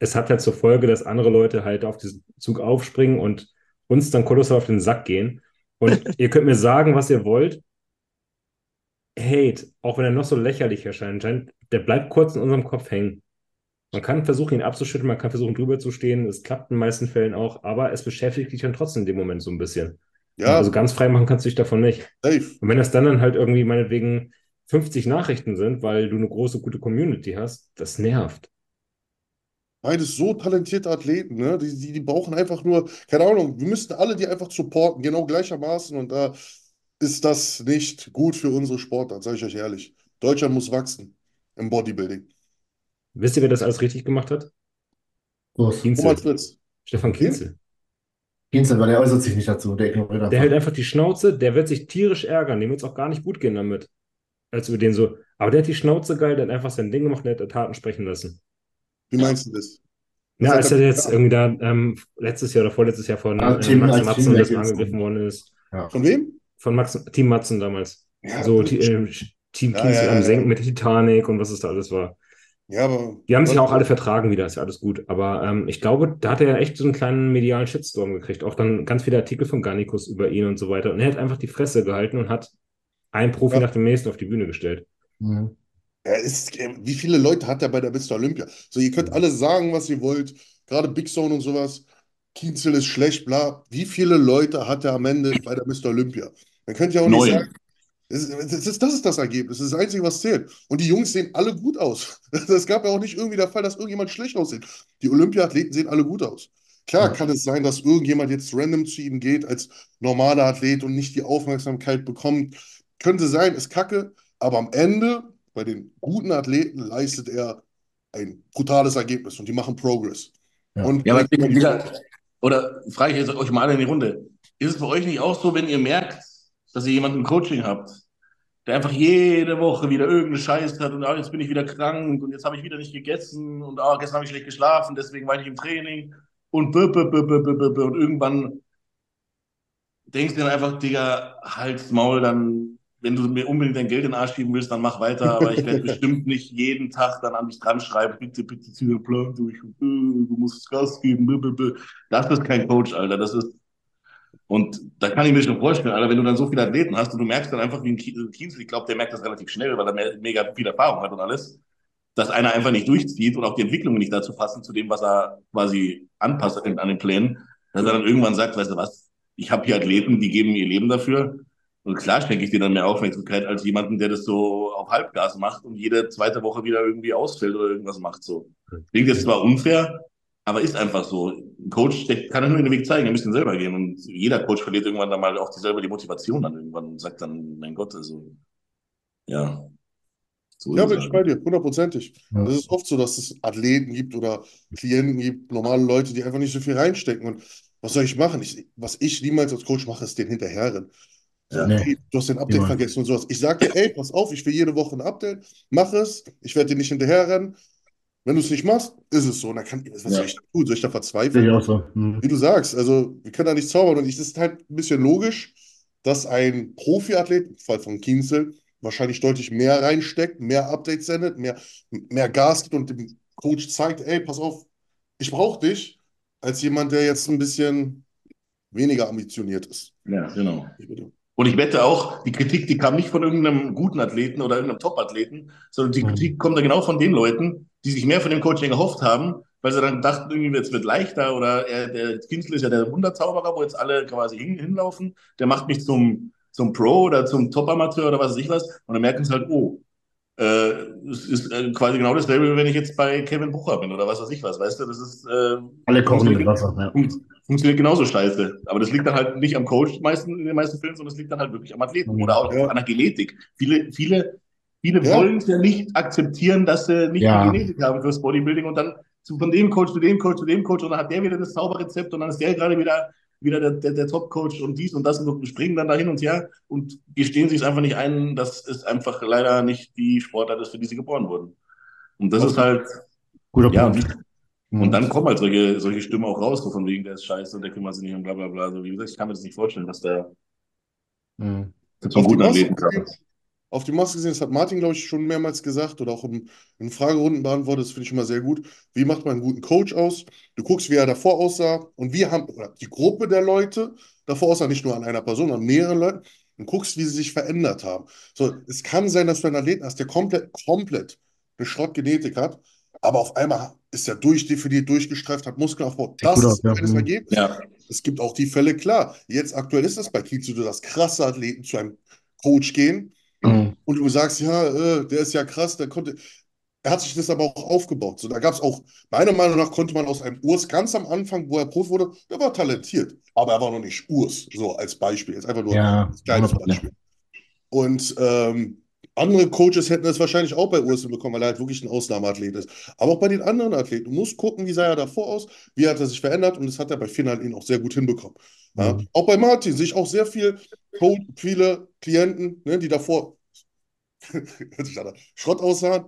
A: es hat halt zur Folge, dass andere Leute halt auf diesen Zug aufspringen und uns dann kolossal auf den Sack gehen. Und <laughs> ihr könnt mir sagen, was ihr wollt. Hate, auch wenn er noch so lächerlich erscheint, scheint, der bleibt kurz in unserem Kopf hängen. Man kann versuchen, ihn abzuschütteln, man kann versuchen, drüber zu stehen. Es klappt in den meisten Fällen auch, aber es beschäftigt dich dann trotzdem in dem Moment so ein bisschen.
C: Ja,
A: Also ganz frei machen kannst du dich davon nicht.
C: safe.
A: Und wenn das dann, dann halt irgendwie meinetwegen 50 Nachrichten sind, weil du eine große, gute Community hast, das nervt.
C: Beides so talentierte Athleten, ne? Die, die, die brauchen einfach nur, keine Ahnung, wir müssten alle die einfach supporten, genau gleichermaßen. Und da ist das nicht gut für unsere Sportart, sage ich euch ehrlich. Deutschland muss wachsen im Bodybuilding.
A: Wisst ihr, wer das alles richtig gemacht hat?
B: Los.
A: Kienzel. Stefan. Kienzel.
B: Kienzel, weil der äußert sich nicht dazu, der ignoriert
A: Der
B: einfach.
A: hält einfach die Schnauze, der wird sich tierisch ärgern, dem wird es auch gar nicht gut gehen damit. Als über den so. Aber der hat die Schnauze geil, der hat einfach sein Ding gemacht und der hat Taten sprechen lassen.
C: Wie meinst du das?
A: Ja, als er jetzt irgendwie da ähm, letztes Jahr oder vorletztes Jahr von
B: Ah,
A: äh,
B: Team-
A: Max Matzen das angegriffen worden ist.
B: Ja.
C: Von wem?
A: Von Max, Team Matzen damals.
C: Ja,
A: so. Ti- äh, Team
C: Ja,
A: Kienzel
C: ja,
A: am
C: ja,
A: Senken
C: ja.
A: mit der Titanic und was es da alles war.
C: Ja, aber.
A: Die haben sich ja auch alle vertragen wieder, ist ja alles gut. Aber ähm, ich glaube, da hat er echt so einen kleinen medialen Shitstorm gekriegt. Auch dann ganz viele Artikel von Garnicus über ihn und so weiter. Und er hat einfach die Fresse gehalten und hat einen Profi
C: Ja.
A: nach dem nächsten auf die Bühne gestellt.
B: Mhm.
C: Er ist, äh, wie viele Leute hat er bei der Mr. Olympia? So, ihr könnt alle sagen, was ihr wollt, gerade Big Zone und sowas. Kienzel ist schlecht, bla. Wie viele Leute hat er am Ende bei der Mr. Olympia? Dann könnt ihr auch nicht
D: Neun.
C: sagen, das ist, das ist, das Ergebnis, das ist das Einzige, was zählt. Und die Jungs sehen alle gut aus. <laughs> Es gab ja auch nicht irgendwie der Fall, dass irgendjemand schlecht aussieht. Die Olympiathleten sehen alle gut aus. Klar
B: Ja.
C: kann es sein, dass irgendjemand jetzt random zu ihm geht als normaler Athlet und nicht die Aufmerksamkeit bekommt. Könnte sein, ist kacke, aber am Ende bei den guten Athleten leistet er ein brutales Ergebnis und die machen Progress.
B: Ja.
C: Und
D: Ja, aber
C: die-
D: Digga, oder frage ich jetzt euch mal alle in die Runde. Ist es bei euch nicht auch so, wenn ihr merkt, dass ihr jemanden im Coaching habt, der einfach jede Woche wieder irgendeinen Scheiß hat und ah, jetzt bin ich wieder krank und jetzt habe ich wieder nicht gegessen und ah, gestern habe ich schlecht geschlafen, deswegen war ich im Training und b -b -b -b -b -b -b und irgendwann denkst du dann einfach, Digga, halt's Maul, dann, wenn du mir unbedingt dein Geld in den Arsch schieben willst, dann mach weiter, aber ich werde <laughs> bestimmt nicht jeden Tag dann an dich dran schreiben, bitte, bitte zieh den Plan durch, äh, du musst Gas geben, das ist kein Coach, Alter, das ist und da kann ich mir schon vorstellen, Alter, wenn du dann so viele Athleten hast und du merkst dann einfach, wie ein Ki- Kienzel, ich glaube, der merkt das relativ schnell, weil er me- mega viel Erfahrung hat und alles, dass einer einfach nicht durchzieht und auch die Entwicklungen nicht dazu passen, zu dem, was er quasi anpasst an an den Plänen, dass er dann irgendwann sagt, weißt du was, ich habe hier Athleten, die geben ihr Leben dafür und klar schenke ich dir dann mehr Aufmerksamkeit als jemanden, der das so auf Halbgas macht und jede zweite Woche wieder irgendwie ausfällt oder irgendwas macht so. Klingt jetzt zwar unfair, aber ist einfach so. Ein Coach, der kann ja nur den Weg zeigen, der muss den selber gehen. Und jeder Coach verliert irgendwann dann mal auch die selber die Motivation dann irgendwann und sagt dann, mein Gott, also, ja. So
C: Ja, bin ich bei dir, hundertprozentig.
B: Ja.
C: Das ist oft so, dass es Athleten gibt oder Klienten gibt, normale Leute, die einfach nicht so viel reinstecken. Und was soll ich machen? Ich, was ich niemals als Coach mache, ist den hinterherrennen.
D: Ja.
B: Nee.
C: hey, du hast den Update
B: Niemals.
C: vergessen und sowas. Ich sage dir, ey, pass auf, ich will jede Woche ein Update, mach es, ich werde dir nicht hinterherrennen. Wenn du es nicht machst, ist es so. Und dann kann, was
D: Ja.
C: soll ich da tun? Soll ich da
B: Sehe
C: verzweifeln?
B: ich auch so. Mhm.
C: Wie du sagst, also wir können da nicht zaubern. Und es ist halt ein bisschen logisch, dass ein Profiathlet, im Fall von Kienzel, wahrscheinlich deutlich mehr reinsteckt, mehr Updates sendet, mehr, mehr Gas gibt und dem Coach zeigt, ey, pass auf, ich brauche dich, als jemand, der jetzt ein bisschen weniger ambitioniert ist.
D: Ja, genau. Und ich wette auch, die Kritik, die kam nicht von irgendeinem guten Athleten oder irgendeinem Top-Athleten, sondern die
B: Mhm.
D: Kritik kommt dann genau von den Leuten, die sich mehr von dem Coaching erhofft haben, weil sie dann dachten, irgendwie es wird leichter oder er, der Kinzel ist ja der Wunderzauberer, wo jetzt alle quasi hin, hinlaufen, der macht mich zum, zum Pro oder zum Top-Amateur oder was weiß ich was und dann merken sie halt, oh, äh, es ist äh, quasi genau dasselbe, wie wenn ich jetzt bei Kevin Bucher bin oder was weiß ich was, weißt du, das ist äh,
B: Alle kochen mit Wasser. Ja.
D: Fun- funktioniert genauso scheiße. Aber das liegt dann halt nicht am Coach meisten, in den meisten Fällen, sondern es liegt dann halt wirklich am Athleten oder auch
C: Ja.
D: an der Genetik. Viele, viele, viele
C: Ja.
D: wollen es ja nicht akzeptieren, dass sie nicht
B: Ja.
D: die Genetik haben fürs Bodybuilding und dann zu, von dem Coach zu dem Coach zu dem Coach und dann hat der wieder das Zauberrezept und dann ist der gerade wieder, wieder der, der, der Top-Coach und dies und das und springen dann da hin und her und gestehen sich es einfach nicht ein, dass es einfach leider nicht die Sportart ist, für die sie geboren wurden. Und das ist halt,
B: Guter
D: ja,
B: Punkt. Mhm.
D: und dann kommen halt solche, solche Stimmen auch raus, so von wegen, der ist scheiße und der kümmert sich nicht und bla bla bla. Also wie gesagt, ich kann mir das nicht vorstellen, dass der
B: Mhm.
D: so
C: die,
D: guten Athleten
C: gesehen,
D: hat.
C: Auf die Masse gesehen, das hat Martin, glaube ich, schon mehrmals gesagt oder auch in, in Fragerunden beantwortet, das finde ich immer sehr gut. Wie macht man einen guten Coach aus? Du guckst, wie er davor aussah und wir haben, oder die Gruppe der Leute davor aussah, nicht nur an einer Person, an mehreren Leuten, und guckst, wie sie sich verändert haben. So, es kann sein, dass du einen Athleten hast, der komplett, komplett eine Schrottgenetik hat, aber auf einmal ist er durchdefiniert, durchgestreift, hat Muskelaufbau. Das ist
B: ja.
C: ein
B: Mhm.
C: Ergebnis.
D: Ja,
C: Es gibt auch die Fälle, klar. Jetzt aktuell ist es bei Kiel so, dass krasse Athleten zu einem Coach gehen
B: Mhm.
C: und du sagst, ja, äh, der ist ja krass, der konnte. Er hat sich das aber auch aufgebaut. So, da gab es auch, meiner Meinung nach, konnte man aus einem Urs ganz am Anfang, wo er Profi wurde, der war talentiert, aber er war noch nicht Urs, so als Beispiel. Jetzt einfach nur
B: Ja,
C: als kleines
B: 100%.
C: Beispiel. Und ähm, andere Coaches hätten das wahrscheinlich auch bei Urs bekommen, weil er halt wirklich ein Ausnahmeathlet ist. Aber auch bei den anderen Athleten. Du musst gucken, wie sah er davor aus, wie hat er sich verändert und das hat er bei vielen Athleten auch sehr gut hinbekommen. Ja.
B: Mhm.
C: Auch bei Martin sehe ich auch sehr viel, Co- viele Klienten, ne, die davor <laughs> Schrott aussahen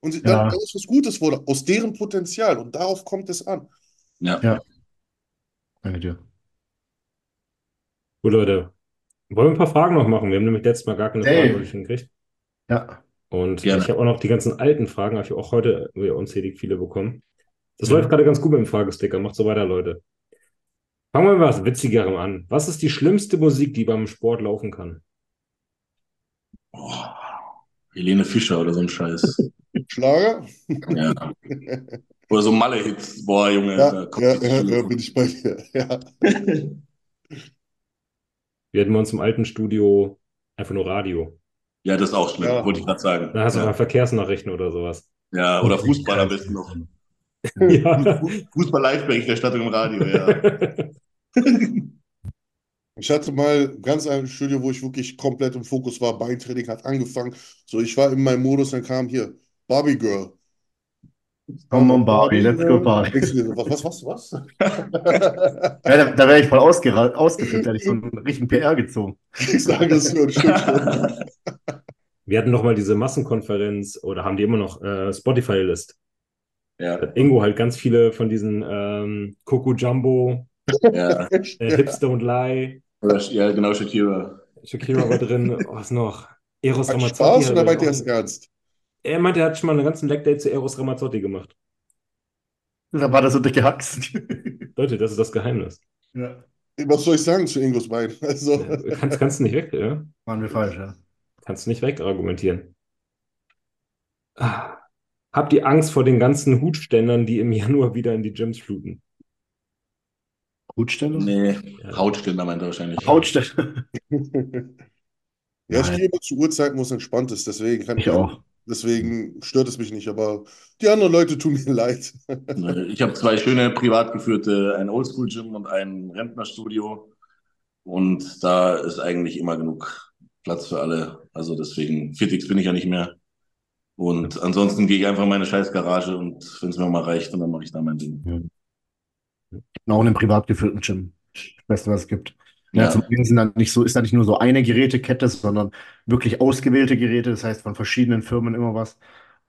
C: und sie- dann
B: Ja.
C: daraus was Gutes wurde, aus deren Potenzial. Und darauf kommt es an.
D: ja.
B: Ja. Danke dir.
A: Gut, Leute. Wollen wir ein paar Fragen noch machen? Wir haben nämlich letztes Mal gar keine
B: Hey.
A: Fragen hingekriegt.
B: Ja.
A: Und
D: Gerne.
A: ich habe auch noch die ganzen alten Fragen, habe ich auch heute wieder unzählig viele bekommen. Das
B: Ja.
A: läuft gerade ganz gut mit dem Fragesticker. Macht so weiter, Leute. Fangen wir mit was Witzigerem an. Was ist die schlimmste Musik, die beim Sport laufen kann?
D: Oh, Helene Fischer oder so ein Scheiß. <laughs>
C: Schlager?
D: Ja. Oder so Malle-Hits. Boah, Junge.
C: Ja,
D: da kommt
C: ja, ja, ja, bin ich bei dir. Ja.
A: Wir hatten bei uns im alten Studio einfach nur Radio.
D: Ja, das ist auch schlimm,
C: Ja.
D: wollte ich gerade sagen.
A: Da hast du
D: ja.
A: mal Verkehrsnachrichten oder sowas.
D: ja, oder Fußball am besten noch.
A: Ja. <laughs>
D: Fußball-Live-Berichterstattung im Radio, ja. <laughs>
C: Ich hatte mal ganz ein Studio, wo ich wirklich komplett im Fokus war. Beintraining hat angefangen. So, ich war in meinem Modus, dann kam hier Barbie Girl.
B: Come on, Barbie, let's go, Barbie.
C: Dir so, Was, was, was, was? <laughs>
B: Ja, da da wäre ich voll ausgera- ausgeflippt, da hätte ich so einen richtigen PR gezogen.
C: Ich sage es nur, stimmt schon.
A: Wir hatten noch mal diese Massenkonferenz oder haben die immer noch äh, Spotify-List.
D: ja,
A: Ingo halt ganz viele von diesen ähm, Coco Jumbo,
D: ja.
A: äh, Hips Don't Lie,
D: Oder, ja, genau, Shakira.
A: Shakira war drin, was noch? Eros
C: Hat
A: Ramazzotti.
C: Spaß oder
A: er
C: meint ihr es ernst?
A: Er meinte, er hat schon mal einen ganzen Leg-Day zu Eros Ramazzotti gemacht.
B: Da war das so dicke Haxen.
A: Leute, das ist das Geheimnis.
B: Ja.
C: Was soll ich sagen zu Ingos Bein? <laughs> Also,
A: Ja, kannst, kannst du nicht weg, ja?
B: Waren wir falsch, ja.
A: Kannst du nicht wegargumentieren. Ah. Habt ihr Angst vor den ganzen Hutständern, die im Januar wieder in die Gyms fluten?
B: Hutstelle?
D: Nee,
A: Ja.
D: Hautständer meint er wahrscheinlich.
B: Hautstelle. <laughs>
C: ja, ich gehe immer zu Uhrzeiten, wo es entspannt ist. Deswegen kann
B: Ich auch.
C: Deswegen stört es mich nicht. Aber die anderen Leute tun mir <laughs> leid.
D: Ich habe zwei schöne privat geführte, ein Oldschool-Gym und ein Rentnerstudio. Und da ist eigentlich immer genug Platz für alle. Also deswegen, Fitix bin ich ja nicht mehr. Und ansonsten gehe ich einfach in meine scheiß Garage und wenn es mir mal reicht, dann mache ich da mein Ding.
B: Ich bin auch in einem privat geführten Gym. Das Beste, was es gibt. Ja,
D: Ja.
B: zum einen sind dann nicht so, ist da nicht nur so eine Gerätekette, sondern wirklich ausgewählte Geräte, das heißt von verschiedenen Firmen immer was.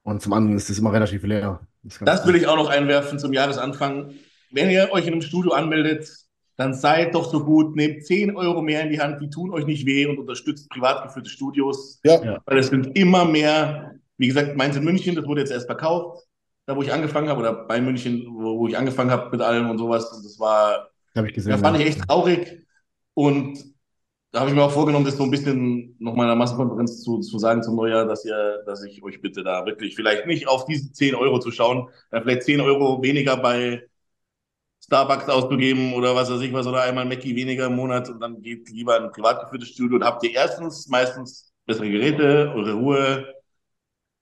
B: Und zum anderen ist es immer relativ leer. Das,
D: Das will ich auch noch einwerfen zum Jahresanfang. Wenn ihr euch in einem Studio anmeldet, dann seid doch so gut, nehmt 10 Euro mehr in die Hand, die tun euch nicht weh und unterstützt privat geführte Studios,
C: Ja,
D: weil es sind immer mehr, wie gesagt, meins in München, das wurde jetzt erst verkauft, da wo ich angefangen habe, oder bei München, wo, wo ich angefangen habe mit allem und sowas. Und das war,
B: Habe ich gesehen.
D: da fand
B: ja.
D: ich echt traurig. Und da habe ich mir auch vorgenommen, das so ein bisschen nochmal in der Massenkonferenz zu, zu sagen zum Neujahr, dass ihr, dass ich euch bitte da wirklich vielleicht nicht auf diese 10 Euro zu schauen, äh, vielleicht 10 Euro weniger bei Starbucks auszugeben oder was weiß ich was, oder einmal Mackie weniger im Monat und dann geht lieber in ein privat geführtes Studio und habt ihr erstens meistens bessere Geräte, eure Ruhe,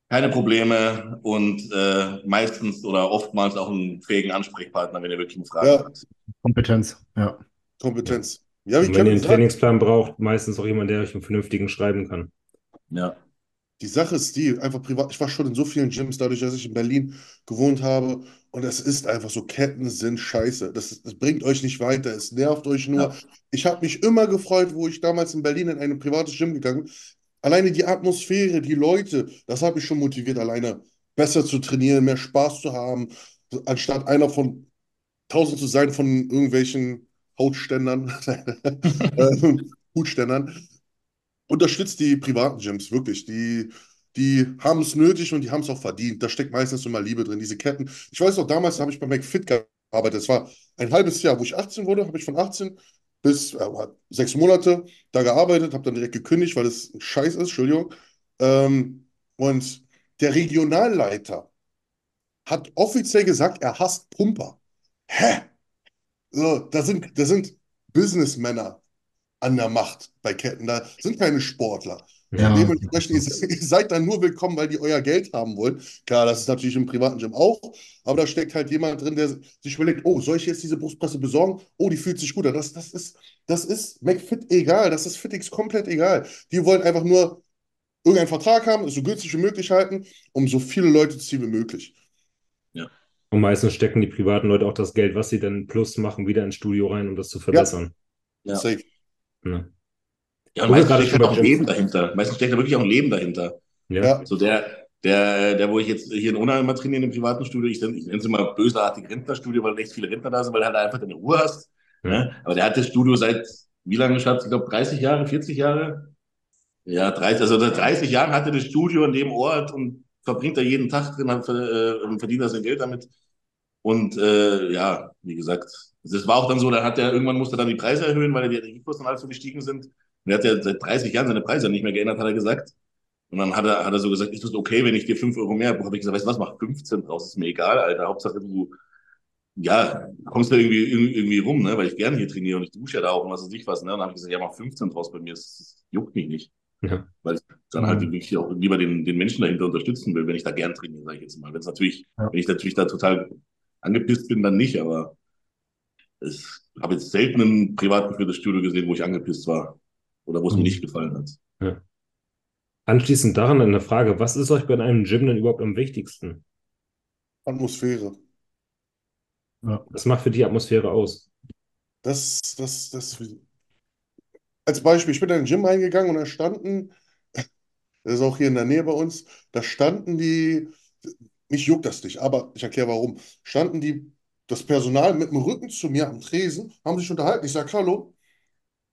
D: keine Probleme und äh, meistens oder oftmals auch einen fähigen Ansprechpartner, wenn ihr wirklich eine Frage
C: Ja.
D: habt.
B: Kompetenz, ja.
C: Kompetenz. Ja,
A: wenn ihr einen Trainingsplan braucht, meistens auch jemand, der euch einen vernünftigen schreiben kann.
D: Ja.
C: Die Sache ist die, einfach privat, ich war schon in so vielen Gyms, dadurch, dass ich in Berlin gewohnt habe. Und es ist einfach so, Ketten sind scheiße. Das, das bringt euch nicht weiter, es nervt euch nur.
D: Ja.
C: Ich habe mich immer gefreut, wo ich damals in Berlin in ein privates Gym gegangen bin. Alleine die Atmosphäre, die Leute, das hat mich schon motiviert, alleine besser zu trainieren, mehr Spaß zu haben, anstatt einer von tausend zu sein von irgendwelchen Hautständern, <laughs> <laughs> ähm, Hutständern unterstützt die privaten Gyms, wirklich. Die, die haben es nötig und die haben es auch verdient. Da steckt meistens immer Liebe drin, diese Ketten. Ich weiß noch, damals habe ich bei McFit gearbeitet. Das war ein halbes Jahr, wo ich 18 wurde, habe ich von 18 bis äh, sechs Monate da gearbeitet, habe dann direkt gekündigt, weil es Scheiß ist, Entschuldigung. Ähm, und der Regionalleiter hat offiziell gesagt, er hasst Pumper. Hä? So, da sind, da sind Businessmänner an der Macht bei Ketten. Da sind keine Sportler.
B: Ja.
C: Dementsprechend, ihr, <laughs> ihr seid dann nur willkommen, weil die euer Geld haben wollen. Klar, das ist natürlich im privaten Gym auch, aber da steckt halt jemand drin, der sich überlegt, oh, soll ich jetzt diese Brustpresse besorgen? Oh, die fühlt sich gut an. Das, das ist, das ist McFit egal, das ist Fitix komplett egal. Die wollen einfach nur irgendeinen Vertrag haben, so günstig wie möglich halten, um so viele Leute zu ziehen wie möglich.
A: Und meistens stecken die privaten Leute auch das Geld, was sie dann plus machen, wieder ins Studio rein, um das zu verbessern.
D: Ja.
C: Safe.
A: Ne?
D: Ja, und meistens
A: gerade
D: steckt auch
A: Gyms-
D: Leben dahinter. Meistens steckt da wirklich auch ein Leben dahinter.
A: Ja.
C: Ja.
D: So der, der, der, wo ich jetzt hier in Unna immer trainiere, im privaten Studio, ich, ich nenne es immer bösartig Rentnerstudio, weil echt viele Rentner da sind, weil du halt einfach deine Ruhe hast.
A: Ja.
D: Ne? Aber der hat das Studio seit, wie lange, Schatz? Ich glaube 30 Jahre, 40 Jahre? Ja, 30, also seit 30 Jahren hat er das Studio an dem Ort und verbringt da jeden Tag drin, hat, äh, verdient da sein Geld damit. Und äh, ja, wie gesagt, das war auch dann so, da hat er, irgendwann musste er dann die Preise erhöhen, weil die Energiekosten alles so gestiegen sind. Und er hat ja seit 30 Jahren seine Preise nicht mehr geändert, hat er gesagt. Und dann hat er, hat er so gesagt, ist das okay, wenn ich dir 5 Euro mehr habe? ich gesagt, weißt du was, mach 15 draus, ist mir egal, Alter. Hauptsache du, ja, kommst da irgendwie, irgendwie irgendwie rum, ne? Weil ich gerne hier trainiere und ich dusche ja da auch und was weiß ich was, ne? Und dann habe ich gesagt, ja, mach 15 draus bei mir, das, das juckt mich nicht.
A: Ja.
D: Weil ich dann halt
B: Mhm.
D: wirklich auch lieber den, den Menschen dahinter unterstützen will, wenn ich da gern trainiere, sage ich jetzt mal. Wenn es natürlich,
B: Ja.
D: wenn ich natürlich da total angepisst bin, dann nicht, aber ich habe jetzt selten ein privat geführtes Studio gesehen, wo ich angepisst war oder wo es mir
B: Mhm.
D: nicht gefallen hat.
A: Anschließend daran eine Frage, was ist euch bei einem Gym denn überhaupt am wichtigsten?
C: Atmosphäre.
B: Ja.
A: Was macht für die Atmosphäre aus?
C: Das, das, das. Als Beispiel, ich bin in ein Gym reingegangen und da standen, das ist auch hier in der Nähe bei uns, da standen die, mich juckt das nicht, aber ich erkläre warum, standen die, das Personal mit dem Rücken zu mir am Tresen, haben sich unterhalten, ich sage Hallo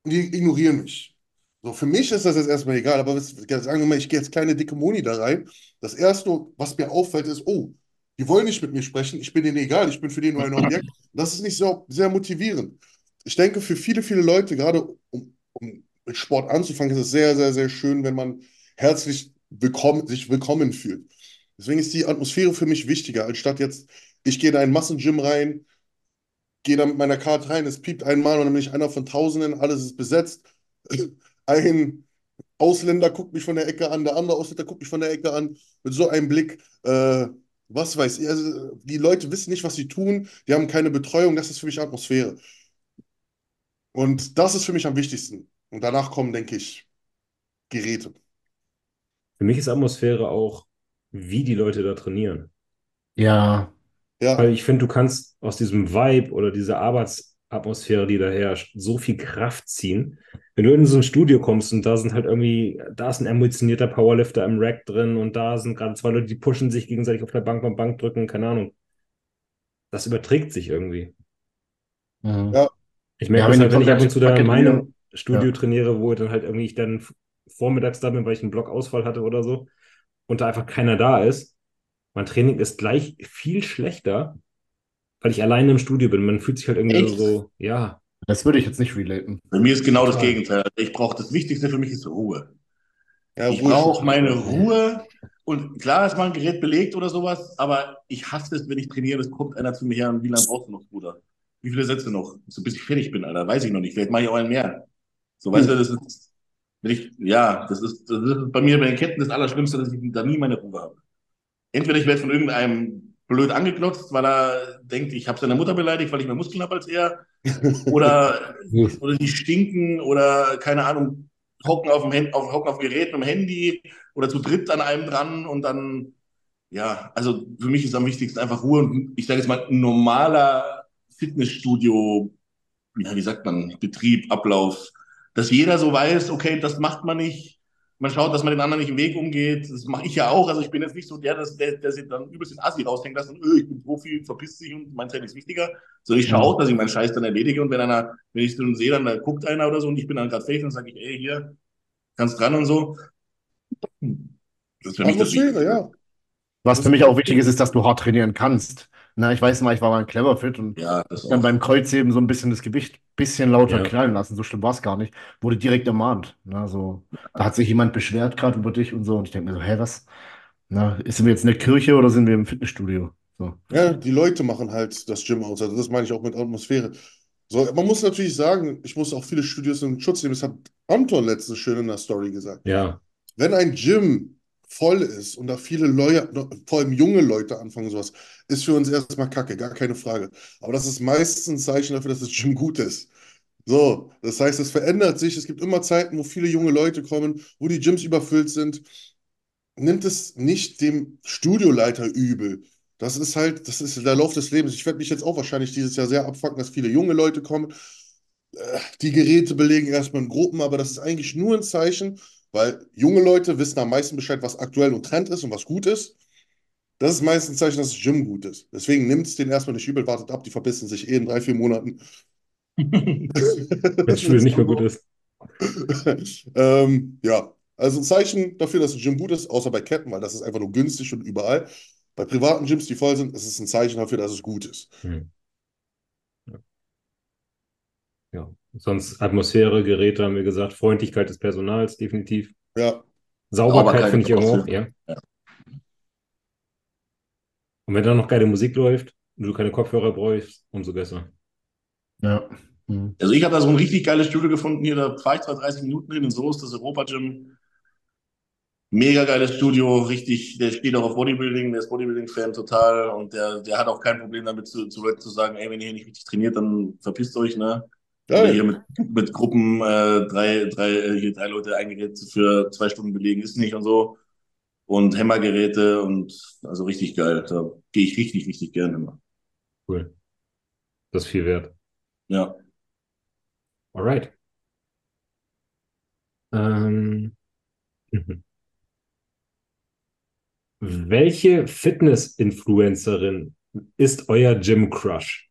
C: und die ignorieren mich. So, für mich ist das jetzt erstmal egal, aber sagen wir ich gehe jetzt kleine dicke Moni da rein. Das Erste, was mir auffällt, ist, oh, die wollen nicht mit mir sprechen, ich bin denen egal, ich bin für die nur ein Objekt. Das ist nicht so sehr motivierend. Ich denke, für viele, viele Leute, gerade um, um mit Sport anzufangen, ist es sehr, sehr, sehr schön, wenn man herzlich willkommen, sich willkommen fühlt. Deswegen ist die Atmosphäre für mich wichtiger, anstatt jetzt, ich gehe in einen Massengym rein, gehe da mit meiner Karte rein, es piept einmal und dann bin ich einer von Tausenden, alles ist besetzt. <clears throat> Ein Ausländer guckt mich von der Ecke an, der andere Ausländer guckt mich von der Ecke an, mit so einem Blick. Äh, was weiß ich, also die Leute wissen nicht, was sie tun, die haben keine Betreuung, das ist für mich Atmosphäre. Und das ist für mich am wichtigsten. Und danach kommen, denke ich, Geräte.
A: Für mich ist Atmosphäre auch, wie die Leute da trainieren.
B: Ja,
C: Ja,
A: Weil ich finde, du kannst aus diesem Vibe oder dieser Arbeits Atmosphäre, die da herrscht, so viel Kraft ziehen. Wenn du in so ein Studio kommst und da sind halt irgendwie, da ist ein emotionierter Powerlifter im Rack drin und da sind gerade zwei Leute, die pushen sich gegenseitig auf der Bank beim Bankdrücken, keine Ahnung. Das überträgt sich irgendwie.
B: Mhm.
C: Ja.
A: Ich merke
B: Ja,
A: das
B: wenn
A: halt, wenn ich ab und zu da in meinem. Studio
B: Ja.
A: trainiere, wo dann halt irgendwie ich dann vormittags da bin, weil ich einen Blockausfall hatte oder so und da einfach keiner da ist. Mein Training ist gleich viel schlechter, weil ich alleine im Studio bin. Man fühlt sich halt irgendwie
D: Echt?
A: so, ja,
B: Das würde ich jetzt nicht relaten.
D: Bei mir ist genau das. Gegenteil. Ich brauche das Wichtigste für mich ist Ruhe.
C: Ja,
D: Ich brauche meine Ruhe. Und klar ist mal ein Gerät belegt oder sowas, aber ich hasse es, wenn ich trainiere, es kommt einer zu mir her und wie lange brauchst du noch, Bruder? Wie viele Sätze noch? So bis ich fertig bin, Alter, weiß ich noch nicht. Vielleicht mache ich auch einen mehr. So, weißt du, das ist, wenn ich, ja, das ist, das ist bei mir bei den Ketten das Allerschlimmste, dass ich da nie meine Ruhe habe. Entweder ich werde von irgendeinem blöd angeklotzt, weil er denkt, ich habe seine Mutter beleidigt, weil ich mehr Muskeln habe als er. <laughs> Oder, oder die stinken oder keine Ahnung, hocken auf dem, Hand, auf, hocken auf dem Gerät mit dem Handy oder zu dritt an einem dran und dann, ja, also für mich ist am wichtigsten einfach Ruhe und ich sage jetzt mal, ein normaler Fitnessstudio, ja, wie sagt man, Betrieb, Ablauf, dass jeder so weiß, okay, das macht man nicht. Man schaut, dass man den anderen nicht im Weg umgeht. Das mache ich ja auch. Also ich bin jetzt nicht so der, dass, der, der sich dann übelst den Assi raushängt lässt und öh, ich bin Profi, verpisst sich und mein Training ist wichtiger. Sondern ich schaue dass ich meinen Scheiß dann erledige und wenn einer, wenn ich dann sehe, dann da guckt einer oder so und ich bin dann gerade fähig, dann sage ich, ey, hier, kannst dran und so. Das ist für mich das Wichtigste.
C: ja.
B: Was für mich auch wichtig ist, ist, dass du hart trainieren kannst. Na, ich weiß mal, ich war mal ein Clever Fit und
D: Ja,
B: dann
D: auch.
B: beim Kreuzheben so ein bisschen das Gewicht bisschen lauter
A: Ja.
B: knallen lassen. So schlimm war es gar nicht. Wurde direkt ermahnt. Na, so, da hat sich jemand beschwert gerade über dich und so. Und ich denke mir so, hä, was? Na, sind wir jetzt in der Kirche oder sind wir im Fitnessstudio? So.
C: Ja, die Leute machen halt das Gym aus. Also das meine ich auch mit Atmosphäre. So, man muss natürlich sagen, ich muss auch viele Studios in Schutz nehmen. Das hat Anton letztens schön in der Story gesagt.
A: ja,
C: Wenn ein Gym voll ist und da viele Leute, vor allem junge Leute anfangen sowas, ist für uns erstmal Kacke, gar keine Frage. Aber das ist meistens ein Zeichen dafür, dass das Gym gut ist. So, das heißt, es verändert sich. Es gibt immer Zeiten, wo viele junge Leute kommen, wo die Gyms überfüllt sind. Nimmt es nicht dem Studioleiter übel. Das ist halt, das ist der Lauf des Lebens. Ich werde mich jetzt auch wahrscheinlich dieses Jahr sehr abfucken, dass viele junge Leute kommen. Äh, Die Geräte belegen erstmal in Gruppen, aber das ist eigentlich nur ein Zeichen, weil junge Leute wissen am meisten Bescheid, was aktuell und Trend ist und was gut ist. Das ist meistens ein Zeichen, dass das Gym gut ist. Deswegen nimmt es den erstmal nicht übel, wartet ab, die verbissen sich eh in drei, vier Monaten.
A: wenn <laughs> das Studio nicht mehr gut ist. <laughs>
C: ähm, ja, also ein Zeichen dafür, dass ein Gym gut ist, außer bei Ketten, weil das ist einfach nur günstig und überall. Bei privaten Gyms, die voll sind, ist es ein Zeichen dafür, dass es gut ist.
A: Hm. Ja. ja. Sonst Atmosphäre, Geräte haben wir gesagt, Freundlichkeit des Personals, definitiv.
C: Ja,
A: Sauberkeit finde ich
D: ist auch sehr-
A: ja. Und wenn dann noch geile Musik läuft und du keine Kopfhörer bräuchst, umso besser.
B: Ja. Hm.
D: Also ich habe da so ein richtig geiles Studio gefunden hier, da fahre ich zwar 30 Minuten hin, in Soest, das Europa Gym. Mega geiles Studio, richtig, der steht auch auf Bodybuilding, der ist Bodybuilding-Fan total und der, der hat auch kein Problem damit zu, zu Leuten zu sagen, ey, wenn ihr hier nicht richtig trainiert, dann verpisst euch, ne? Oder hier mit, mit Gruppen äh, drei, drei, äh, hier drei Leute ein Gerät für zwei Stunden belegen ist nicht und so. Und Hämmergeräte und also richtig geil. Da gehe ich richtig, richtig gerne immer.
A: Cool. Das ist viel wert.
D: Ja.
A: Alright. Ähm. <laughs> Welche Fitness-Influencerin ist euer Gym-Crush?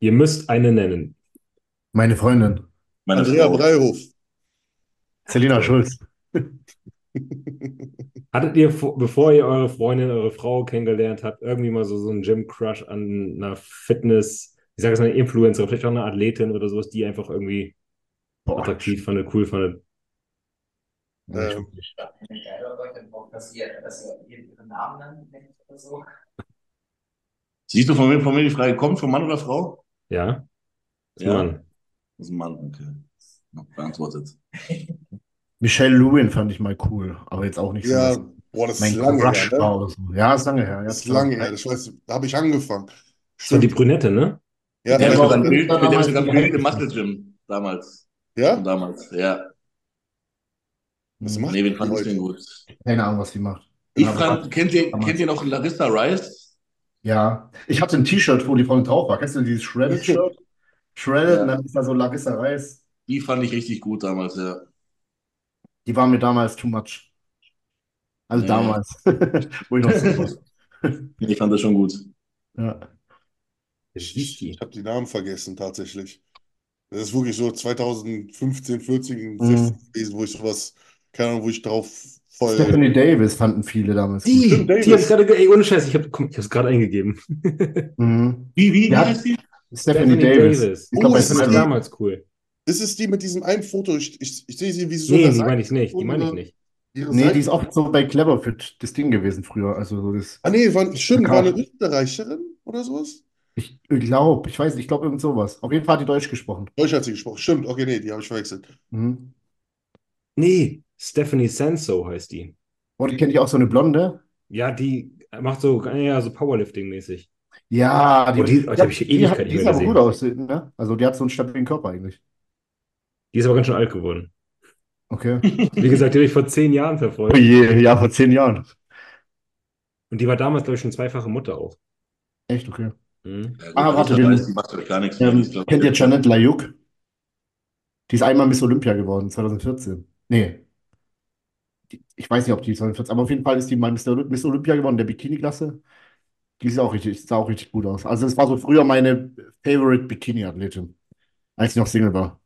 A: Ihr müsst eine nennen.
B: Meine Freundin,
D: Meine
C: Andrea
D: Frau.
C: Breihof.
B: Selina Schulz. <laughs>
A: Hattet ihr, vor- bevor ihr eure Freundin, eure Frau kennengelernt habt, irgendwie mal so, so einen Gym-Crush an einer Fitness, ich sage jetzt mal eine Influencer, vielleicht auch eine Athletin oder sowas, die einfach irgendwie
B: Boah.
A: attraktiv fandet, cool fandet?
C: Ähm.
D: Siehst du, von wem, von wem die Frage kommt? Von Mann oder Frau?
A: Ja?
D: Ja.
A: Mann.
D: Das ist ein Mann, okay. Beantwortet. <laughs>
B: Michelle Lewin fand ich mal cool, aber jetzt auch nicht so.
C: ja,
B: dass
C: boah, das ist
B: mein
C: lange
B: Crush
C: her, ne?
B: so. Ja, ist lange her. Ja,
C: Das ist lange her. Ich weiß, da habe ich angefangen.
A: So, die
C: Stimmt.
A: Brünette, ne?
C: Ja,
D: Der
B: war
D: ein Bild, mit dem
B: damals
D: ist sogar ein
B: die
D: Bild im. Muscle Gym damals.
C: ja?
D: Von damals, ja.
C: Was macht
D: Nee, wen du
C: heute?
D: denn gut?
B: Keine Ahnung, was die macht.
D: Ich
B: Aber
D: fand, kennt ihr, kennt ihr noch Larissa Rice?
B: Ja, ich hatte ein T-Shirt, wo die Frau drauf war. Kennst du dieses Shredded-Shirt? <laughs> Shredded,
D: Ja.
B: und dann ist da so Larissa Reis.
D: Die fand ich richtig gut damals, ja.
B: Die war mir damals too much. Also
D: Nee.
B: damals, <laughs> wo ich noch so war.
D: Ich fand das schon gut.
B: Ja.
C: Ich, ich habe die Namen vergessen, tatsächlich. Das ist wirklich so 2015, 14, 16 gewesen, wo ich sowas, keine Ahnung, wo ich drauf voll.
B: Stephanie Davis fanden viele damals.
A: Die,
C: Stimmt,
A: die habe
C: Davis.
A: ich gerade, ge- ey, ohne Scheiß, ich habe ich es gerade eingegeben.
B: Mhm.
D: Wie, wie, wie
B: Ja.
D: heißt die?
B: Stephanie Davis. Ich
C: Oh,
B: glaube,
C: ist
A: Das war
C: die-
A: damals cool.
C: Ist es die mit diesem einen Foto? Ich, ich, ich sehe sie, wie sie so
A: Nee, die meine ich nicht. Die meine ich
C: oder
A: nicht.
B: Nee,
C: Seite-
B: die ist auch so bei Cleverfit das Ding gewesen früher. Also so das,
C: Ah, nee, war, stimmt, war eine. Österreicherin oder sowas?
B: ich glaube, ich weiß nicht, ich glaube irgend sowas. Auf jeden Fall hat die Deutsch gesprochen.
C: Deutsch hat sie gesprochen. Stimmt, okay, nee, die habe ich verwechselt.
B: Mhm.
A: Nee, Stephanie Sanso heißt die.
B: Und ich kenne die auch so eine Blonde.
A: Ja, die macht so, ja, so Powerlifting-mäßig.
B: Ja, die,
A: Oh, die- oh, die ich
B: die, hat, die ist aber gut aussehen, ne? Also die hat so einen stabilen Körper eigentlich.
A: Die ist aber ganz schön alt geworden.
B: Okay.
A: Wie gesagt, die habe ich vor zehn Jahren
B: Oh
A: verfolgt.
B: je, ja, vor zehn Jahren.
A: Und die war damals, glaube ich, schon zweifache Mutter auch.
B: Echt, okay.
A: Mhm.
D: Ja, gut,
B: Ah, warte,
D: ich
B: den-
D: macht euch gar nichts.
B: Ähm,
D: Die ist, glaub ich,
B: kennt ihr Janet Layuk? Die ist einmal Miss Olympia geworden, 2014. Nee. Die, ich weiß nicht, ob die 2014, aber auf jeden Fall ist die mal Miss Olympia geworden, der Bikini-Klasse. Die sieht auch richtig, sah auch richtig gut aus. Also es war so früher meine Favorite Bikini-Athletin, als ich noch Single war.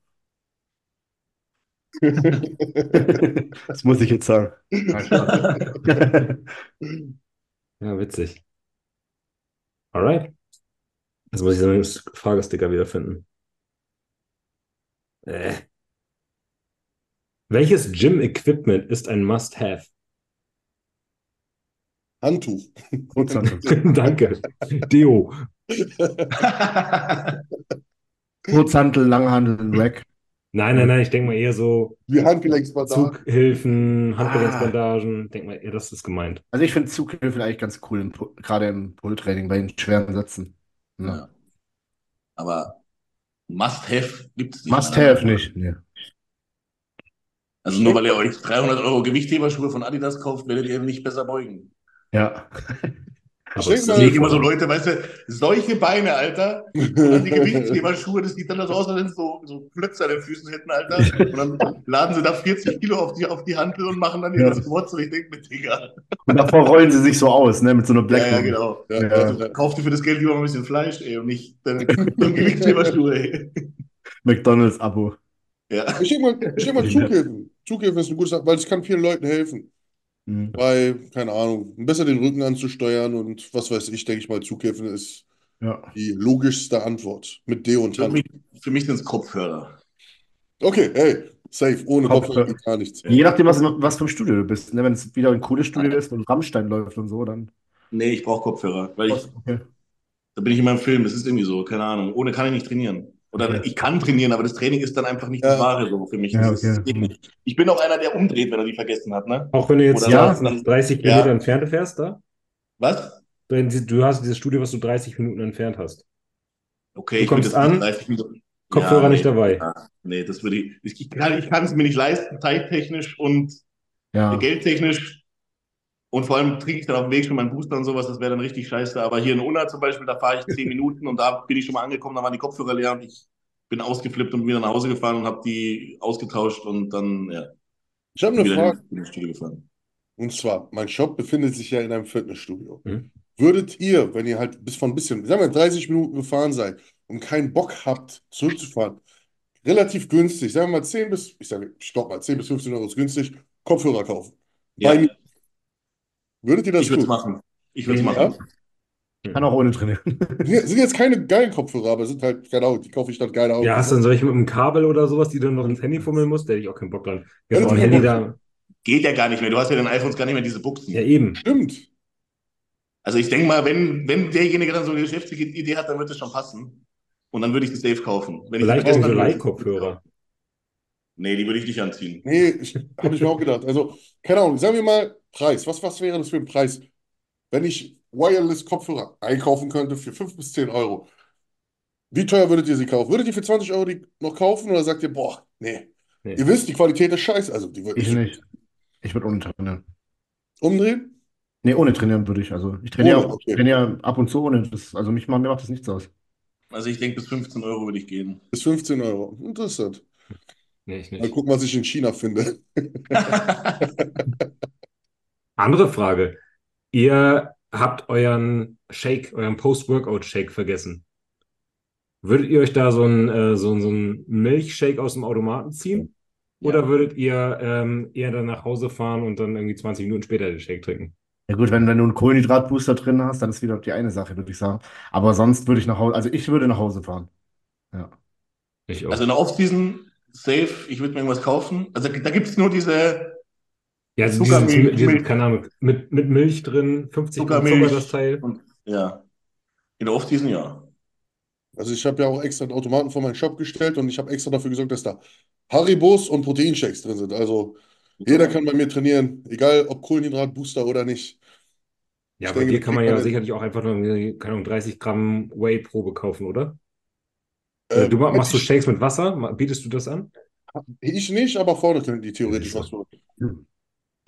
B: <laughs> Das muss ich jetzt sagen. <laughs> Ja,
A: witzig. Alright. Jetzt muss ich so einen Fragesticker wiederfinden. Äh. Welches Gym-Equipment ist ein Must-Have?
C: Handtuch. <laughs>
B: Kurzhantel. <laughs>
A: Danke. Deo. <laughs>
B: Kurzhantel, Langhantel, Rack.
A: Nein, nein, nein, ich denke mal eher so
C: Die Handgelenksbandage.
A: Zughilfen,
B: Ah.
A: Handgelenksbandagen. Ich denke mal eher, das ist gemeint.
B: Also ich finde Zughilfen eigentlich ganz cool, im, gerade im Pull-Training, bei den schweren Sätzen. Ja.
D: Ja. Aber Must-Have gibt es nicht.
B: Must
D: meiner
B: have
D: Meinung
B: nicht. Nee.
D: Also nur weil ihr euch 300 Euro Gewichtheberschuhe von Adidas kauft, werdet ihr nicht besser beugen.
B: Ja.
A: Aber
D: Ich sehe immer so Leute, weißt du, solche Beine, Alter. Und dann die Gewichtheberschuhe, das sieht dann so aus, als wenn sie so, so Klötze an den Füßen hätten, Alter. Und dann laden sie da 40 Kilo auf die, auf die Handel und machen dann ihre
B: Ja.
D: Squats und ich denke mir, Digga.
B: Und davor rollen sie sich so aus, ne, mit so einer
D: Ja,
B: Black
D: ja, genau.
C: Ja,
B: Ja.
C: also,
D: Kauf dir für das Geld lieber mal ein bisschen Fleisch, ey, und nicht deine, deine Gewichtheberschuhe, ey.
B: McDonalds-Abo.
D: Ja.
C: ich denke mal, ich denk mal
B: Ja.
C: Zughilfen. Zughilfen ist eine gute Sache, weil es kann vielen Leuten helfen.
B: Mhm.
C: Bei, keine Ahnung, besser den Rücken anzusteuern und was weiß ich, denke ich mal, Zughilfen ist
B: Ja.
C: die logischste Antwort. Mit Deo und
D: Für mich, für mich sind es Kopfhörer.
C: Okay, hey, safe, ohne
B: Kopf-
C: Kopfhörer geht gar nichts.
B: Je nachdem, was, was für ein Studio du bist. Ne? Wenn es wieder ein cooles Studio ist und Rammstein läuft und so, dann.
D: Nee, ich brauche Kopfhörer, weil ich,
B: Okay.
D: da bin ich in meinem Film, das ist irgendwie so, keine Ahnung. Ohne kann ich nicht trainieren. Oder ich kann trainieren, aber das Training ist dann einfach nicht
C: Ja.
D: das Wahre so für mich.
B: Ja, okay.
D: nicht. Ich bin auch einer, der umdreht, wenn er die vergessen hat, ne?
A: Auch wenn du jetzt
D: Oder
A: ja,
D: so, dann-
A: 30
D: ja.
A: Kilometer entfernt fährst, da?
D: Was?
A: Du hast dieses Studio, was du 30 Minuten entfernt hast.
D: Okay,
A: Du
D: ich
A: kommst
D: nicht
A: an,
D: 30 Minuten.
A: Kopfhörer
D: Ja,
A: nicht
D: nee.
A: dabei.
D: Ja, nee, das würde ich. Ich kann es mir nicht leisten, zeittechnisch und
B: Ja.
D: geldtechnisch. Und vor allem trinke ich dann auf dem Weg schon meinen Booster und sowas, das wäre dann richtig scheiße. Aber hier in Unna zum Beispiel, da fahre ich 10 <laughs> Minuten und da bin ich schon mal angekommen, da waren die Kopfhörer leer und ich bin ausgeflippt und wieder nach Hause gefahren und habe die ausgetauscht und dann ja,
C: Ich habe eine Frage. Und zwar, mein Shop befindet sich ja in einem Fitnessstudio.
A: Mhm.
C: Würdet ihr, wenn ihr halt bis von ein bisschen, sagen wir 30 Minuten gefahren seid und keinen Bock habt, zurückzufahren, relativ günstig, sagen wir mal 10 bis, ich sage, stopp mal, 10 bis 15 Euro ist günstig, Kopfhörer kaufen.
D: Ja,
C: Bei mir. Würdet ihr das
D: ich würde es
C: tun?
D: machen. Ich würde es
A: Ja.
D: machen.
B: Kann auch ohne trainieren. <laughs>
C: Ja, sind jetzt keine geilen Kopfhörer, aber sind halt, keine Ahnung, die kaufe ich dann geil aus.
A: Ja, hast du dann solche mit einem Kabel oder sowas, die du dann noch ins Handy fummeln musst? Da hätte ich auch keinen Bock dran.
C: Ja,
A: ein
C: natürlich.
A: Handy da.
D: Geht ja gar nicht mehr. Du hast ja den iPhones gar nicht mehr diese Buchsen.
A: Ja, eben.
C: Stimmt.
D: Also ich denke mal, wenn, wenn derjenige dann so eine Geschäftsidee hat, dann wird es schon passen. Und dann würde ich das safe kaufen. Wenn ich
A: Vielleicht
D: vergessen
A: auch so Leihkopfhörer.
D: Nee, die würde ich nicht anziehen.
C: Nee, ich, habe ich mir auch gedacht. Also, keine Ahnung, sagen wir mal Preis. Was, was wäre das für ein Preis, wenn ich Wireless-Kopfhörer einkaufen könnte für 5 bis 10 Euro? Wie teuer würdet ihr sie kaufen? Würdet ihr für 20 Euro die noch kaufen oder sagt ihr, boah, nee.
A: Nee.
C: Ihr wisst, die Qualität ist scheiße. Also, die würde
B: Ich
C: ich
B: nicht. Ich würde ohne trainieren.
C: umdrehen?
B: Nee, ohne trainieren würde ich. Also ich trainiere,
C: Ohne, okay.
B: trainiere ab und zu ohne. Das, also mich, macht- mir macht das nichts aus.
D: Also ich denke, bis 15 Euro würde ich gehen.
C: Bis 15 Euro. Interessant.
A: Nee, ich
C: Mal
A: nicht.
C: gucken, was ich in China finde. <laughs> <laughs> <laughs>
A: Andere Frage. Ihr habt euren Shake, euren Post-Workout-Shake vergessen. Würdet ihr euch da so einen äh, so, so einen Milchshake aus dem Automaten ziehen? Oder würdet ihr ähm, eher dann nach Hause fahren und dann irgendwie 20 Minuten später den Shake trinken?
B: Ja gut, wenn, wenn du einen Kohlenhydratbooster drin hast, dann ist wieder die eine Sache, würde ich sagen. Aber sonst würde ich nach Hause, also ich würde nach Hause fahren. Ja.
A: Ich auch.
D: Also in der Offseason, safe, ich würde mir irgendwas kaufen. Also da gibt es nur diese
A: ja, also
D: Zuckermilch-
A: dieses, keine Ahnung, mit, mit Milch drin, 50 Gramm
D: Zuckermilch.
A: Zucker das Teil.
D: und ja. In der Offseason ja.
C: Also ich habe ja auch extra einen Automaten vor meinen Shop gestellt und ich habe extra dafür gesorgt, dass da Haribos und Proteinshakes drin sind. Also jeder kann bei mir trainieren, egal ob Kohlenhydratbooster oder nicht.
A: Ja,
C: Ich
A: bei
C: denke,
A: dir kann man ja
C: man-
A: sicherlich auch einfach nur, keine Ahnung, 30 Gramm Whey-Probe kaufen, oder? Äh,
C: Ähm,
A: du ma- machst du Shakes mit Wasser? Bietest du das an?
C: ich nicht, aber vorne können die theoretisch was tun.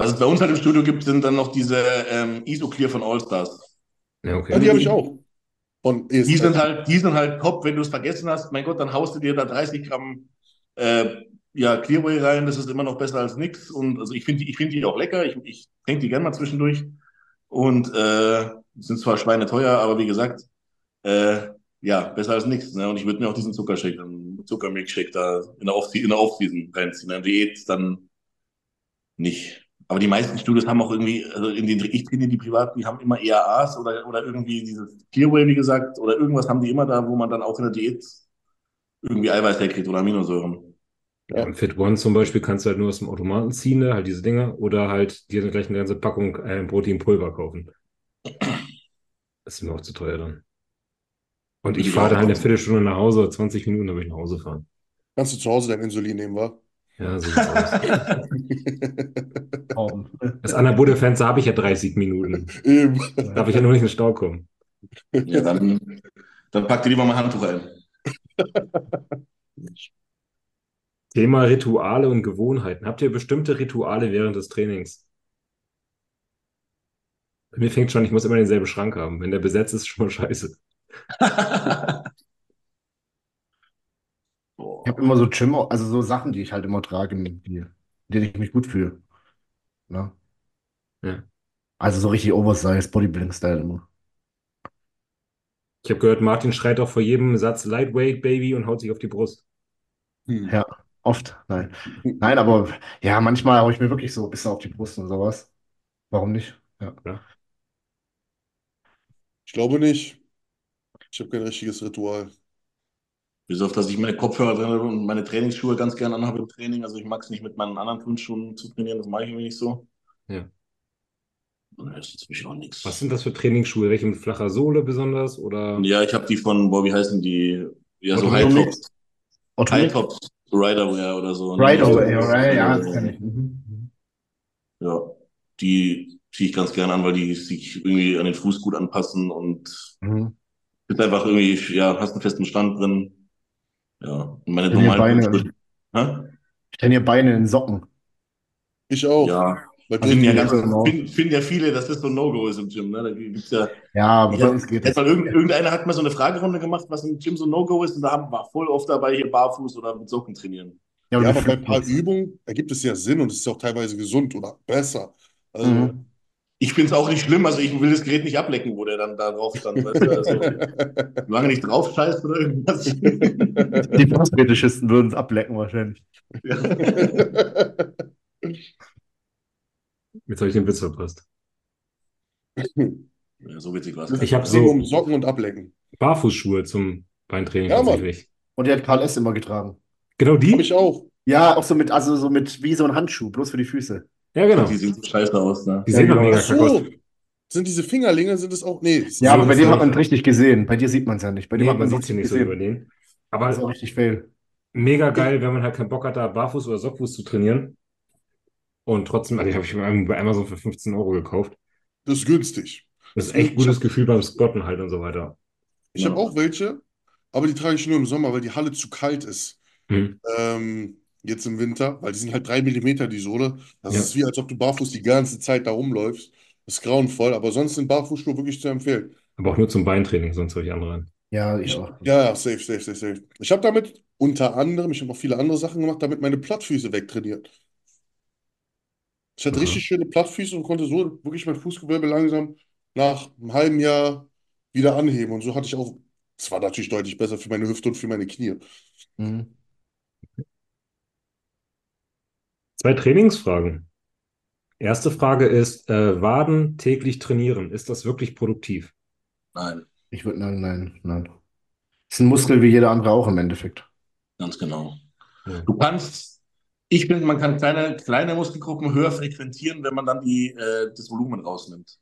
D: Was es bei uns halt im Studio gibt, sind dann noch diese ähm, Isoclear von Allstars.
A: Ja,
C: Ja,
A: okay.
C: die habe ich auch. Von E
D: Die sind halt, die sind halt top, wenn du es vergessen hast. Mein Gott, dann haust du dir da 30 Gramm äh, ja, Clearway rein. Das ist immer noch besser als nix. Und also ich finde die, ich finde die auch lecker. Ich, ich trinke die gerne mal zwischendurch. Und äh, sind zwar schweineteuer, aber wie gesagt, äh, ja, besser als nichts. Ne? Und ich würde mir auch diesen Zuckershake, dann Zuckermilchshake da in der Off- in der Off-Season reinziehen. In der Diät dann nicht. Aber die meisten Studios haben auch irgendwie, also in den, ich trainiere die privaten, die haben immer EAAs oder, oder irgendwie dieses Clearway, wie gesagt, oder irgendwas haben die immer da, wo man dann auch in der Diät irgendwie Eiweiß herkriegt oder Aminosäuren.
A: Ja, und Fit One zum Beispiel kannst du halt nur aus dem Automaten ziehen, ne? halt diese Dinger, oder halt dir gleich eine ganze Packung äh, Proteinpulver kaufen. Das ist mir auch zu teuer dann. Und ich fahre dann halt eine Viertelstunde nach Hause, 20 Minuten, dann will ich nach Hause fahren.
C: Kannst du zu Hause dein Insulin nehmen, wa?
A: Ja, so sieht's aus.
B: Traum.
A: Das Anaboda-Fenster habe ich ja 30 Minuten.
C: Eben.
A: Darf ich ja nur nicht in den Stau kommen.
D: Ja, dann, dann pack dir lieber mal ein Handtuch ein.
A: Thema Rituale und Gewohnheiten. Habt ihr bestimmte Rituale während des Trainings? Bei mir fängt schon, ich muss immer denselben Schrank haben. Wenn der besetzt ist, ist schon mal scheiße. <laughs>
D: Boah.
B: Ich habe immer so Gym, also so Sachen, die ich halt immer trage, die, in denen ich mich gut fühle. Ne?
A: Ja.
B: Also so richtig Oversize, Bodybuilding-Style immer.
A: Ich habe gehört, Martin schreit auch vor jedem Satz Lightweight, Baby und haut sich auf die Brust.
C: Hm.
B: Ja, oft. Nein. Nein, aber ja, manchmal haue ich mir wirklich so ein bisschen auf die Brust und sowas. Warum nicht? Ja.
C: Ich glaube nicht. Ich habe kein richtiges Ritual.
D: Bis auf, dass ich meine Kopfhörer drin habe und meine Trainingsschuhe ganz gern anhabe im Training. Also ich mag es nicht mit meinen anderen Turnschuhen zu trainieren, das mache ich irgendwie nicht so.
A: Ja.
D: Und das ist natürlich auch nichts.
A: Was sind das für Trainingsschuhe? Welche mit flacher Sohle besonders? Oder?
D: Ja, ich habe die von, boah, wie heißen die? Ja, so. High-Tops. High-Tops, Riderwear oder so. Also,
B: over, ja, das kann ich. Mhm.
D: Ja, die ziehe ich ganz gerne an, weil die sich irgendwie an den Fuß gut anpassen und
B: Mhm.
D: ist einfach irgendwie, ja, hast einen festen Stand drin. Ja, und meine
B: Trainiere
D: normalen
B: Beine.
D: Hä?
B: Ich trainiere Beine in Socken.
C: Ich auch.
D: Ja,
B: Also
D: finden ja, ganz,
B: genau.
D: finden, finden ja viele, dass das so ein No-Go ist im Gym. Ne? Da gibt's ja,
B: Ja, aber bei uns geht das.
D: irgend, irgendeiner hat mal so eine Fragerunde gemacht, was im Gym so ein No-Go ist, und da haben, war voll oft dabei, hier barfuß oder mit Socken trainieren.
B: Ja,
C: Ja,
B: aber
C: aber bei ein paar Übungen ergibt es ja Sinn und es ist auch teilweise gesund oder besser. Also,
B: Mhm.
D: Ich finde es auch nicht schlimm, also ich will das Gerät nicht ablecken, wo der dann da drauf stand. Weißt du? also, solange nicht drauf scheißt oder irgendwas.
B: Die Brustfetischisten würden es ablecken wahrscheinlich.
A: Jetzt habe ich den Witz verpasst.
D: ja, so witzig war es.
A: Ich habe so
C: um Socken und Ablecken.
A: Barfußschuhe zum Beintraining
C: Ja, Mann.
A: tatsächlich.
B: Und die hat Karl S. immer getragen.
A: Genau
C: Habe
A: die?
C: ich auch.
B: Ja, auch so mit, also so mit wie so ein Handschuh, bloß für die Füße.
A: Ja, genau.
D: Die sehen so scheiße aus. Ne?
A: Die sehen
B: Ja,
A: doch
B: genau.
A: mega kacke aus.
C: so. Sind diese Fingerlinge, sind es auch? Nee.
B: Ja, aber bei dem hat man richtig gesehen. Bei dir sieht man es ja nicht. Bei dem
A: Nee,
B: hat
A: man
B: man
A: sieht sie nicht so
B: gesehen.
A: über den.
B: Das ist auch
A: Aber
B: richtig fail.
A: mega geil, wenn man halt keinen Bock hat, da barfuß oder Sockfuß zu trainieren. Und trotzdem, also ich habe ich mir bei Amazon für 15 Euro gekauft.
C: Das ist günstig.
A: Das ist echt gutes Gefühl beim Squatten halt und so weiter.
C: Ich
D: Ja.
C: habe auch welche, aber die trage ich nur im Sommer, weil die Halle zu kalt ist.
A: Hm.
C: Ähm, jetzt im Winter, weil die sind halt drei Millimeter, die Sohle. Das
A: Ja.
C: ist wie, als ob du barfuß die ganze Zeit da rumläufst. Das ist grauenvoll, aber sonst sind Barfußschuhe wirklich zu empfehlen.
A: Aber auch nur zum Beintraining, sonst habe ich andere an.
B: Ja, ich auch.
C: Ja, ja, safe, safe, safe, safe. Ich habe damit unter anderem, ich habe noch viele andere Sachen gemacht, damit meine Plattfüße wegtrainiert. Ich hatte
A: Aha.
C: richtig schöne Plattfüße und konnte so wirklich mein Fußgewölbe langsam nach einem halben Jahr wieder anheben. Und so hatte ich auch, es war natürlich deutlich besser für meine Hüfte und für meine Knie.
B: Mhm.
A: Zwei Trainingsfragen. Erste Frage ist, äh, Waden täglich trainieren. Ist das wirklich produktiv?
D: Nein,
B: Ich würde nein, nein, nein. Ist ein Muskel wie jeder andere auch im Endeffekt.
D: ganz genau.
A: Ja.
D: Du kannst, ich finde, man kann kleine, kleine Muskelgruppen höher frequentieren, wenn man dann die, äh, das Volumen rausnimmt.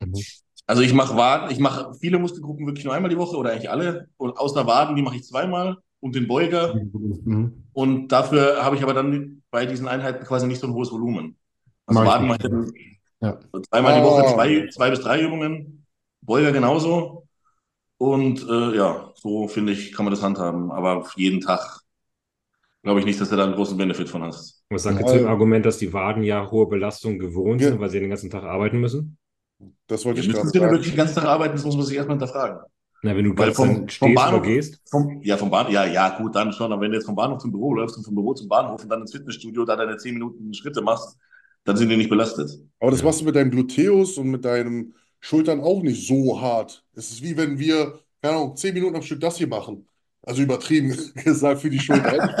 A: Mhm.
D: Also ich mache Waden, ich mache viele Muskelgruppen wirklich nur einmal die Woche oder eigentlich alle. Und außer Waden, die mache ich zweimal und den Beuger.
B: Mhm.
D: Und dafür habe ich aber dann bei diesen Einheiten quasi nicht so ein hohes Volumen. Also
B: Mach ich
D: Waden mache ich
B: Ja.
D: so zweimal die Woche
C: Ah.
D: zwei, zwei bis drei Übungen, Beuger genauso. Und äh, ja, so finde ich, kann man das handhaben. Aber jeden Tag glaube ich nicht, dass du da einen großen Benefit von hast.
A: Was sagt ihr
C: Ja.
A: zu dem Argument, dass die Waden ja hohe Belastung gewohnt
C: Ja.
A: sind, weil sie den ganzen Tag arbeiten müssen?
C: Das wollte ich
D: müssen
C: gerade sagen.
D: wirklich den ganzen Tag arbeiten, das muss man sich erstmal hinterfragen.
A: Na, wenn du
D: Weil vom, vom
A: stehst oder
D: Bahnhof,
A: gehst.
D: vom, ja, vom Bahnhof, ja, ja, gut, dann schon. Aber wenn du jetzt vom Bahnhof zum Büro läufst und vom Büro zum Bahnhof und dann ins Fitnessstudio da deine 10 Minuten Schritte machst, dann sind die nicht belastet.
C: Aber das
A: Ja.
C: machst du mit deinem Gluteus und mit deinen Schultern auch nicht so hart. Es ist wie wenn wir, keine Ahnung, zehn Minuten am Stück das hier machen. Also übertrieben <laughs> gesagt für die Schulter. <laughs>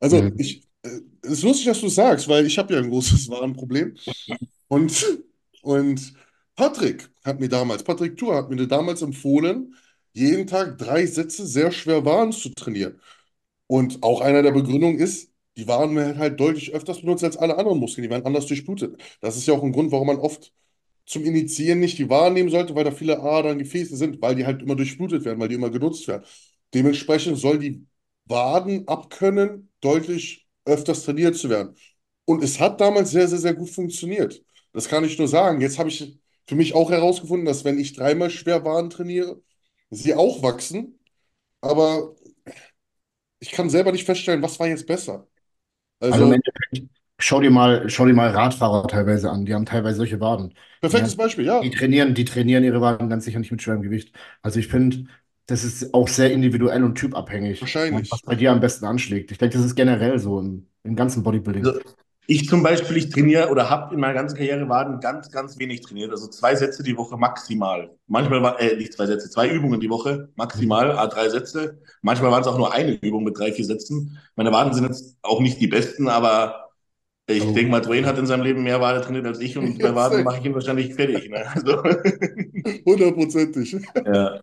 C: Also
B: Mhm.
C: ich, äh, es ist lustig, dass du es sagst, weil ich habe ja ein großes Warenproblem. Und, und Patrick hat mir damals, Patrick Tour hat mir damals empfohlen, jeden Tag drei Sätze sehr schwer Waren zu trainieren. Und auch einer der Begründungen ist, die Waren werden halt deutlich öfters benutzt als alle anderen Muskeln. Die werden anders durchblutet. Das ist ja auch ein Grund, warum man oft zum Initiieren nicht die Waren nehmen sollte, weil da viele Adern, Gefäße sind, weil die halt immer durchblutet werden, weil die immer genutzt werden. Dementsprechend soll die Waden abkönnen, deutlich öfters trainiert zu werden. Und es hat damals sehr, sehr, sehr gut funktioniert. Das kann ich nur sagen. Jetzt habe ich für mich auch herausgefunden, dass wenn ich dreimal schwer Waden trainiere, sie auch wachsen. Aber ich kann selber nicht feststellen, was war jetzt besser.
B: Also
C: Also,
B: im Endeffekt, schau dir mal, schau dir mal Radfahrer teilweise an. Die haben teilweise solche Waden.
C: perfektes Beispiel, ja.
B: Die trainieren, die trainieren ihre Waden ganz sicher nicht mit schwerem Gewicht. Also ich finde, das ist auch sehr individuell und typabhängig.
C: Wahrscheinlich.
B: Was bei dir am besten anschlägt. Ich denke, das ist generell so im, im ganzen Bodybuilding.
D: Ich zum Beispiel, ich trainiere oder habe in meiner ganzen Karriere Waden ganz, ganz wenig trainiert. Also zwei Sätze die Woche maximal. Manchmal war, äh, nicht zwei Sätze, zwei Übungen die Woche maximal, a drei Sätze. Manchmal waren es auch nur eine Übung mit drei, vier Sätzen. Meine Waden sind jetzt auch nicht die besten, aber ich
B: Oh.
D: denke mal, Dwayne hat in seinem Leben mehr Wade trainiert als ich und <laughs> bei Waden mache ich ihn wahrscheinlich fertig. Ne? Also, <laughs>
C: Hundertprozentig.
D: ja.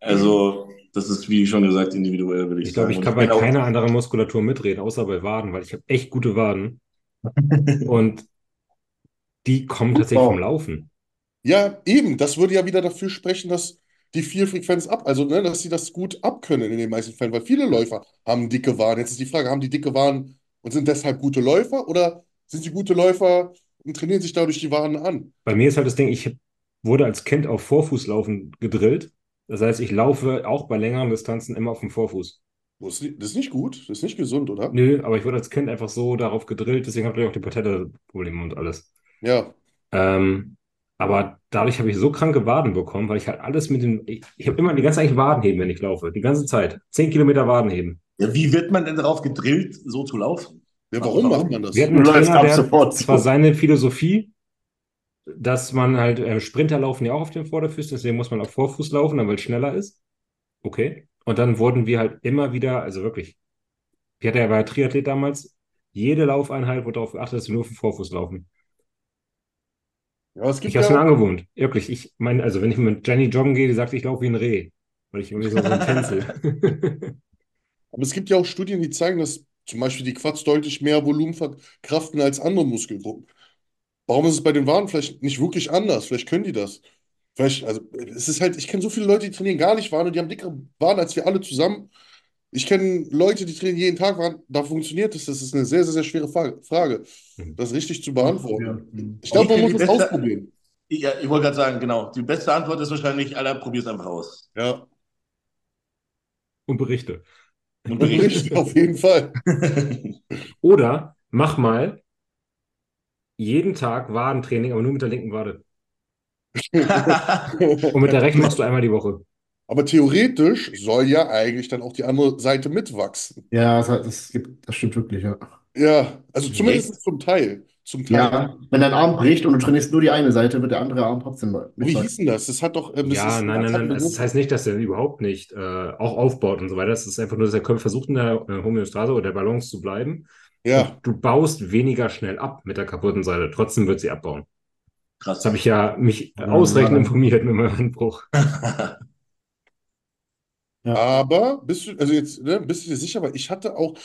D: also, das ist, wie schon gesagt, individuell, würde ich,
A: Ich glaube,
D: sagen.
A: ich kann
D: Und
A: bei
D: bin auch-
A: keiner anderen Muskulatur mitreden, außer bei Waden, weil ich habe echt gute Waden. Und die kommen tatsächlich vom Laufen.
C: Ja, eben. Das würde ja wieder dafür sprechen, dass die Vielfrequenz ab, also ne, dass sie das gut abkönnen in den meisten Fällen, weil viele Läufer haben dicke Waden. Jetzt ist die Frage, haben die dicke Waden und sind deshalb gute Läufer oder sind sie gute Läufer und trainieren sich dadurch die Waden an?
A: Bei mir ist halt das Ding, ich wurde als Kind auf Vorfußlaufen gedrillt. Das heißt, ich laufe auch bei längeren Distanzen immer auf dem Vorfuß.
C: Das ist ni- das ist nicht gut, das ist nicht gesund, oder?
A: Nö, aber ich wurde als Kind einfach so darauf gedrillt, deswegen habe ich auch die Patella-Probleme und alles.
C: Ja,
A: Ähm, aber dadurch habe ich so kranke Waden bekommen, weil ich halt alles mit dem, ich, ich habe immer die ganze Zeit eigentlich Wadenheben, wenn ich laufe. Die ganze Zeit. Zehn Kilometer Wadenheben.
D: Ja, wie wird man denn darauf gedrillt, so zu laufen?
C: ja warum macht man das?
A: Wir hatten einen Trainer,
B: ab
A: der
B: sofort
A: zwar
B: so.
A: seine Philosophie, dass man halt, äh, Sprinter laufen ja auch auf den Vorderfüßen, deswegen muss man auf Vorfuß laufen, dann weil es schneller ist. Okay. Und dann wurden wir halt immer wieder, also wirklich, ich hatte ja bei Triathlet damals, jede Laufeinheit wurde darauf geachtet, dass wir nur auf dem Vorfuß laufen.
C: Ja, es gibt
A: Ich habe es mir angewohnt. Wirklich. Ich meine, also wenn ich mit Jenny joggen gehe, die sagt, ich laufe wie ein Reh. Weil ich irgendwie so, so ein Tänzel. <laughs>
C: aber es gibt ja auch Studien, die zeigen, dass zum Beispiel die Quads deutlich mehr Volumen verkraften als andere Muskelgruppen. Warum ist es bei den Waden vielleicht nicht wirklich anders? Vielleicht können die das. Vielleicht, also, es ist halt, ich kenne so viele Leute, die trainieren gar nicht Waden und die haben dickere Waden als wir alle zusammen. Ich kenne Leute, die trainieren jeden Tag Waden. Da funktioniert das. Das ist eine sehr, sehr, sehr schwere Frage, das richtig zu beantworten. Ich glaube, man muss es ausprobieren.
D: Ja, ich wollte gerade sagen, genau. Die beste Antwort ist wahrscheinlich, Alter, probier's einfach aus.
C: Ja,
A: Und berichte.
D: Und <laughs>
C: richtig, auf jeden Fall.
A: Oder mach mal jeden Tag Wadentraining, aber nur mit der linken Wade. Und mit der rechten machst du einmal die Woche.
C: Aber theoretisch soll ja eigentlich dann auch die andere Seite mitwachsen.
B: Ja, das, das, gibt, das stimmt wirklich, ja.
C: Ja, also zumindest zum Teil. Zum Teil.
B: Ja, wenn dein Arm bricht und du trainierst nur die eine Seite, wird der andere Arm trotzdem
C: Wie
B: mitwachsen.
C: hieß denn das? Das hat doch. Ähm, das
A: Ja,
C: ist,
A: nein, nein, nein. Das heißt nicht, dass er überhaupt nicht äh, auch aufbaut und so weiter. Es ist einfach nur, dass der Körper versucht, in der äh, Homöostase oder der Balance zu bleiben.
C: Ja,
A: Du baust weniger schnell ab mit der kaputten Seite. Trotzdem wird sie abbauen.
D: Krass.
A: Das habe ich ja mich ausreichend informiert mit meinem Handbruch. <laughs>
B: Ja.
C: aber bist du, also jetzt, ne, bist du dir sicher, weil ich hatte auch,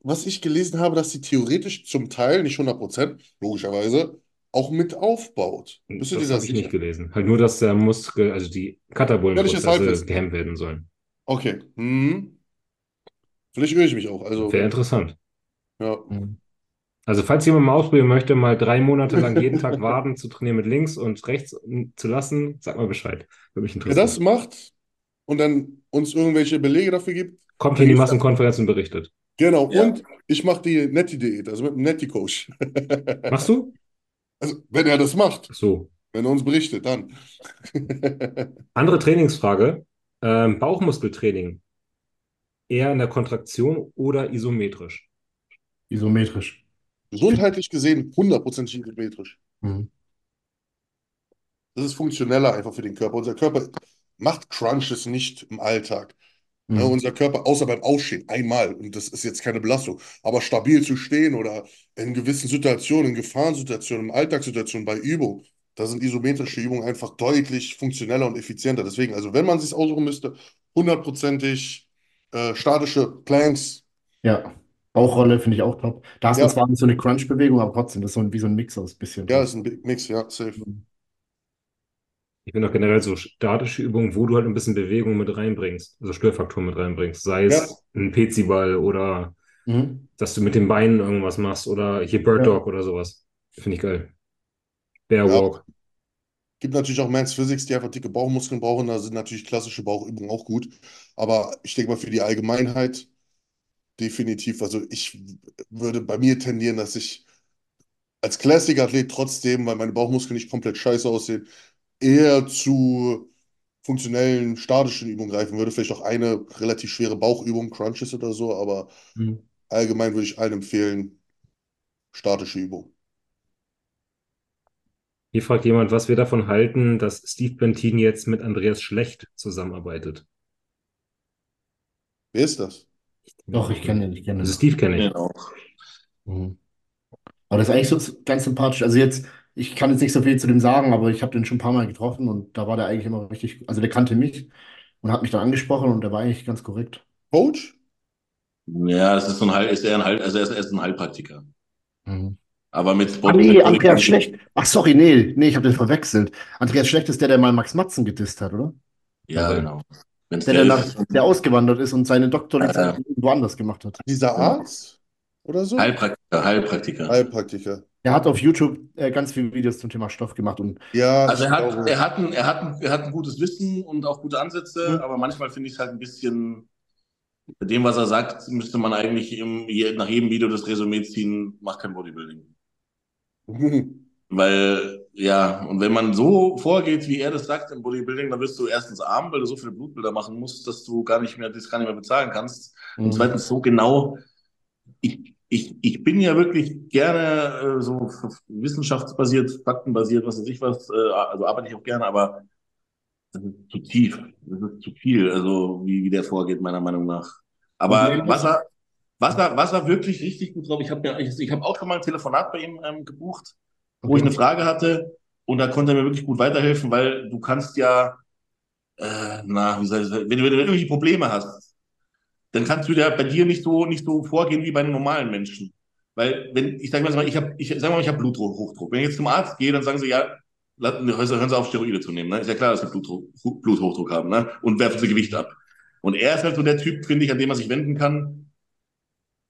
C: was ich gelesen habe, dass sie theoretisch zum Teil, nicht 100 Prozent, logischerweise, auch mit aufbaut. Bist du dir
A: Das
C: da
A: habe ich nicht
C: sicher?
A: gelesen. Halt nur, dass der Muskel, also die
C: das
A: Katabolenprozesse
C: Halbwissen.
A: gehemmt werden sollen.
C: Okay. Hm. Vielleicht irre ich mich auch. Also,
A: Wäre interessant.
C: ja.
B: Mhm.
A: Also, falls jemand mal ausprobieren möchte, mal drei Monate lang jeden Tag Waden zu trainieren mit links und rechts zu lassen, sag mal Bescheid. Würde mich
C: Wer
A: interessieren.
C: das macht und dann uns irgendwelche Belege dafür gibt,
A: Kommt in die. Massenkonferenz und berichtet.
C: Genau.
D: Ja.
C: Und ich mache die Netti-Diät, also mit dem Netti-Coach. <laughs>
A: Machst du?
C: Also, wenn er das macht,
A: Ach so.
C: wenn er uns berichtet, dann. <laughs>
A: Andere Trainingsfrage. Ähm, Bauchmuskeltraining. Eher in der Kontraktion oder isometrisch?
B: Isometrisch.
C: Gesundheitlich gesehen 100% symmetrisch.
B: Mhm.
C: Das ist funktioneller einfach für den Körper. Unser Körper macht Crunches nicht im Alltag. Ne,
B: Mhm.
C: unser Körper, außer beim Aufstehen, einmal, und das ist jetzt keine Belastung, aber stabil zu stehen oder in gewissen Situationen, in Gefahrensituationen, in Alltagssituationen, bei Übung, da sind isometrische Übungen einfach deutlich funktioneller und effizienter. Deswegen, also wenn man es sich aussuchen müsste, hundertprozentig äh, statische Planks.
B: Ja. Bauchrolle finde ich auch top. Da hast du
C: Ja,
B: zwar nicht so eine Crunch-Bewegung, aber trotzdem, das ist so ein, wie so ein Mix aus bisschen.
C: ja, ist ein Mix, ja, safe.
A: Ich bin auch generell so statische Übungen, wo du halt ein bisschen Bewegung mit reinbringst, also Störfaktoren mit reinbringst. Sei
C: Ja,
A: es ein Pezi-Ball oder
B: Mhm.
A: dass du mit den Beinen irgendwas machst oder hier Bird
B: Ja.
A: Dog oder sowas. Finde ich geil. Bear
C: ja.
A: Walk.
C: Gibt natürlich auch Men's Physics, die einfach dicke Bauchmuskeln brauchen. Da sind natürlich klassische Bauchübungen auch gut. Aber ich denke mal, für die Allgemeinheit definitiv. Also ich würde bei mir tendieren, dass ich als Classic-Athlet trotzdem, weil meine Bauchmuskeln nicht komplett scheiße aussehen, eher zu funktionellen, statischen Übungen greifen würde. Vielleicht auch eine relativ schwere Bauchübung, Crunches oder so. Aber
B: Mhm.
C: allgemein würde ich allen empfehlen, statische Übungen.
A: Hier fragt jemand, was wir davon halten, dass Steve Bentin jetzt mit Andreas Schlecht zusammenarbeitet.
C: Wer ist das?
B: Doch, ich kenne den, ich kenne
A: Also
B: den.
A: Steve kenne ich.
D: Genau.
B: Mhm. Aber das ist eigentlich so ganz sympathisch. Also jetzt, ich kann jetzt nicht so viel zu dem sagen, aber ich habe den schon ein paar Mal getroffen und da war der eigentlich immer richtig, also der kannte mich und hat mich dann angesprochen und der war eigentlich ganz korrekt.
C: Coach?
D: Ja, das ist so ein Heil, ist er ein Heil, also er ist, er ist ein Heilpraktiker.
B: Mhm.
D: Aber mit
B: Ah
D: Body,
B: nee,
D: mit
B: Andreas. Schlecht. Ach sorry, nee, nee, ich habe den verwechselt. Andreas Schlecht ist der, der mal Max Matzen gedisst hat, oder?
D: Ja, genau. Wenn es
B: Der,
D: der
B: der, nach, der ausgewandert ist und seine Doktorlizenz irgendwo anders gemacht hat.
C: Dieser. Arzt oder so?
D: Heilpraktiker, Heilpraktiker.
C: Heilpraktiker.
B: Der hat auf YouTube äh, ganz viele Videos zum Thema Stoff gemacht und
C: Ja,
D: Also er hat,
C: glaube.
D: er hat ein, er hat ein, er hat ein gutes Wissen und auch gute Ansätze,
B: Mhm.
D: aber manchmal finde ich es halt ein bisschen, bei dem, was er sagt, müsste man eigentlich im, nach jedem Video das Resümee ziehen, mach kein Bodybuilding. <laughs> Weil, ja, und wenn man so vorgeht, wie er das sagt im Bodybuilding, dann wirst du erstens arm, weil du so viele Blutbilder machen musst, dass du gar nicht mehr, das gar nicht mehr bezahlen kannst. Und
B: Mhm.
D: zweitens so genau, ich, ich, ich bin ja wirklich gerne äh, so wissenschaftsbasiert, faktenbasiert, was weiß ich was, äh, also arbeite ich auch gerne, aber das ist zu tief, das ist zu viel, also wie, wie der vorgeht, meiner Meinung nach. Aber
B: Problem
D: was
B: ist,
D: er, was er, was er wirklich richtig gut drauf, ich habe ja, ich, habe auch schon mal ein Telefonat bei ihm ähm, gebucht, wo ich eine. Frage hatte und da konnte er mir wirklich gut weiterhelfen, weil du kannst ja, äh, na, wie soll ich sagen, wenn, du- wenn du irgendwelche Probleme hast, dann kannst du ja bei dir nicht so nicht so vorgehen wie bei einem normalen Menschen. Weil wenn ich sage mal, ich habe ich sag mal, ich habe Bluthochdruck. Wenn ich jetzt zum Arzt gehe, dann sagen sie ja, la- hören Sie hören Sie auf Steroide zu nehmen, ne? Ist ja klar, dass Sie Blutdruck, Bluthochdruck haben, ne? Und werfen Sie Gewicht ab. Und er ist halt so der Typ, finde ich, an dem man sich wenden kann,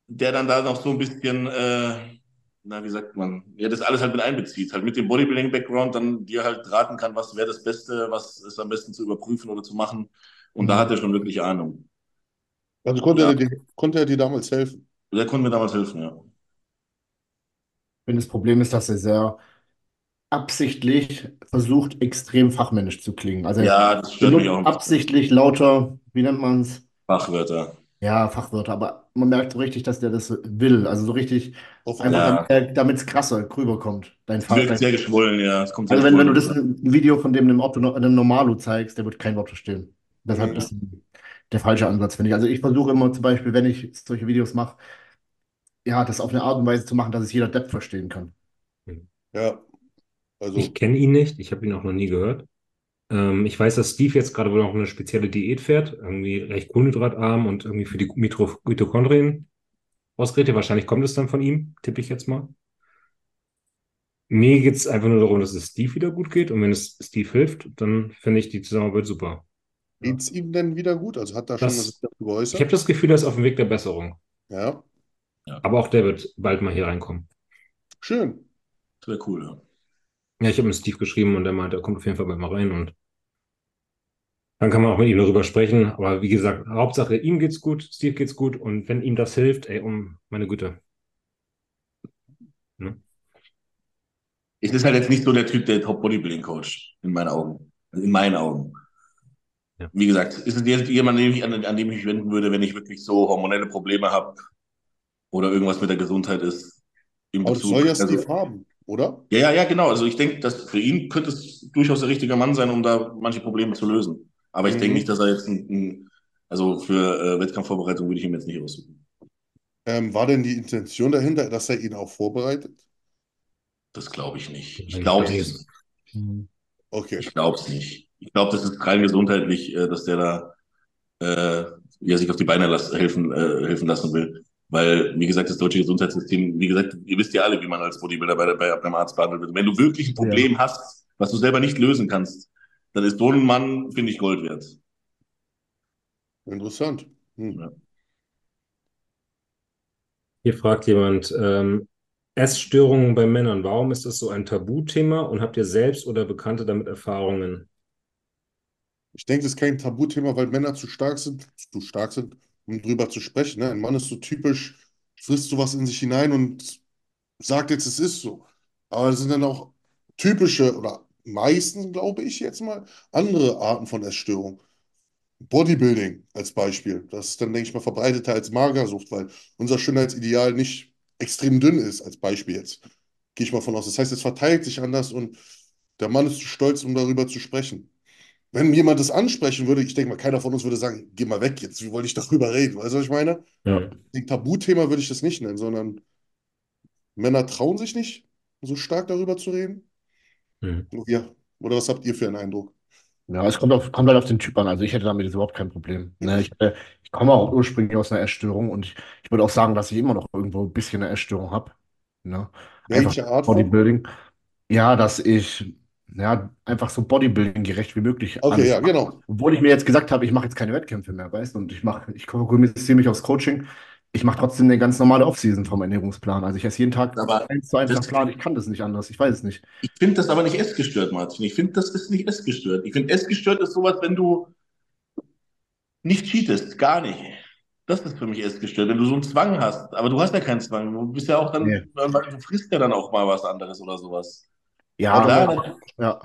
D: der dann da noch so ein bisschen äh, na, wie sagt man, ja, das alles halt mit einbezieht, halt mit dem Bodybuilding-Background dann dir halt raten kann, was wäre das Beste, was ist am besten zu überprüfen oder zu machen. Und da
B: Mhm.
D: hat er schon wirklich Ahnung.
C: Also konnte
D: Ja,
C: er dir, konnte er dir damals helfen?
D: der konnte mir damals helfen, ja.
B: finde, das Problem ist, dass er sehr absichtlich versucht, extrem fachmännisch zu klingen. Also er
D: Ja, das stört mich auch
B: absichtlich lauter, wie nennt man es?
D: Fachwörter.
B: Ja, Fachwörter, aber man merkt so richtig, dass der das will. Also so richtig, einfach
D: Ja.
B: damit es krasser rüberkommt. Dein
D: Es
B: Fach,
D: wirkt sehr geschwollen, ja. Es kommt sehr
B: also wenn, wenn du das
D: geschwollen.
B: ein Video von dem einem, Otto, einem Normalo zeigst, der wird kein Wort verstehen. Deshalb
C: Mhm.
B: ist der falsche Ansatz, finde ich. Also ich versuche immer zum Beispiel, wenn ich solche Videos mache, ja, das auf eine Art und Weise zu machen, dass es jeder Depp verstehen kann.
C: Ja, also
A: Ich kenne ihn nicht, ich habe ihn auch noch nie gehört. Ähm, ich weiß, dass Steve jetzt gerade wohl noch eine spezielle Diät fährt, irgendwie recht kohlenhydratarm und irgendwie für die Mitro- Mitochondrien ausgeredet. Wahrscheinlich kommt es dann von ihm, tippe ich jetzt mal. Mir geht es einfach nur darum, dass es Steve wieder gut geht und wenn es Steve hilft, dann finde ich die Zusammenarbeit super.
C: geht's ihm denn wieder gut? Also hat er schon
A: Das-
C: was dazu
A: Ich habe
C: geäußert?
A: das Gefühl, er ist auf dem Weg der Besserung.
C: Ja,
A: Aber auch der wird bald mal hier reinkommen.
C: schön.
D: Wäre cool, ja.
A: Ja, ich habe mit Steve geschrieben und er meinte, er kommt auf jeden Fall mal rein und dann kann man auch mit ihm darüber sprechen. Aber wie gesagt, Hauptsache ihm geht's gut, Steve geht's gut und wenn ihm das hilft, ey, um meine Güte. Ne?
D: Es ist halt jetzt nicht so der Typ, der Top-Bodybuilding-Coach, in meinen Augen. In meinen Augen.
A: Ja.
D: Wie gesagt, ist es jetzt jemand, an dem ich, an, an dem ich mich wenden würde, wenn ich wirklich so hormonelle Probleme habe oder irgendwas mit der Gesundheit ist. Im Bezug.
C: soll ja
D: Also-
C: Steve haben, oder?
D: Ja, ja, ja, genau. Also ich denke, dass für ihn könnte es durchaus der richtige Mann sein, um da manche Probleme zu lösen. Aber ich
C: Mhm.
D: denke nicht, dass er jetzt ein, ein also für äh, Wettkampfvorbereitung würde ich ihn jetzt nicht aussuchen.
C: Ähm, war denn die Intention dahinter, dass er ihn auch vorbereitet?
D: Das glaube ich nicht. Ich glaube es
C: Okay.
D: Ich glaube es nicht. Ich glaube, das ist rein gesundheitlich, äh, dass der da äh, ja, sich auf die Beine las helfen, äh, helfen lassen will. Weil, wie gesagt, das deutsche Gesundheitssystem, wie gesagt, ihr wisst ja alle, wie man als Bodybuilder bei, bei einem Arzt behandelt wird. Wenn du wirklich ein Problem hast, was du selber nicht lösen kannst, dann ist so ein Mann, finde ich, Gold wert.
C: Interessant. Hm.
D: Ja.
A: Hier fragt jemand, ähm, Essstörungen bei Männern, warum ist das so ein Tabuthema und habt ihr selbst oder Bekannte damit Erfahrungen?
C: Ich denke, das ist kein Tabuthema, weil Männer zu stark sind, zu stark sind, um drüber zu sprechen. Ne? Ein Mann ist so typisch, frisst sowas in sich hinein und sagt jetzt, es ist so. Aber das sind dann auch typische oder meistens, glaube ich jetzt mal, andere Arten von Essstörungen. Bodybuilding als Beispiel. Das ist dann, denke ich mal, verbreiteter als Magersucht, weil unser Schönheitsideal nicht extrem dünn ist, als Beispiel jetzt. Gehe ich mal von aus. Das heißt, es verteilt sich anders und der Mann ist zu stolz, um darüber zu sprechen. Wenn jemand das ansprechen würde, ich denke mal, keiner von uns würde sagen, geh mal weg jetzt, wie wollte ich <laughs> darüber reden? Weißt du, was ich meine?
A: Ja.
C: Ein Tabuthema würde ich das nicht nennen, sondern Männer trauen sich nicht, so stark darüber zu reden.
A: Hm.
C: Ja. Oder was habt ihr für einen Eindruck?
B: Ja, es kommt, auf, kommt halt auf den Typ an. Also ich hätte damit jetzt überhaupt kein Problem. Ne, ich, äh, ich komme auch ursprünglich aus einer Essstörung und ich, ich würde auch sagen, dass ich immer noch irgendwo ein bisschen eine Essstörung habe. Ne? Einfach
C: Welche Art von?
B: Bodybuilding. Ja, dass ich ja, einfach so Bodybuilding gerecht wie möglich
C: Okay, ja, genau.
B: Obwohl ich mir jetzt gesagt habe, ich mache jetzt keine Wettkämpfe mehr, weißt du? Und ich mache, ich fokussiere mich aufs Coaching. Ich mache trotzdem eine ganz normale Offseason vom Ernährungsplan. Also ich esse jeden Tag
D: Aber
B: eins zu eins
D: das-
B: nach Plan. Ich kann das nicht anders. Ich weiß es nicht.
D: Ich finde das aber nicht essgestört, Martin. Ich finde, das ist nicht essgestört. Ich finde, essgestört ist sowas, wenn du nicht cheatest, gar nicht. Das ist für mich essgestört, wenn du so einen Zwang hast. Aber du hast ja keinen Zwang. Du bist ja auch dann,
B: Nee.
D: du frisst ja dann auch mal was anderes oder sowas.
B: Ja,
D: klar,
B: ja.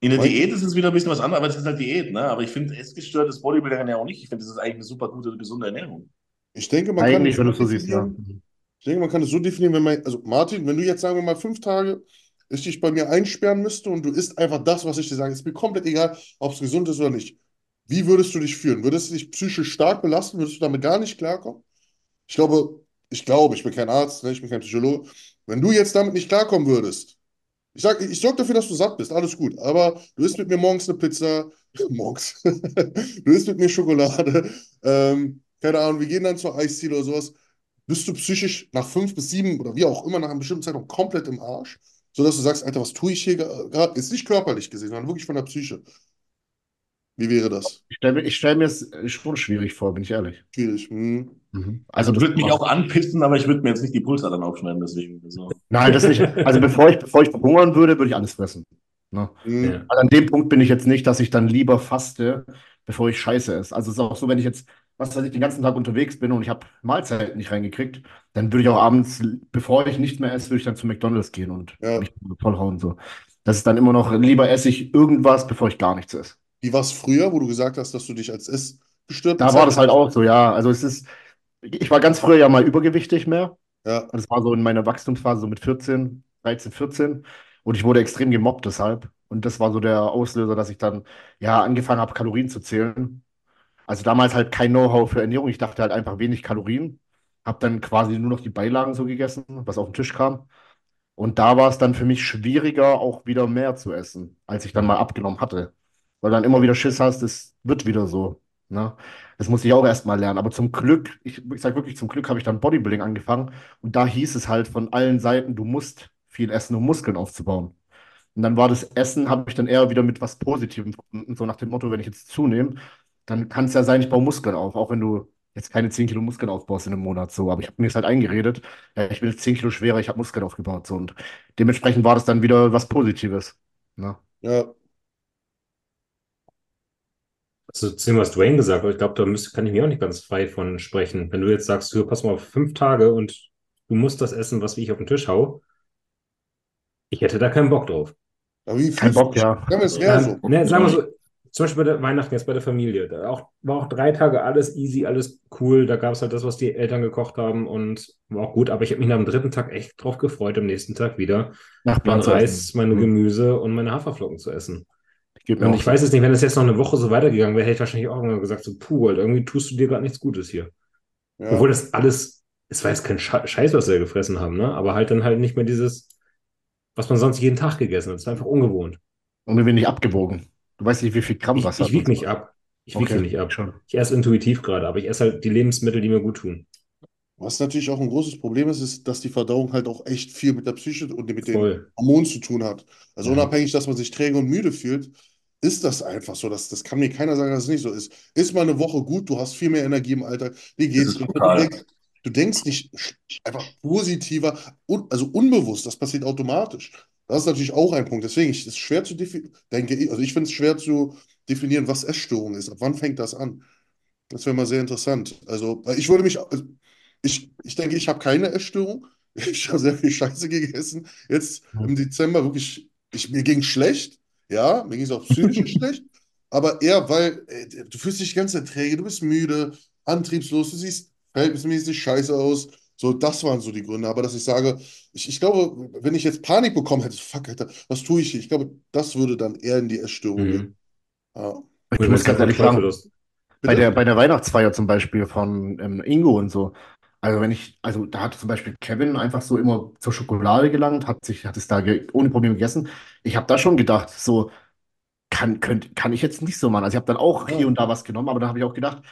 D: in der Diät ist es wieder ein bisschen was anderes, aber es ist halt Diät, ne? Aber ich finde, essgestört ist Bodybuilding ja auch nicht. Ich finde, das ist eigentlich eine super gute, gesunde Ernährung.
C: Ich denke, man kann
B: Eigentlich,
C: es
B: wenn du
C: so
B: siehst, ja.
C: definieren. Ich denke, man kann es so definieren, wenn man, also Martin, wenn du jetzt sagen wir mal fünf Tage ich dich bei mir einsperren müsste und du isst einfach das, was ich dir sage, ist mir komplett egal, ob es gesund ist oder nicht. Wie würdest du dich fühlen? Würdest du dich psychisch stark belasten? Würdest du damit gar nicht klarkommen? Ich glaube, ich glaube, ich bin kein Arzt, ne, ich bin kein Psychologe. Wenn du jetzt damit nicht klarkommen würdest, ich sag, ich sorge dafür, dass du satt bist, alles gut. Aber du isst mit mir morgens eine Pizza, <laughs> morgens, <laughs> du isst mit mir Schokolade, ähm, keine Ahnung, wir gehen dann zur Eisziele oder sowas. Bist du psychisch nach fünf bis sieben oder wie auch immer nach einer bestimmten Zeitraum komplett im Arsch, sodass du sagst, Alter, was tue ich hier gerade? Ist nicht körperlich gesehen, sondern wirklich von der Psyche. Wie wäre das?
B: Ich stelle mir, ich stell mir es schon schwierig vor, bin ich ehrlich.
C: Schwierig. Hm.
B: Also
D: Das
B: das
D: würde mich auch anpissen, aber ich würde mir jetzt nicht die Pulsadern aufschneiden, deswegen. Also.
B: Nein, das nicht. Also bevor ich, bevor ich verhungern würde, würde ich alles fressen. Ne?
C: Hm.
A: Ja.
B: Also an dem Punkt bin ich jetzt nicht, dass ich dann lieber faste, bevor ich Scheiße esse. Also es ist auch so, wenn ich jetzt was weiß ich, den ganzen Tag unterwegs bin und ich habe Mahlzeiten nicht reingekriegt, dann würde ich auch abends, bevor ich nicht mehr esse, würde ich dann zu McDonald's gehen und
C: Ja.
B: mich vollhauen. So. Das ist dann immer noch, lieber esse ich irgendwas, bevor ich gar nichts esse.
C: Wie war es früher, wo du gesagt hast, dass du dich als essgestört
B: Da war das halt auch so, ja. Also es ist, ich war ganz früher ja mal übergewichtig mehr.
C: Ja,
B: Das war so in meiner Wachstumsphase, so mit 14, 13, 14. Und ich wurde extrem gemobbt deshalb. Und das war so der Auslöser, dass ich dann ja angefangen habe, Kalorien zu zählen. Also damals halt kein Know-how für Ernährung. Ich dachte halt einfach wenig Kalorien. Habe dann quasi nur noch die Beilagen so gegessen, was auf den Tisch kam. Und da war es dann für mich schwieriger, auch wieder mehr zu essen, als ich dann mal abgenommen hatte. Weil dann immer wieder Schiss hast, es wird wieder so. Ne? Das musste ich auch erst mal lernen. Aber zum Glück, ich, ich sage wirklich, zum Glück habe ich dann Bodybuilding angefangen. Und da hieß es halt von allen Seiten, du musst viel essen, um Muskeln aufzubauen. Und dann war das Essen, habe ich dann eher wieder mit was Positivem verbunden. So nach dem Motto, wenn ich jetzt zunehme, dann kann es ja sein, ich baue Muskeln auf. Auch wenn du jetzt keine 10 Kilo Muskeln aufbaust in einem Monat so. Aber ich habe mir das halt eingeredet. Ja, ich bin jetzt 10 Kilo schwerer, ich habe Muskeln aufgebaut. So. Und dementsprechend war das dann wieder was Positives. Ne?
C: ja.
A: Zu dem, was Dwayne gesagt hat, ich glaube, da müsste, kann ich mir auch nicht ganz frei von sprechen. Wenn du jetzt sagst, du pass mal auf fünf Tage und du musst das essen, was wie ich auf den Tisch hau, ich hätte da keinen Bock drauf.
C: Aber wie
B: Kein Bock, ja.
C: Ja, es wäre so.
A: ne, sagen wir so, zum Beispiel bei der Weihnachten jetzt bei der Familie. Da auch, war auch drei Tage alles easy, alles cool. Da gab es halt das, was die Eltern gekocht haben und war auch gut. Aber ich habe mich nach dem dritten Tag echt drauf gefreut, am nächsten Tag wieder mein Reis, meine
B: Hm.
A: Gemüse und meine Haferflocken zu essen.
B: Geht
A: Und ich
B: so.
A: weiß es nicht, wenn es jetzt noch eine Woche so weitergegangen wäre, hätte ich wahrscheinlich auch irgendwann gesagt, so, puh, Alter, irgendwie tust du dir gerade nichts Gutes hier.
C: Ja.
A: Obwohl das alles, es war jetzt kein Sche- Scheiß, was wir gefressen haben, ne? Aber halt dann halt nicht mehr dieses, was man sonst jeden Tag gegessen hat. Es war einfach ungewohnt.
B: Und wir werden nicht abgewogen. Du weißt nicht, wie viel Gramm
A: Ich,
B: was
A: ich
B: hat
A: wiege nicht ab. Ich wiege
B: Okay,
A: nicht ab.
B: schon.
A: Ich esse intuitiv gerade, aber ich esse halt die Lebensmittel, die mir gut tun.
C: Was natürlich auch ein großes Problem ist, ist, dass die Verdauung halt auch echt viel mit der Psyche und mit den
A: Voll.
C: Hormonen zu tun hat. Also
B: Mhm.
C: unabhängig, dass man sich träge und müde fühlt, ist das einfach so. Das, das kann mir keiner sagen, dass es nicht so ist. Ist mal eine Woche gut, du hast viel mehr Energie im Alltag. Wie geht's? Du denkst, du denkst nicht einfach positiver, un, also unbewusst, das passiert automatisch. Das ist natürlich auch ein Punkt. Deswegen ist es schwer zu definieren, also ich finde es schwer zu definieren, was Essstörung ist. Ab wann fängt das an? Das wäre mal sehr interessant. Also, ich würde mich, also ich, ich denke, ich habe keine Essstörung. <laughs> Ich habe sehr viel Scheiße gegessen. Jetzt im Dezember wirklich, ich, mir ging schlecht. Ja, mir ging es auch psychisch <laughs> schlecht. Aber eher, weil äh, du fühlst dich ganz träge, du bist müde, antriebslos, du siehst verhältnismäßig scheiße aus. So, das waren so die Gründe. Aber dass ich sage, ich, ich glaube, wenn ich jetzt Panik bekommen hätte, fuck, Alter, was tue ich hier? Ich glaube, das würde dann eher in die Essstörung gehen.
A: Mhm.
C: Ja.
B: Ich muss ganz ehrlich sagen, bei der, bei der Weihnachtsfeier zum Beispiel von ähm, Ingo und so. Also wenn ich, also da hat zum Beispiel Kevin einfach so immer zur Schokolade gelangt, hat sich, hat es da ohne Probleme gegessen. Ich habe da schon gedacht, so kann, könnt, kann ich jetzt nicht so machen. Also ich habe dann auch hier und da was genommen, aber da habe ich auch gedacht,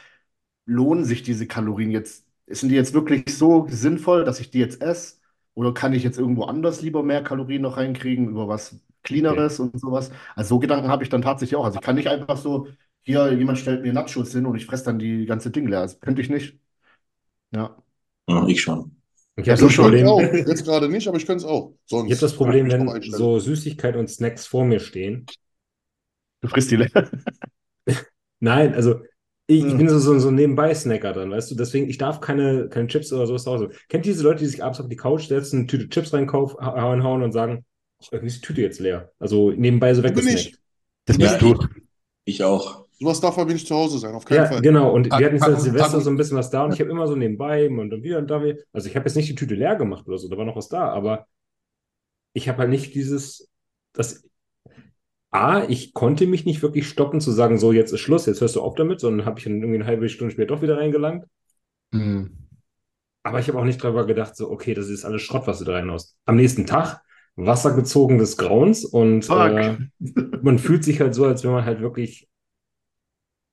B: lohnen sich diese Kalorien jetzt? Sind die jetzt wirklich so sinnvoll, dass ich die jetzt esse? Oder kann ich jetzt irgendwo anders lieber mehr Kalorien noch reinkriegen über was Cleaneres und sowas? Also so Gedanken habe ich dann tatsächlich auch. Also ich kann nicht einfach so, hier, jemand stellt mir Nachos hin und ich fresse dann die ganze Ding leer. Das könnte ich nicht. Ja.
D: Ja, ich schon.
A: Ich
B: Ja,
A: habe
B: so
A: das
C: Ich könnte
A: Problem,
C: auch. Jetzt gerade nicht, aber ich könnte es auch. Sonst
A: ich habe das Problem, wenn so Süßigkeiten und Snacks vor mir stehen.
B: Du frisst die leer. <laughs>
A: Nein, also ich, ich
B: Hm.
A: bin so, so, so nebenbei Snacker dann, weißt du? Deswegen, ich darf keine, keine Chips oder sowas zu Hause. Kennt ihr diese Leute, die sich abends auf die Couch setzen, eine Tüte Chips reinkaufen, hauen und sagen, "Ach, irgendwie ist die Tüte jetzt leer. Also nebenbei so
C: ich.
B: Das
D: Ja,
B: bist du.
D: Ich auch.
C: Sowas darf aber nicht zu Hause sein, auf keinen
A: Ja,
C: Fall.
A: genau. Und wir hatten jetzt Silvester so ein bisschen was da und ich habe immer so nebenbei und dann wieder und da wieder. Also ich habe jetzt nicht die Tüte leer gemacht oder so, da war noch was da, aber ich habe halt nicht dieses, das A, ich konnte mich nicht wirklich stoppen zu sagen, so jetzt ist Schluss, jetzt hörst du auf damit, sondern habe ich dann irgendwie eine halbe Stunde später doch wieder reingelangt.
B: Hm.
A: Aber ich habe auch nicht drüber gedacht, so, okay, das ist alles Schrott, was du da reinhaust. Am nächsten Tag Wasser gezogen des Grauens und äh, man fühlt sich halt so, als wenn man halt wirklich,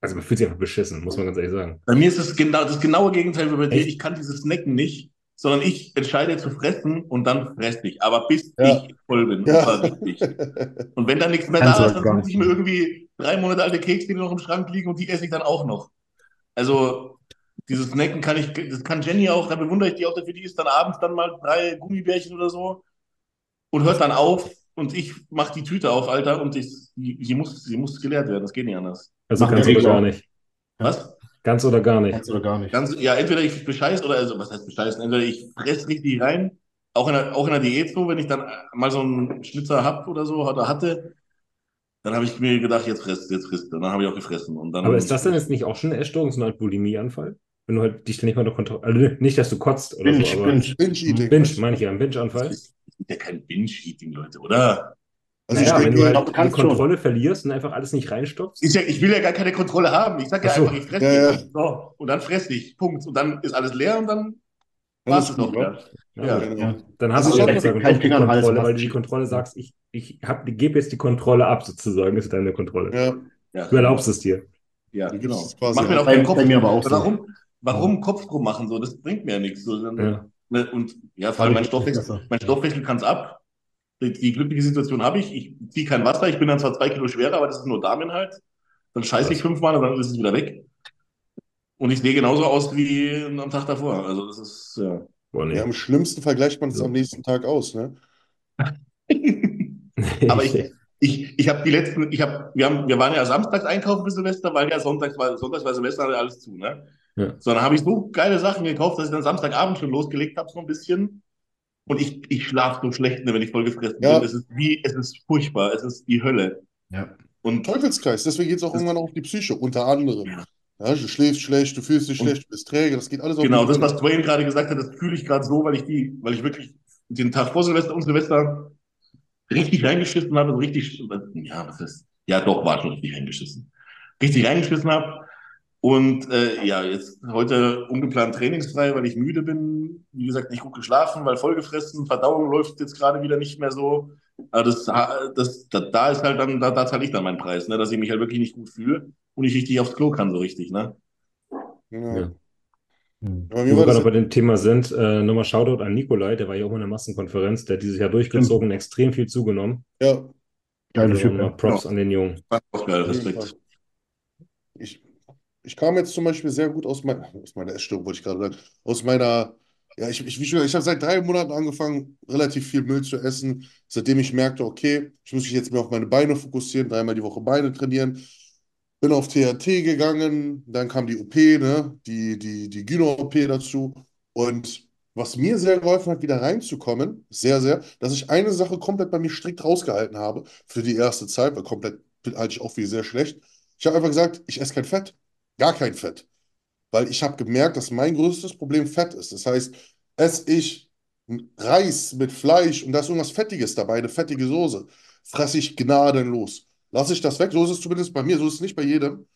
A: also man fühlt sich einfach beschissen, muss man ganz ehrlich sagen.
D: Bei mir ist es genau das genaue Gegenteil wie bei dir. Ich kann dieses Snacken nicht, sondern ich entscheide zu fressen und dann fresse ich. Aber bis
C: Ja.
D: ich voll bin.
C: Ja.
D: Und zwar richtig. <laughs> Und wenn dann nichts mehr
B: Kannst
D: da ist, dann suche ich mir irgendwie drei Monate alte Kekse, die noch im Schrank liegen und die esse ich dann auch noch. Also dieses Snacken kann ich, das kann Jenny auch, da bewundere ich die auch dafür, die isst dann abends dann mal drei Gummibärchen oder so und hört dann auf und ich mache die Tüte auf, Alter, und ich, sie, sie muss, sie muss geleert werden, das geht nicht anders.
A: Also
B: Macht
A: kannst
B: der
A: du
B: Rico
A: gar nicht.
D: Was?
A: Ganz oder gar nicht.
B: Ganz oder gar nicht.
D: Ganz, ja, entweder ich bescheiß oder, also was heißt bescheißen? Entweder ich fress richtig rein, auch in der, auch in der Diät so, wenn ich dann mal so einen Schnitzer hab oder so oder hatte, dann habe ich mir gedacht, jetzt frisst, jetzt frisst. Und dann habe ich auch gefressen. Und dann
A: Aber ist das denn jetzt nicht auch schon eine Essstörung, so eine Art Bulimieanfall? Wenn du halt dich nicht mal unter Kontrolle, also nicht, dass du kotzt oder
B: Binge,
A: so, aber
B: Binge.
C: Binge-Eating.
A: Binge, meine ich ja, ein Binge-Anfall.
D: Das ist ja kein Binge-Eating, Leute, oder?
C: Also
A: naja,
C: ich
A: wenn du
B: glaub,
A: halt die
B: schon.
A: Kontrolle verlierst und einfach alles nicht reinstopfst.
D: Ich, ich will ja gar keine Kontrolle haben. Ich sag ja
A: so.
D: einfach, ich fresse
C: Ja, ja.
D: dich. So, und dann fress dich. Punkt. Und dann ist alles leer und dann war es
C: gut,
D: wieder.
A: Ja,
D: Ja,
C: genau.
B: Ja.
A: Dann
C: Also
A: hast
C: ich
A: du
C: hab
A: sozusagen
B: kein
A: doch die
B: Finger im Hals,
A: Kontrolle, weil du die. Kontrolle sagst, ich, ich hab, gebe jetzt die Kontrolle ab, sozusagen, ist deine Kontrolle.
C: Ja,
D: Ja,
A: Du erlaubst es dir.
D: Ja, genau. Mach mir keinen
B: Bei-
D: Kopf.
B: bei mir aber auch so.
D: Warum, warum Kopf drum machen? So, das bringt mir ja nichts. So, dann,
A: Ja.
D: ne, Und ja, vor allem mein Stoffwechsel, mein Stoffwechsel kann es ab. Die, glückliche Situation habe ich. Ich ziehe kein Wasser. Ich bin dann zwar zwei Kilo schwerer, aber das ist nur Darminhalt. Dann scheiße ich fünfmal und dann ist es wieder weg. Und ich sehe genauso aus wie am Tag davor. Also das ist ja.
A: Boah, nee.
C: ja, am schlimmsten vergleicht man es
A: So.
C: am nächsten Tag aus, ne? <laughs>
D: Aber ich, ich, ich habe die letzten, ich habe, wir haben, wir waren ja samstags einkaufen für Silvester, weil ja sonntags war, sonntags war Silvester alles zu, ne?
A: Ja.
D: So, dann habe ich so geile Sachen gekauft, dass ich dann Samstagabend schon losgelegt habe, so ein bisschen. Und ich, ich schlafe so schlecht, ne, wenn ich voll gefressen
C: Ja.
D: bin. Es ist wie, es ist furchtbar, es ist die Hölle.
B: Ja.
D: Und
C: Teufelskreis, deswegen geht es auch irgendwann auf die Psyche, unter anderem. Ja, du schläfst schlecht, du fühlst dich schlecht, du bist träge, das geht alles auf
D: genau, das, was Dwayne gerade gesagt hat, das fühle ich gerade so, weil ich die, weil ich wirklich den Tag vor Silvester und Silvester richtig reingeschissen habe, so richtig, ja, was ist, ja doch, war schon richtig reingeschissen. Richtig reingeschissen habe. Und äh, ja, jetzt heute ungeplant trainingsfrei, weil ich müde bin. Wie gesagt, nicht gut geschlafen, weil vollgefressen. Verdauung läuft jetzt gerade wieder nicht mehr so. Aber das, das, da, da ist halt dann, da, da zahle ich dann meinen Preis, ne, dass ich mich halt wirklich nicht gut fühle und nicht richtig aufs Klo kann, so richtig, ne?
A: Ja.
C: Aber
A: Wo wir gerade bei dem Thema sind, äh, nochmal Shoutout an Nikolai, der war ja auch mal in der Massenkonferenz, der hat dieses Jahr durchgezogen, extrem viel zugenommen.
C: ja,
B: Geile
A: Also
B: Typ.
A: nochmal
B: ja.
A: Props an den Jungen.
D: Auch geil, Respekt.
C: Ich, ich kam jetzt zum Beispiel sehr gut aus, mein, aus meiner Essstörung, wollte ich gerade sagen, aus meiner, ja, ich, ich, schon, ich habe seit drei Monaten angefangen, relativ viel Müll zu essen, seitdem ich merkte, okay, ich muss mich jetzt mehr auf meine Beine fokussieren, dreimal die Woche Beine trainieren. Bin auf THT gegangen, dann kam die OP, ne, die, die, die Gyno-OP dazu. Und was mir sehr geholfen hat, wieder reinzukommen, sehr, sehr, dass ich eine Sache komplett bei mir strikt rausgehalten habe für die erste Zeit, weil komplett halte ich auch für sehr schlecht. Ich habe einfach gesagt, ich esse kein Fett, gar kein Fett. Weil ich habe gemerkt, dass mein größtes Problem Fett ist. Das heißt, esse ich Reis mit Fleisch und da ist irgendwas Fettiges dabei, eine fettige Soße, fresse ich gnadenlos. Lasse ich das weg, so ist es zumindest bei mir, so ist es nicht bei jedem,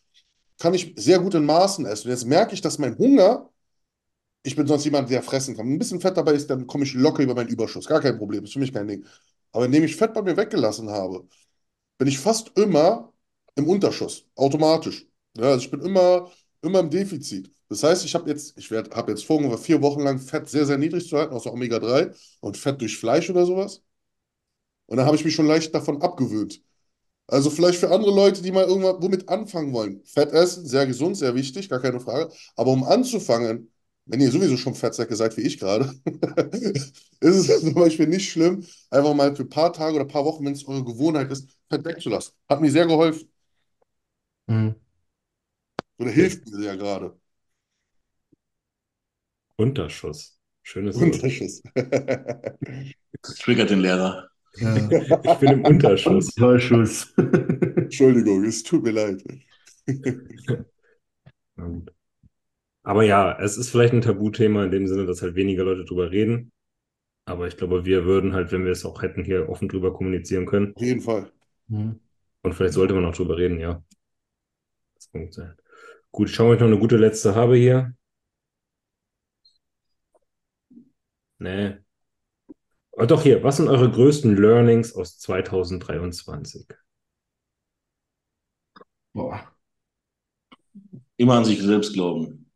C: kann ich sehr gut in Maßen essen. Und jetzt merke ich, dass mein Hunger, ich bin sonst jemand, der fressen kann. Ein bisschen Fett dabei ist, dann komme ich locker über meinen Überschuss. Gar kein Problem, ist für mich kein Ding. Aber indem ich Fett bei mir weggelassen habe, bin ich fast immer im Unterschuss, automatisch. Ja, also ich bin immer, immer im Defizit. Das heißt, ich habe jetzt, ich habe jetzt vor, ungefähr vier Wochen lang Fett sehr, sehr niedrig zu halten, außer Omega-3 und Fett durch Fleisch oder sowas. Und dann habe ich mich schon leicht davon abgewöhnt. Also vielleicht für andere Leute, die mal irgendwas womit anfangen wollen. Fett essen, sehr gesund, sehr wichtig, gar keine Frage. Aber um anzufangen, wenn ihr sowieso schon Fettsäcke seid wie ich gerade, <laughs> ist es zum Beispiel nicht schlimm, einfach mal für ein paar Tage oder ein paar Wochen, wenn es eure Gewohnheit ist, Fett wegzulassen. Hat mir sehr geholfen.
B: Hm.
C: Oder hilft mir sehr gerade.
A: Unterschuss. Schönes Wort.
C: Unterschuss.
D: Das triggert den Lehrer.
B: Ja.
A: Ich bin im Unterschuss.
B: Tollschuss.
C: Entschuldigung, es tut mir leid.
A: Na gut. Aber ja, es ist vielleicht ein Tabuthema in dem Sinne, dass halt weniger Leute drüber reden. Aber ich glaube, wir würden halt, wenn wir es auch hätten, hier offen drüber kommunizieren können.
C: Auf jeden Fall.
B: Hm.
A: Und vielleicht sollte man auch drüber reden, ja. Das gut sein. Gut, schauen wir euch noch eine gute letzte habe hier. Nee. Aber doch hier, was sind eure größten Learnings aus 2023?
B: Boah,
D: Immer an sich selbst glauben.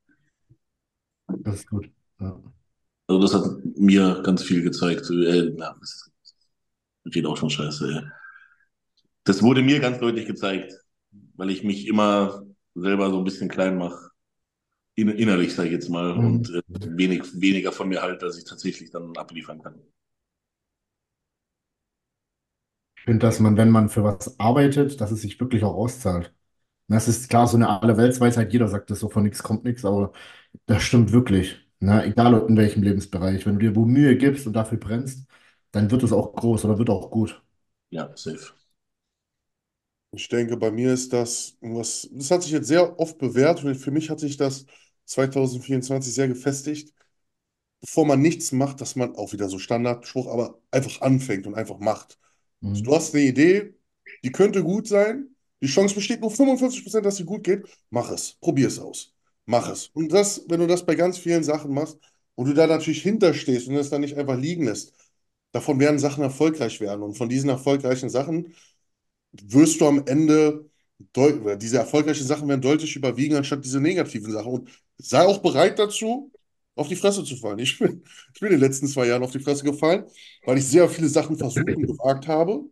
B: das ist gut. Ja.
D: Also das hat mir ganz viel gezeigt. Äh, na, das geht auch schon scheiße. Das wurde mir ganz deutlich gezeigt, weil ich mich immer selber so ein bisschen klein mache. In, innerlich, sage ich jetzt mal,
B: Mhm.
D: und äh, wenig, weniger von mir halt, dass ich tatsächlich dann abliefern kann.
B: Ich finde, dass man, wenn man für was arbeitet, dass es sich wirklich auch auszahlt. Das ist klar, so eine Allerweltsweisheit, jeder sagt das so, von nichts kommt nichts, aber das stimmt wirklich. Ne? Egal in welchem Lebensbereich. Wenn du dir wo Mühe gibst und dafür brennst, dann wird es auch groß oder wird auch gut.
D: Ja, safe.
C: Ich denke, bei mir ist das, was, das hat sich jetzt sehr oft bewährt und für mich hat sich das 2024 sehr gefestigt, bevor man nichts macht, dass man auch wieder so Standardspruch, aber einfach anfängt und einfach macht. Also
B: Mhm.
C: du hast eine Idee, die könnte gut sein, die Chance besteht nur 55%, dass sie gut geht, mach es, probier es aus, mach es. Und das, wenn du das bei ganz vielen Sachen machst und du da natürlich hinterstehst und es dann nicht einfach liegen lässt, davon werden Sachen erfolgreich werden und von diesen erfolgreichen Sachen wirst du am Ende, diese erfolgreichen Sachen werden deutlich überwiegen, anstatt diese negativen Sachen. Und sei auch bereit dazu, auf die Fresse zu fallen. Ich bin, ich bin in den letzten zwei Jahren auf die Fresse gefallen, weil ich sehr viele Sachen versucht und gewagt habe.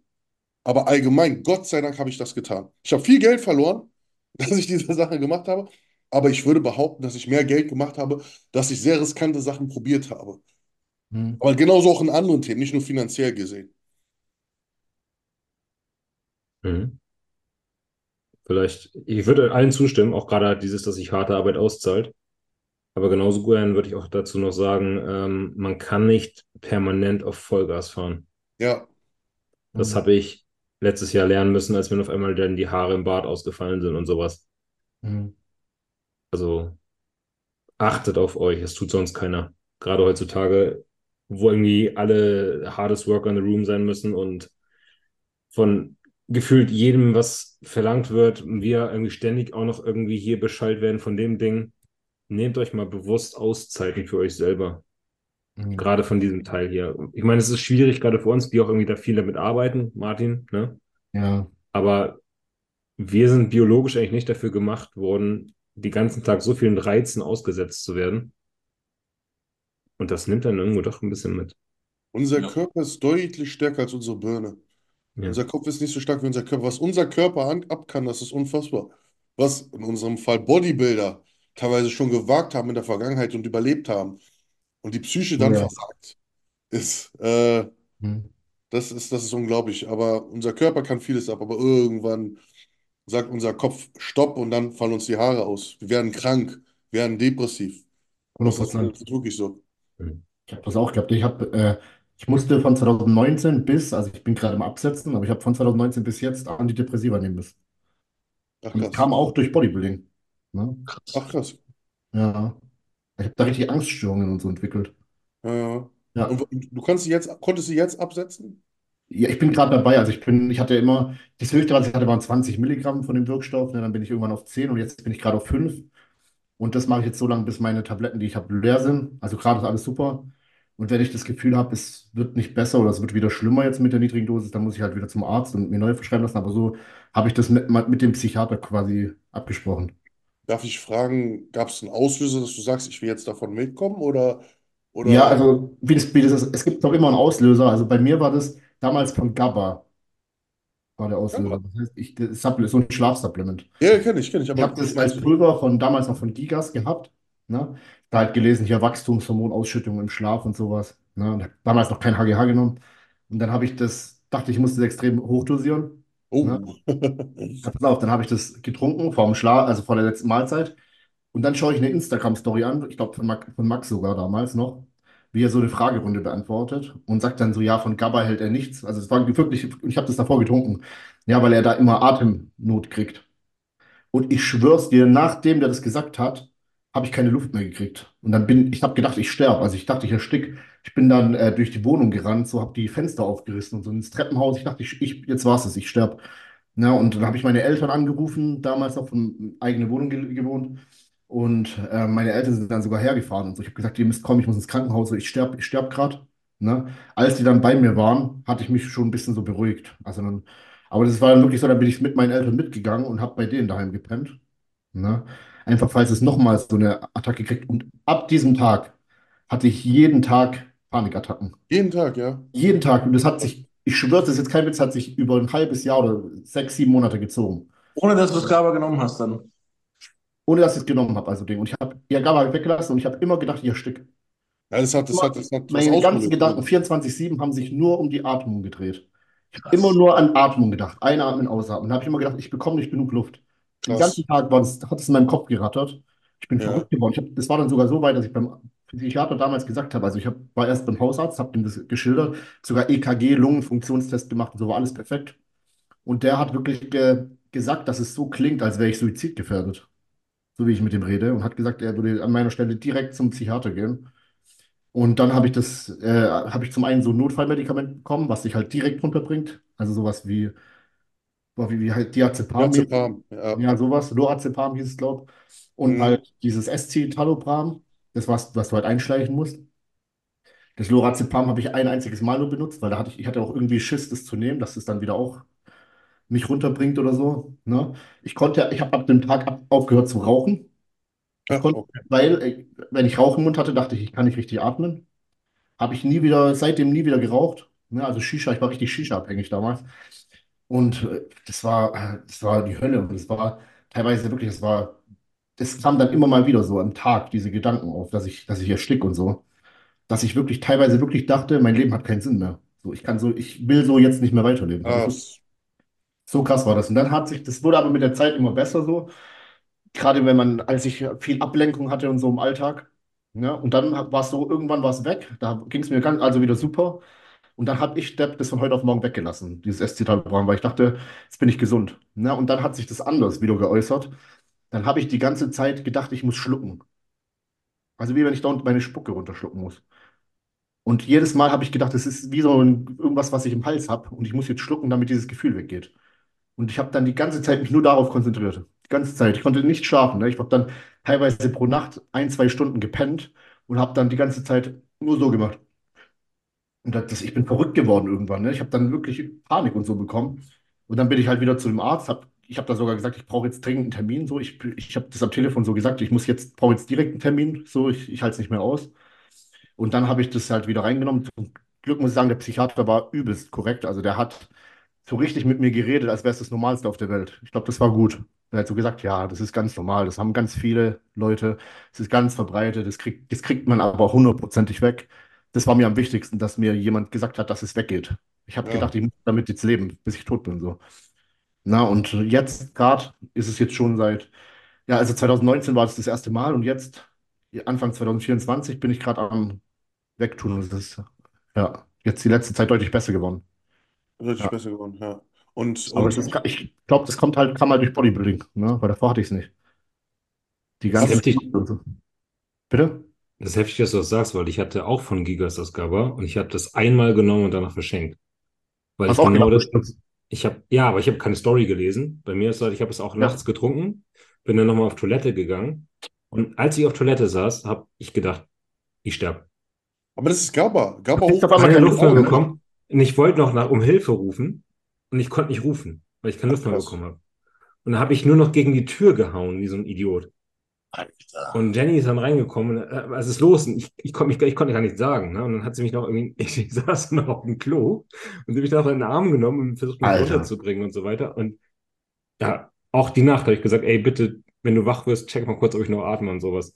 C: Aber allgemein, Gott sei Dank, habe ich das getan. Ich habe viel Geld verloren, <laughs> dass ich diese Sache gemacht habe. Aber ich würde behaupten, dass ich mehr Geld gemacht habe, dass ich sehr riskante Sachen probiert habe.
B: Mhm.
C: Aber genauso auch in anderen Themen, nicht nur finanziell gesehen.
A: Mhm. Vielleicht, ich würde allen zustimmen, auch gerade dieses, dass sich harte Arbeit auszahlt. Aber genauso gut würde ich auch dazu noch sagen, ähm, man kann nicht permanent auf Vollgas fahren.
C: Ja,
A: Das
B: Mhm.
A: habe ich letztes Jahr lernen müssen, als mir auf einmal dann die Haare im Bart ausgefallen sind und sowas.
B: Mhm.
A: Also achtet auf euch, es tut sonst keiner. Gerade heutzutage, wo irgendwie alle hardest worker in the room sein müssen und von gefühlt jedem was verlangt wird, und wir irgendwie ständig auch noch irgendwie hier Bescheid werden von dem Ding. Nehmt euch mal bewusst Auszeiten für euch selber.
B: Mhm.
A: Gerade von diesem Teil hier. Ich meine, es ist schwierig, gerade für uns, die auch irgendwie da viel damit arbeiten, Martin, ne?
B: Ja.
A: Aber wir sind biologisch eigentlich nicht dafür gemacht worden, die ganzen Tag so vielen Reizen ausgesetzt zu werden. Und das nimmt dann irgendwo doch ein bisschen mit.
C: unser
D: Ja.
C: Körper ist deutlich stärker als unsere Birne.
A: Ja.
C: Unser Kopf ist nicht so stark wie unser Körper. Was unser Körper an, ab kann, das ist unfassbar. Was in unserem Fall Bodybuilder teilweise schon gewagt haben in der Vergangenheit und überlebt haben und die Psyche dann
B: Ja.
C: versagt, ist, äh,
B: Mhm.
C: das ist, das ist unglaublich. Aber unser Körper kann vieles ab, aber irgendwann sagt unser Kopf Stopp und dann fallen uns die Haare aus. Wir werden krank, werden depressiv. Das ist,
B: 100%.
C: das ist wirklich so.
B: Ich habe das auch gehabt. Ich habe, äh, ich musste von 2019 bis, also ich bin gerade im Absetzen, aber ich habe von 2019 bis jetzt Antidepressiva nehmen müssen.
C: Ach
B: Und das
C: krass.
B: kam auch durch Bodybuilding. Ne?
C: Ach krass.
B: Ja. Ich habe da richtig Angststörungen und so entwickelt.
C: Ja, ja.
B: Ja.
C: Und du kannst sie jetzt, konntest sie jetzt absetzen?
B: Ja, ich bin gerade dabei. Also ich bin, ich hatte immer, das höchste, was ich hatte, waren 20 Milligramm von dem Wirkstoff. Ne? Dann bin ich irgendwann auf 10 und jetzt bin ich gerade auf 5. Und das mache ich jetzt so lange, bis meine Tabletten, die ich habe, leer sind. Also gerade ist alles super. Und wenn ich das Gefühl habe, es wird nicht besser oder es wird wieder schlimmer jetzt mit der niedrigen Dosis, dann muss ich halt wieder zum Arzt und mir neue verschreiben lassen. Aber so habe ich das mit, mit dem Psychiater quasi abgesprochen.
C: Darf ich fragen, gab es einen Auslöser, dass du sagst, ich will jetzt davon mitkommen oder, oder
B: Ja, also wie das, wie das ist, es gibt doch immer einen Auslöser. Also bei mir war das damals von GABA, war der Auslöser.
C: GABA?
B: Das heißt, ich, das ist so ein Schlafsupplement.
C: Ja, kenne ich, kenne ich,
B: Ich
C: aber
B: habe das als Pulver von damals noch von Gigas gehabt. Ne? Da halt gelesen, hier Wachstumshormonausschüttung im Schlaf und sowas. Ne? Damals noch kein HGH genommen. Und dann habe ich das, dachte ich, musste das extrem hochdosieren.
C: oh.
B: Ne? Ja, pass auf, dann habe ich das getrunken vor dem Schlaf, also vor der letzten Mahlzeit. Und dann schaue ich eine Instagram-Story an, ich glaube von, Max- von Max sogar damals noch, wie er so eine Fragerunde beantwortet und sagt dann so, ja, von GABA hält er nichts. Also es war wirklich, ich habe das davor getrunken. Ja, weil er da immer Atemnot kriegt. Und ich schwör's dir, nachdem der das gesagt hat, habe ich keine Luft mehr gekriegt. Und dann bin ich habe gedacht, ich sterbe. Also ich dachte, ich erstick. Ich bin dann äh, durch die Wohnung gerannt, so habe die Fenster aufgerissen und so ins Treppenhaus. Ich dachte, ich, ich, jetzt war's es, ich sterbe. Ja, und dann habe ich meine Eltern angerufen, damals noch von eigene Wohnung ge gewohnt. Und äh, meine Eltern sind dann sogar hergefahren und so. Ich habe gesagt, ihr müsst kommen, ich muss ins Krankenhaus, ich sterbe ich sterb gerade. Ne? Als die dann bei mir waren, hatte ich mich schon ein bisschen so beruhigt. Also dann, aber das war dann wirklich so, dann bin ich mit meinen Eltern mitgegangen und habe bei denen daheim gepennt. Ne? Einfach, falls es nochmals so eine Attacke kriegt. Und ab diesem Tag hatte ich jeden Tag Panikattacken.
C: Jeden Tag, ja.
B: Jeden Tag. Und das hat sich, ich schwöre, das ist jetzt kein Witz, hat sich über ein halbes Jahr oder sechs, sieben Monate gezogen.
D: Ohne dass du das GABA genommen hast dann.
B: Ohne dass ich es genommen habe, also Ding. Und ich habe ja GABA weggelassen und ich habe immer gedacht, ich erstick.
C: Ja, das hat, das hat, das hat
B: Meine ganzen. Gedanken 24-7 haben sich nur um die Atmung gedreht. Ich habe immer nur an Atmung gedacht. Einatmen, ausatmen. Da habe ich immer gedacht, ich bekomme nicht genug Luft. Den ganzen Tag hat es in meinem Kopf gerattert. Ich bin
C: Ja.
B: verrückt geworden. Hab, das war dann sogar so weit, dass ich beim Psychiater damals gesagt habe, also ich hab, war erst beim Hausarzt, habe ihm das geschildert, sogar EKG, Lungenfunktionstest gemacht und so war alles perfekt. Und der hat wirklich ge gesagt, dass es so klingt, als wäre ich suizidgefährdet, so wie ich mit ihm rede, und hat gesagt, er würde an meiner Stelle direkt zum Psychiater gehen. Und dann habe ich das, äh, habe ich zum einen so ein Notfallmedikament bekommen, was dich halt direkt runterbringt, also sowas wie, boah, wie, wie halt Diazepam.
C: Diazepam, ja.
B: Ja, sowas. Lorazepam hieß es, glaube ich. Und
C: Mhm.
B: halt dieses Escitalopram, das was, was du halt einschleichen musst. Das Lorazepam habe ich ein einziges Mal nur benutzt, weil da hatte ich, ich hatte auch irgendwie Schiss, das zu nehmen, dass es dann wieder auch mich runterbringt oder so. Ne? Ich konnte, ich habe ab dem Tag ab, aufgehört zu rauchen,
C: Ja,
B: konnte-
C: okay.
B: weil, äh, wenn ich Rauch im Mund hatte, dachte ich, ich kann nicht richtig atmen. Habe ich nie wieder, seitdem nie wieder geraucht. Ne? Also Shisha, ich war richtig Shisha-abhängig damals. Und äh, das war, äh, das war die Hölle. Und es war teilweise wirklich, es war, es kam dann immer mal wieder so am Tag diese Gedanken auf, dass ich, dass ich erstick und so. Dass ich wirklich teilweise wirklich dachte, mein Leben hat keinen Sinn mehr. So, ich kann so, ich will so jetzt nicht mehr weiterleben.
C: Ah,
B: Also, so krass war das. Und dann hat sich, das wurde aber mit der Zeit immer besser so. Gerade wenn man, als ich viel Ablenkung hatte und so im Alltag. Ja, und dann war es so, irgendwann war es weg. Da ging es mir ganz, also wieder super. Und dann habe ich das von heute auf morgen weggelassen, dieses Escitalopram, weil ich dachte, jetzt bin ich gesund. Ja, und dann hat sich das anders wieder geäußert. Dann habe ich die ganze Zeit gedacht, ich muss schlucken. Also wie wenn ich da meine Spucke runterschlucken muss. Und jedes Mal habe ich gedacht, das ist wie so ein, irgendwas, was ich im Hals habe. Und ich muss jetzt schlucken, damit dieses Gefühl weggeht. Und ich habe dann die ganze Zeit mich nur darauf konzentriert. Die ganze Zeit. Ich konnte nicht schlafen. Ne? Ich habe dann teilweise pro Nacht ein, zwei Stunden gepennt und habe dann die ganze Zeit nur so gemacht. Und das, ich bin verrückt geworden irgendwann. Ne? Ich habe dann wirklich Panik und so bekommen. Und dann bin ich halt wieder zu dem Arzt. Hab, ich habe da sogar gesagt, ich brauche jetzt dringend einen Termin. So. Ich, ich habe das am Telefon so gesagt, ich muss jetzt, brauche jetzt direkt einen Termin. So, ich, ich halte es nicht mehr aus. Und dann habe ich das halt wieder reingenommen. Zum Glück muss ich sagen, der Psychiater war übelst korrekt. Also der hat so richtig mit mir geredet, als wäre es das Normalste auf der Welt. Ich glaube, das war gut. Er hat so gesagt, ja, das ist ganz normal. Das haben ganz viele Leute. Es ist ganz verbreitet. Das kriegt, das kriegt man aber hundertprozentig weg. Das war mir am wichtigsten, dass mir jemand gesagt hat, dass es weggeht. Ich habe
C: Ja.
B: gedacht, ich muss damit jetzt leben, bis ich tot bin. So. Na, und jetzt gerade ist es jetzt schon seit, ja, also 2019 war es das erste Mal und jetzt, Anfang 2024, bin ich gerade am Wegtun. Und das ist, ja, jetzt die letzte Zeit deutlich besser geworden.
C: Richtig
B: Ja.
C: besser geworden, ja. Und,
B: Aber
C: und
B: das ist, ich glaube, das kommt halt, kam halt durch Bodybuilding, ne? Weil davor hatte ich es nicht. Die
A: Das
B: ganze. Bitte?
A: Das ist heftig, dass du das sagst, weil ich hatte auch von Gigas das GABA und ich habe das einmal genommen und danach verschenkt. Weil
B: Hast
A: ich
B: auch
A: genau das, ich habe, ja, aber ich habe keine Story gelesen. Bei mir ist halt, ich habe es auch
B: Ja.
A: nachts getrunken, bin dann nochmal auf Toilette gegangen und als ich auf Toilette saß, habe ich gedacht, ich sterbe.
C: aber das ist GABA. GABA
B: Kriegst
C: hoch.
B: auf einmal
A: Keine Luft mehr bekommen und ich wollte noch nach, um Hilfe rufen und ich konnte nicht rufen, weil ich keine Luft mehr bekommen habe. Und dann habe ich nur noch gegen die Tür gehauen, wie so ein Idiot.
D: Alter.
A: Und Jenny ist dann reingekommen, äh, was ist los? Und ich, ich, konnte mich, ich konnte gar nichts sagen. Ne? Und dann hat sie mich noch irgendwie, <laughs> ich saß noch auf dem Klo und sie hat mich noch in den Arm genommen und versucht, mich
B: Alter.
A: runterzubringen und so weiter. Und ja, auch die Nacht habe ich gesagt, ey, bitte, wenn du wach wirst, check mal kurz, ob ich noch atme und sowas.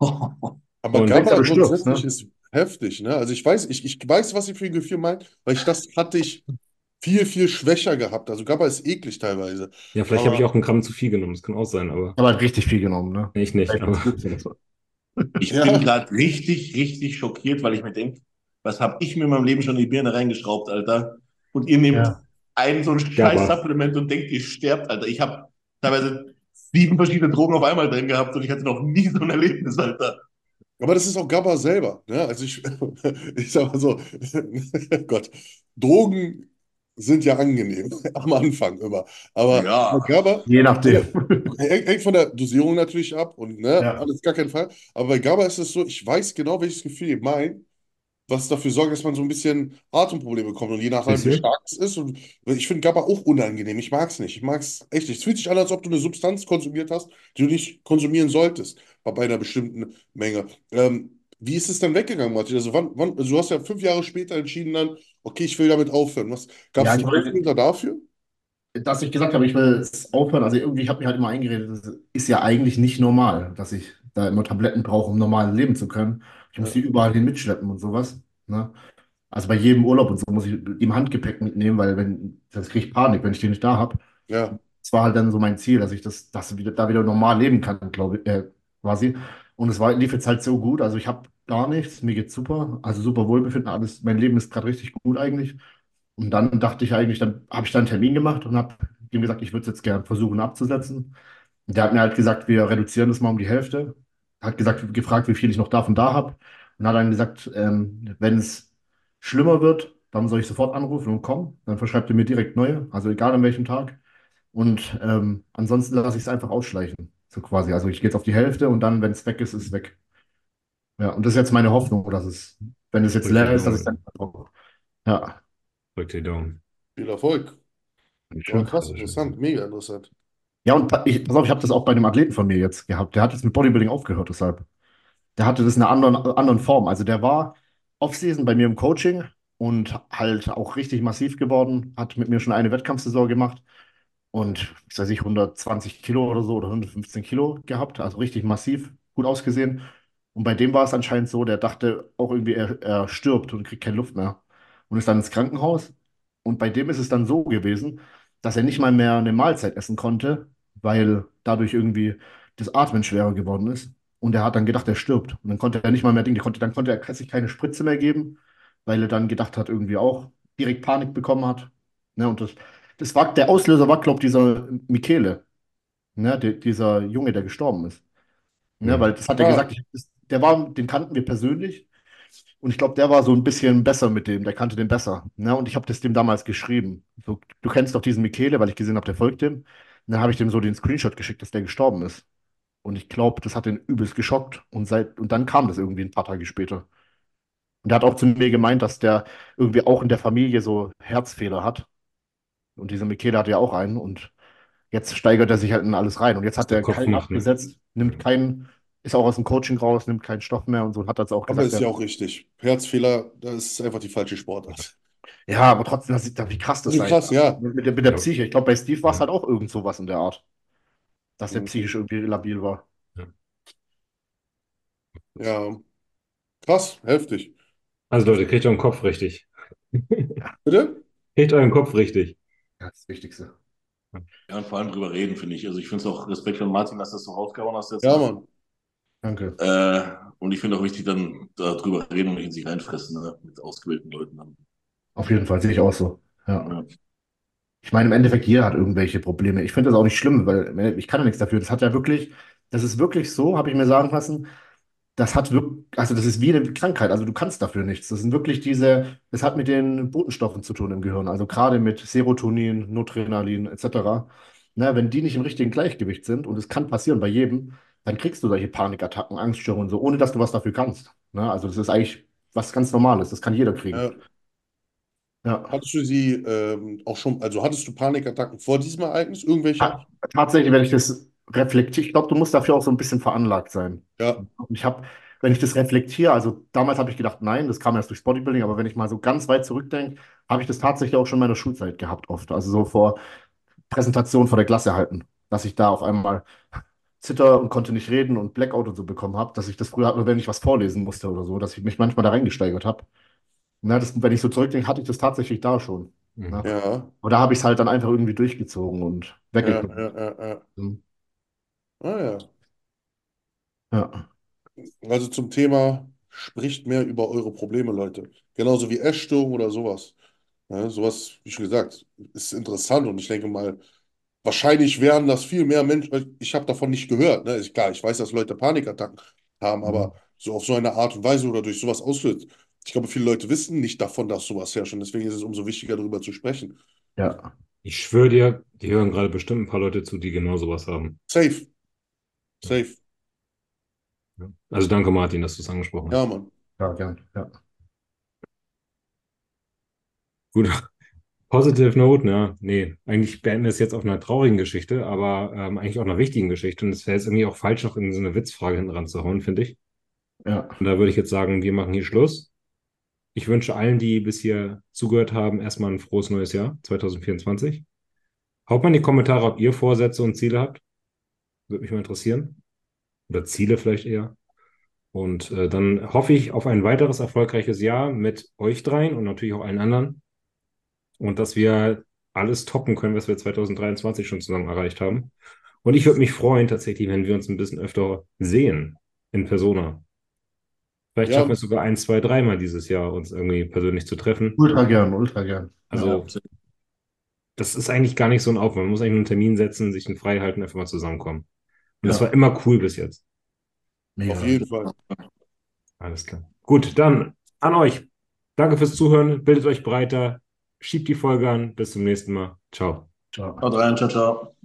A: <laughs>
C: Aber
A: Und
B: du stirbst,
C: grundsätzlich
B: ne?
C: ist heftig, ne? Also ich weiß, ich, ich weiß, was ihr für ein Gefühl meint, weil ich das hatte ich viel, viel schwächer gehabt. Also GABA ist eklig teilweise.
A: Ja, vielleicht
C: Aber-
A: habe ich auch einen Gramm zu viel genommen, das kann auch sein, aber
B: Ich habe halt richtig viel genommen, ne?
A: ich nicht. Aber.
D: Ich
C: Ja.
D: bin gerade richtig, richtig schockiert, weil ich mir denke, was habe ich mir in meinem Leben schon in die Birne reingeschraubt, Alter? Und ihr nehmt
B: Ja.
D: ein so ein
A: Ja,
D: scheiß
A: aber-
D: Supplement und denkt, ihr sterbt, Alter. Ich habe teilweise sieben verschiedene Drogen auf einmal drin gehabt und ich hatte noch nie so ein Erlebnis, Alter.
C: Aber das ist auch GABA selber, ne? Also ich, <laughs> ich sag mal so, <laughs> Gott, Drogen sind ja angenehm, <laughs> am Anfang immer. Aber
D: Ja.
C: GABA,
B: Je nachdem. <laughs>
C: Hängt hängt von der Dosierung natürlich ab und ne,
B: Ja.
C: alles gar keinen Fall. Aber bei GABA ist es so, ich weiß genau, welches Gefühl ihr meint, was dafür sorgt, dass man so ein bisschen Atemprobleme bekommt und je nachdem, wie stark es ist. Und ich finde GABA auch unangenehm. Ich mag es nicht. Ich mag es echt nicht. Es fühlt sich an, als ob du eine Substanz konsumiert hast, die du nicht konsumieren solltest, bei einer bestimmten Menge. Ähm, wie ist es dann weggegangen, Martin? Also, wann, wann, also du hast ja fünf Jahre später entschieden dann, okay, ich will damit aufhören. Was gab es
B: Ja, wollte-
C: dafür?
B: dass ich gesagt habe, ich will es aufhören. Also irgendwie, ich habe mir halt immer eingeredet, das ist ja eigentlich nicht normal, dass ich da immer Tabletten brauche, um normal leben zu können. Ich muss die überall hin mitschleppen und sowas. Ne? Also bei jedem Urlaub und so muss ich im Handgepäck mitnehmen, weil wenn, das kriege ich Panik, wenn ich die nicht da habe.
C: Ja,
B: Das war halt dann so mein Ziel, dass ich das, das wieder, da wieder normal leben kann, glaube ich, äh, quasi. Und es war, lief jetzt halt so gut. Also ich habe gar nichts, mir geht's super. Also super Wohlbefinden, alles, mein Leben ist gerade richtig gut eigentlich. Und dann dachte ich eigentlich, dann habe ich dann einen Termin gemacht und habe ihm gesagt, ich würde es jetzt gerne versuchen abzusetzen. Und der hat mir halt gesagt, wir reduzieren das mal um die Hälfte. Hat gesagt, gefragt, wie viel ich noch davon da habe. Und hat dann gesagt, ähm, wenn es schlimmer wird, dann soll ich sofort anrufen und kommen. Dann verschreibt er mir direkt neue, also egal an welchem Tag. Und ähm, ansonsten lasse ich es einfach ausschleichen. So quasi. Also ich gehe jetzt auf die Hälfte und dann, wenn es weg ist, ist es weg. Ja, und das ist jetzt meine Hoffnung, dass es, wenn es jetzt leer ist, dass ich dann. Ja.
A: Drück die Daumen.
C: Viel Erfolg. Ja, krass, interessant, mega interessant.
B: Ja, und ich, pass auf, ich habe das auch bei einem Athleten von mir jetzt gehabt. Der hat jetzt mit Bodybuilding aufgehört, deshalb. Der hatte das in einer anderen, anderen Form. Also der war Off-Season bei mir im Coaching und halt auch richtig massiv geworden, hat mit mir schon eine Wettkampfsaison gemacht und, was weiß ich, 120 Kilo oder so oder 115 Kilo gehabt, also richtig massiv, gut ausgesehen. Und bei dem war es anscheinend so, der dachte auch irgendwie, er, er stirbt und kriegt keine Luft mehr und ist dann ins Krankenhaus. Und bei dem ist es dann so gewesen, dass er nicht mal mehr eine Mahlzeit essen konnte, weil dadurch irgendwie das Atmen schwerer geworden ist. Und er hat dann gedacht, er stirbt. Und dann konnte er nicht mal mehr Dinge, konnte, dann konnte er sich keine Spritze mehr geben, weil er dann gedacht hat, irgendwie auch direkt Panik bekommen hat. Ne, und das, das war, der Auslöser war, glaube ich, dieser Michele, ne, der, dieser Junge, der gestorben ist. Ne,
A: Mhm.
B: weil das hat er
C: Ah.
B: gesagt, ich, das, der war, den kannten wir persönlich. Und ich glaube, der war so ein bisschen besser mit dem, der kannte den besser. Ne? Und ich habe das dem damals geschrieben. So, du kennst doch diesen Michele, weil ich gesehen habe, der folgt dem. Und dann habe ich dem so den Screenshot geschickt, dass der gestorben ist. Und ich glaube, das hat ihn übelst geschockt. Und, seit, und dann kam das irgendwie ein paar Tage später. Und er hat auch zu mir gemeint, dass der irgendwie auch in der Familie so Herzfehler hat. Und dieser Michele hat ja auch einen. Und jetzt steigert er sich halt in alles rein. Und jetzt hat
A: der
B: er keinen
A: ne?
B: abgesetzt, nimmt keinen, ist auch aus dem Coaching raus, nimmt keinen Stoff mehr und so. Und hat das auch
C: Aber
B: gesagt.
C: ist
B: der-
C: ja auch richtig. Herzfehler, das ist einfach die falsche Sportart.
B: Ja, aber trotzdem, das ist, wie krass das
C: Wie
B: sein
C: krass, ja.
B: Mit der, mit der
A: Ja.
B: Psyche. Ich glaube, bei Steve war es
A: Ja.
B: halt auch irgend sowas in der Art. Dass er
C: Mhm.
B: psychisch irgendwie labil war.
C: Ja. Krass, heftig.
A: Also Leute, kriegt euren Kopf richtig.
C: Bitte?
A: Kriegt euren Kopf richtig.
B: Das ist das Wichtigste.
D: Ja, und vor allem drüber reden, finde ich. Also ich finde es auch Respekt von Martin, dass du das so rausgehauen hast jetzt.
C: Ja, Mann.
B: Danke.
D: Äh, und ich finde auch wichtig, dann darüber reden und nicht in sich reinfressen, ne? Mit ausgewählten Leuten dann.
B: Auf jeden Fall sehe ich auch so. Ja.
D: Ja.
B: Ich meine, im Endeffekt, jeder hat irgendwelche Probleme. Ich finde das auch nicht schlimm, weil ich kann ja nichts dafür. Das hat ja wirklich, das ist wirklich so, habe ich mir sagen lassen, das hat wirklich, also das ist wie eine Krankheit, also du kannst dafür nichts. Das sind wirklich diese, das hat mit den Botenstoffen zu tun im Gehirn, also gerade mit Serotonin, Noradrenalin etc. Ne, wenn die nicht im richtigen Gleichgewicht sind, und es kann passieren bei jedem, dann kriegst du solche Panikattacken, Angststörungen so, ohne dass du was dafür kannst. Ne, also das ist eigentlich was ganz Normales, das kann jeder kriegen.
C: Ja.
B: Ja.
C: Hattest du sie ähm, auch schon, also hattest du Panikattacken vor diesem Ereignis? Irgendwelche?
B: Ta- Tatsächlich, wenn ich das reflektiere, ich glaube, du musst dafür auch so ein bisschen veranlagt sein.
C: Ja.
B: Und ich habe, wenn ich das reflektiere, also damals habe ich gedacht, nein, das kam erst durchs Bodybuilding, aber wenn ich mal so ganz weit zurückdenke, habe ich das tatsächlich auch schon in meiner Schulzeit gehabt oft. Also so vor Präsentation vor der Klasse halten, dass ich da auf einmal Zitter und konnte nicht reden und Blackout und so bekommen habe, dass ich das früher hatte, wenn ich was vorlesen musste oder so, dass ich mich manchmal da reingesteigert habe. Na, das, wenn ich so zurückdenke, hatte ich das tatsächlich da schon.
A: Mhm.
B: Ja.
C: Ja.
B: Da habe ich es halt dann einfach irgendwie durchgezogen und
C: Ja,
B: weggeguckt.
C: ja, ja, ja.
B: Mhm.
C: Ah ja.
B: Ja.
C: Also zum Thema, spricht mehr über eure Probleme, Leute. Genauso wie Essstörung oder sowas. Ja, sowas, wie schon gesagt, ist interessant und ich denke mal, wahrscheinlich werden das viel mehr Menschen, weil ich habe davon nicht gehört. Ne? Ist klar, ich weiß, dass Leute Panikattacken haben, aber so auf so eine Art und Weise oder durch sowas auslöst. Ich glaube, viele Leute wissen nicht davon, dass sowas herrscht und deswegen ist es umso wichtiger, darüber zu sprechen.
B: Ja.
A: Ich schwöre dir, die hören gerade bestimmt ein paar Leute zu, die genau sowas haben.
C: Safe. Safe.
A: Also danke, Martin, dass du es angesprochen hast.
C: Ja, Mann.
B: Ja, gern. Ja.
A: Gut. Positive Note, ja, nee, eigentlich beenden wir es jetzt auf einer traurigen Geschichte, aber ähm, eigentlich auch einer wichtigen Geschichte. Und es wäre jetzt irgendwie auch falsch, noch in so eine Witzfrage hinten ranzuhauen, finde ich.
B: Ja.
A: Und da würde ich jetzt sagen, wir machen hier Schluss. Ich wünsche allen, die bis hier zugehört haben, erstmal ein frohes neues Jahr 2024. Haut mal in die Kommentare, ob ihr Vorsätze und Ziele habt. Würde mich mal interessieren. Oder Ziele vielleicht eher. Und äh, dann hoffe ich auf ein weiteres erfolgreiches Jahr mit euch dreien und natürlich auch allen anderen. Und dass wir alles toppen können, was wir 2023 schon zusammen erreicht haben. Und ich würde mich freuen, tatsächlich, wenn wir uns ein bisschen öfter sehen in Persona. Vielleicht
C: Ja.
A: schaffen wir es sogar ein, zwei, dreimal dieses Jahr, uns irgendwie persönlich zu treffen.
B: Ultra gern, ultra gern.
A: Also, das ist eigentlich gar nicht so ein Aufwand. Man muss eigentlich nur einen Termin setzen, sich einen frei halten, einfach mal zusammenkommen. Und das
B: Ja.
A: war immer cool bis jetzt.
B: Mega.
C: Auf jeden Fall.
A: Alles klar. Gut, dann an euch. Danke fürs Zuhören. Bildet euch breiter. Schiebt die Folge an. Bis zum nächsten Mal. Ciao.
B: Ciao.
D: Haut rein, ciao, ciao.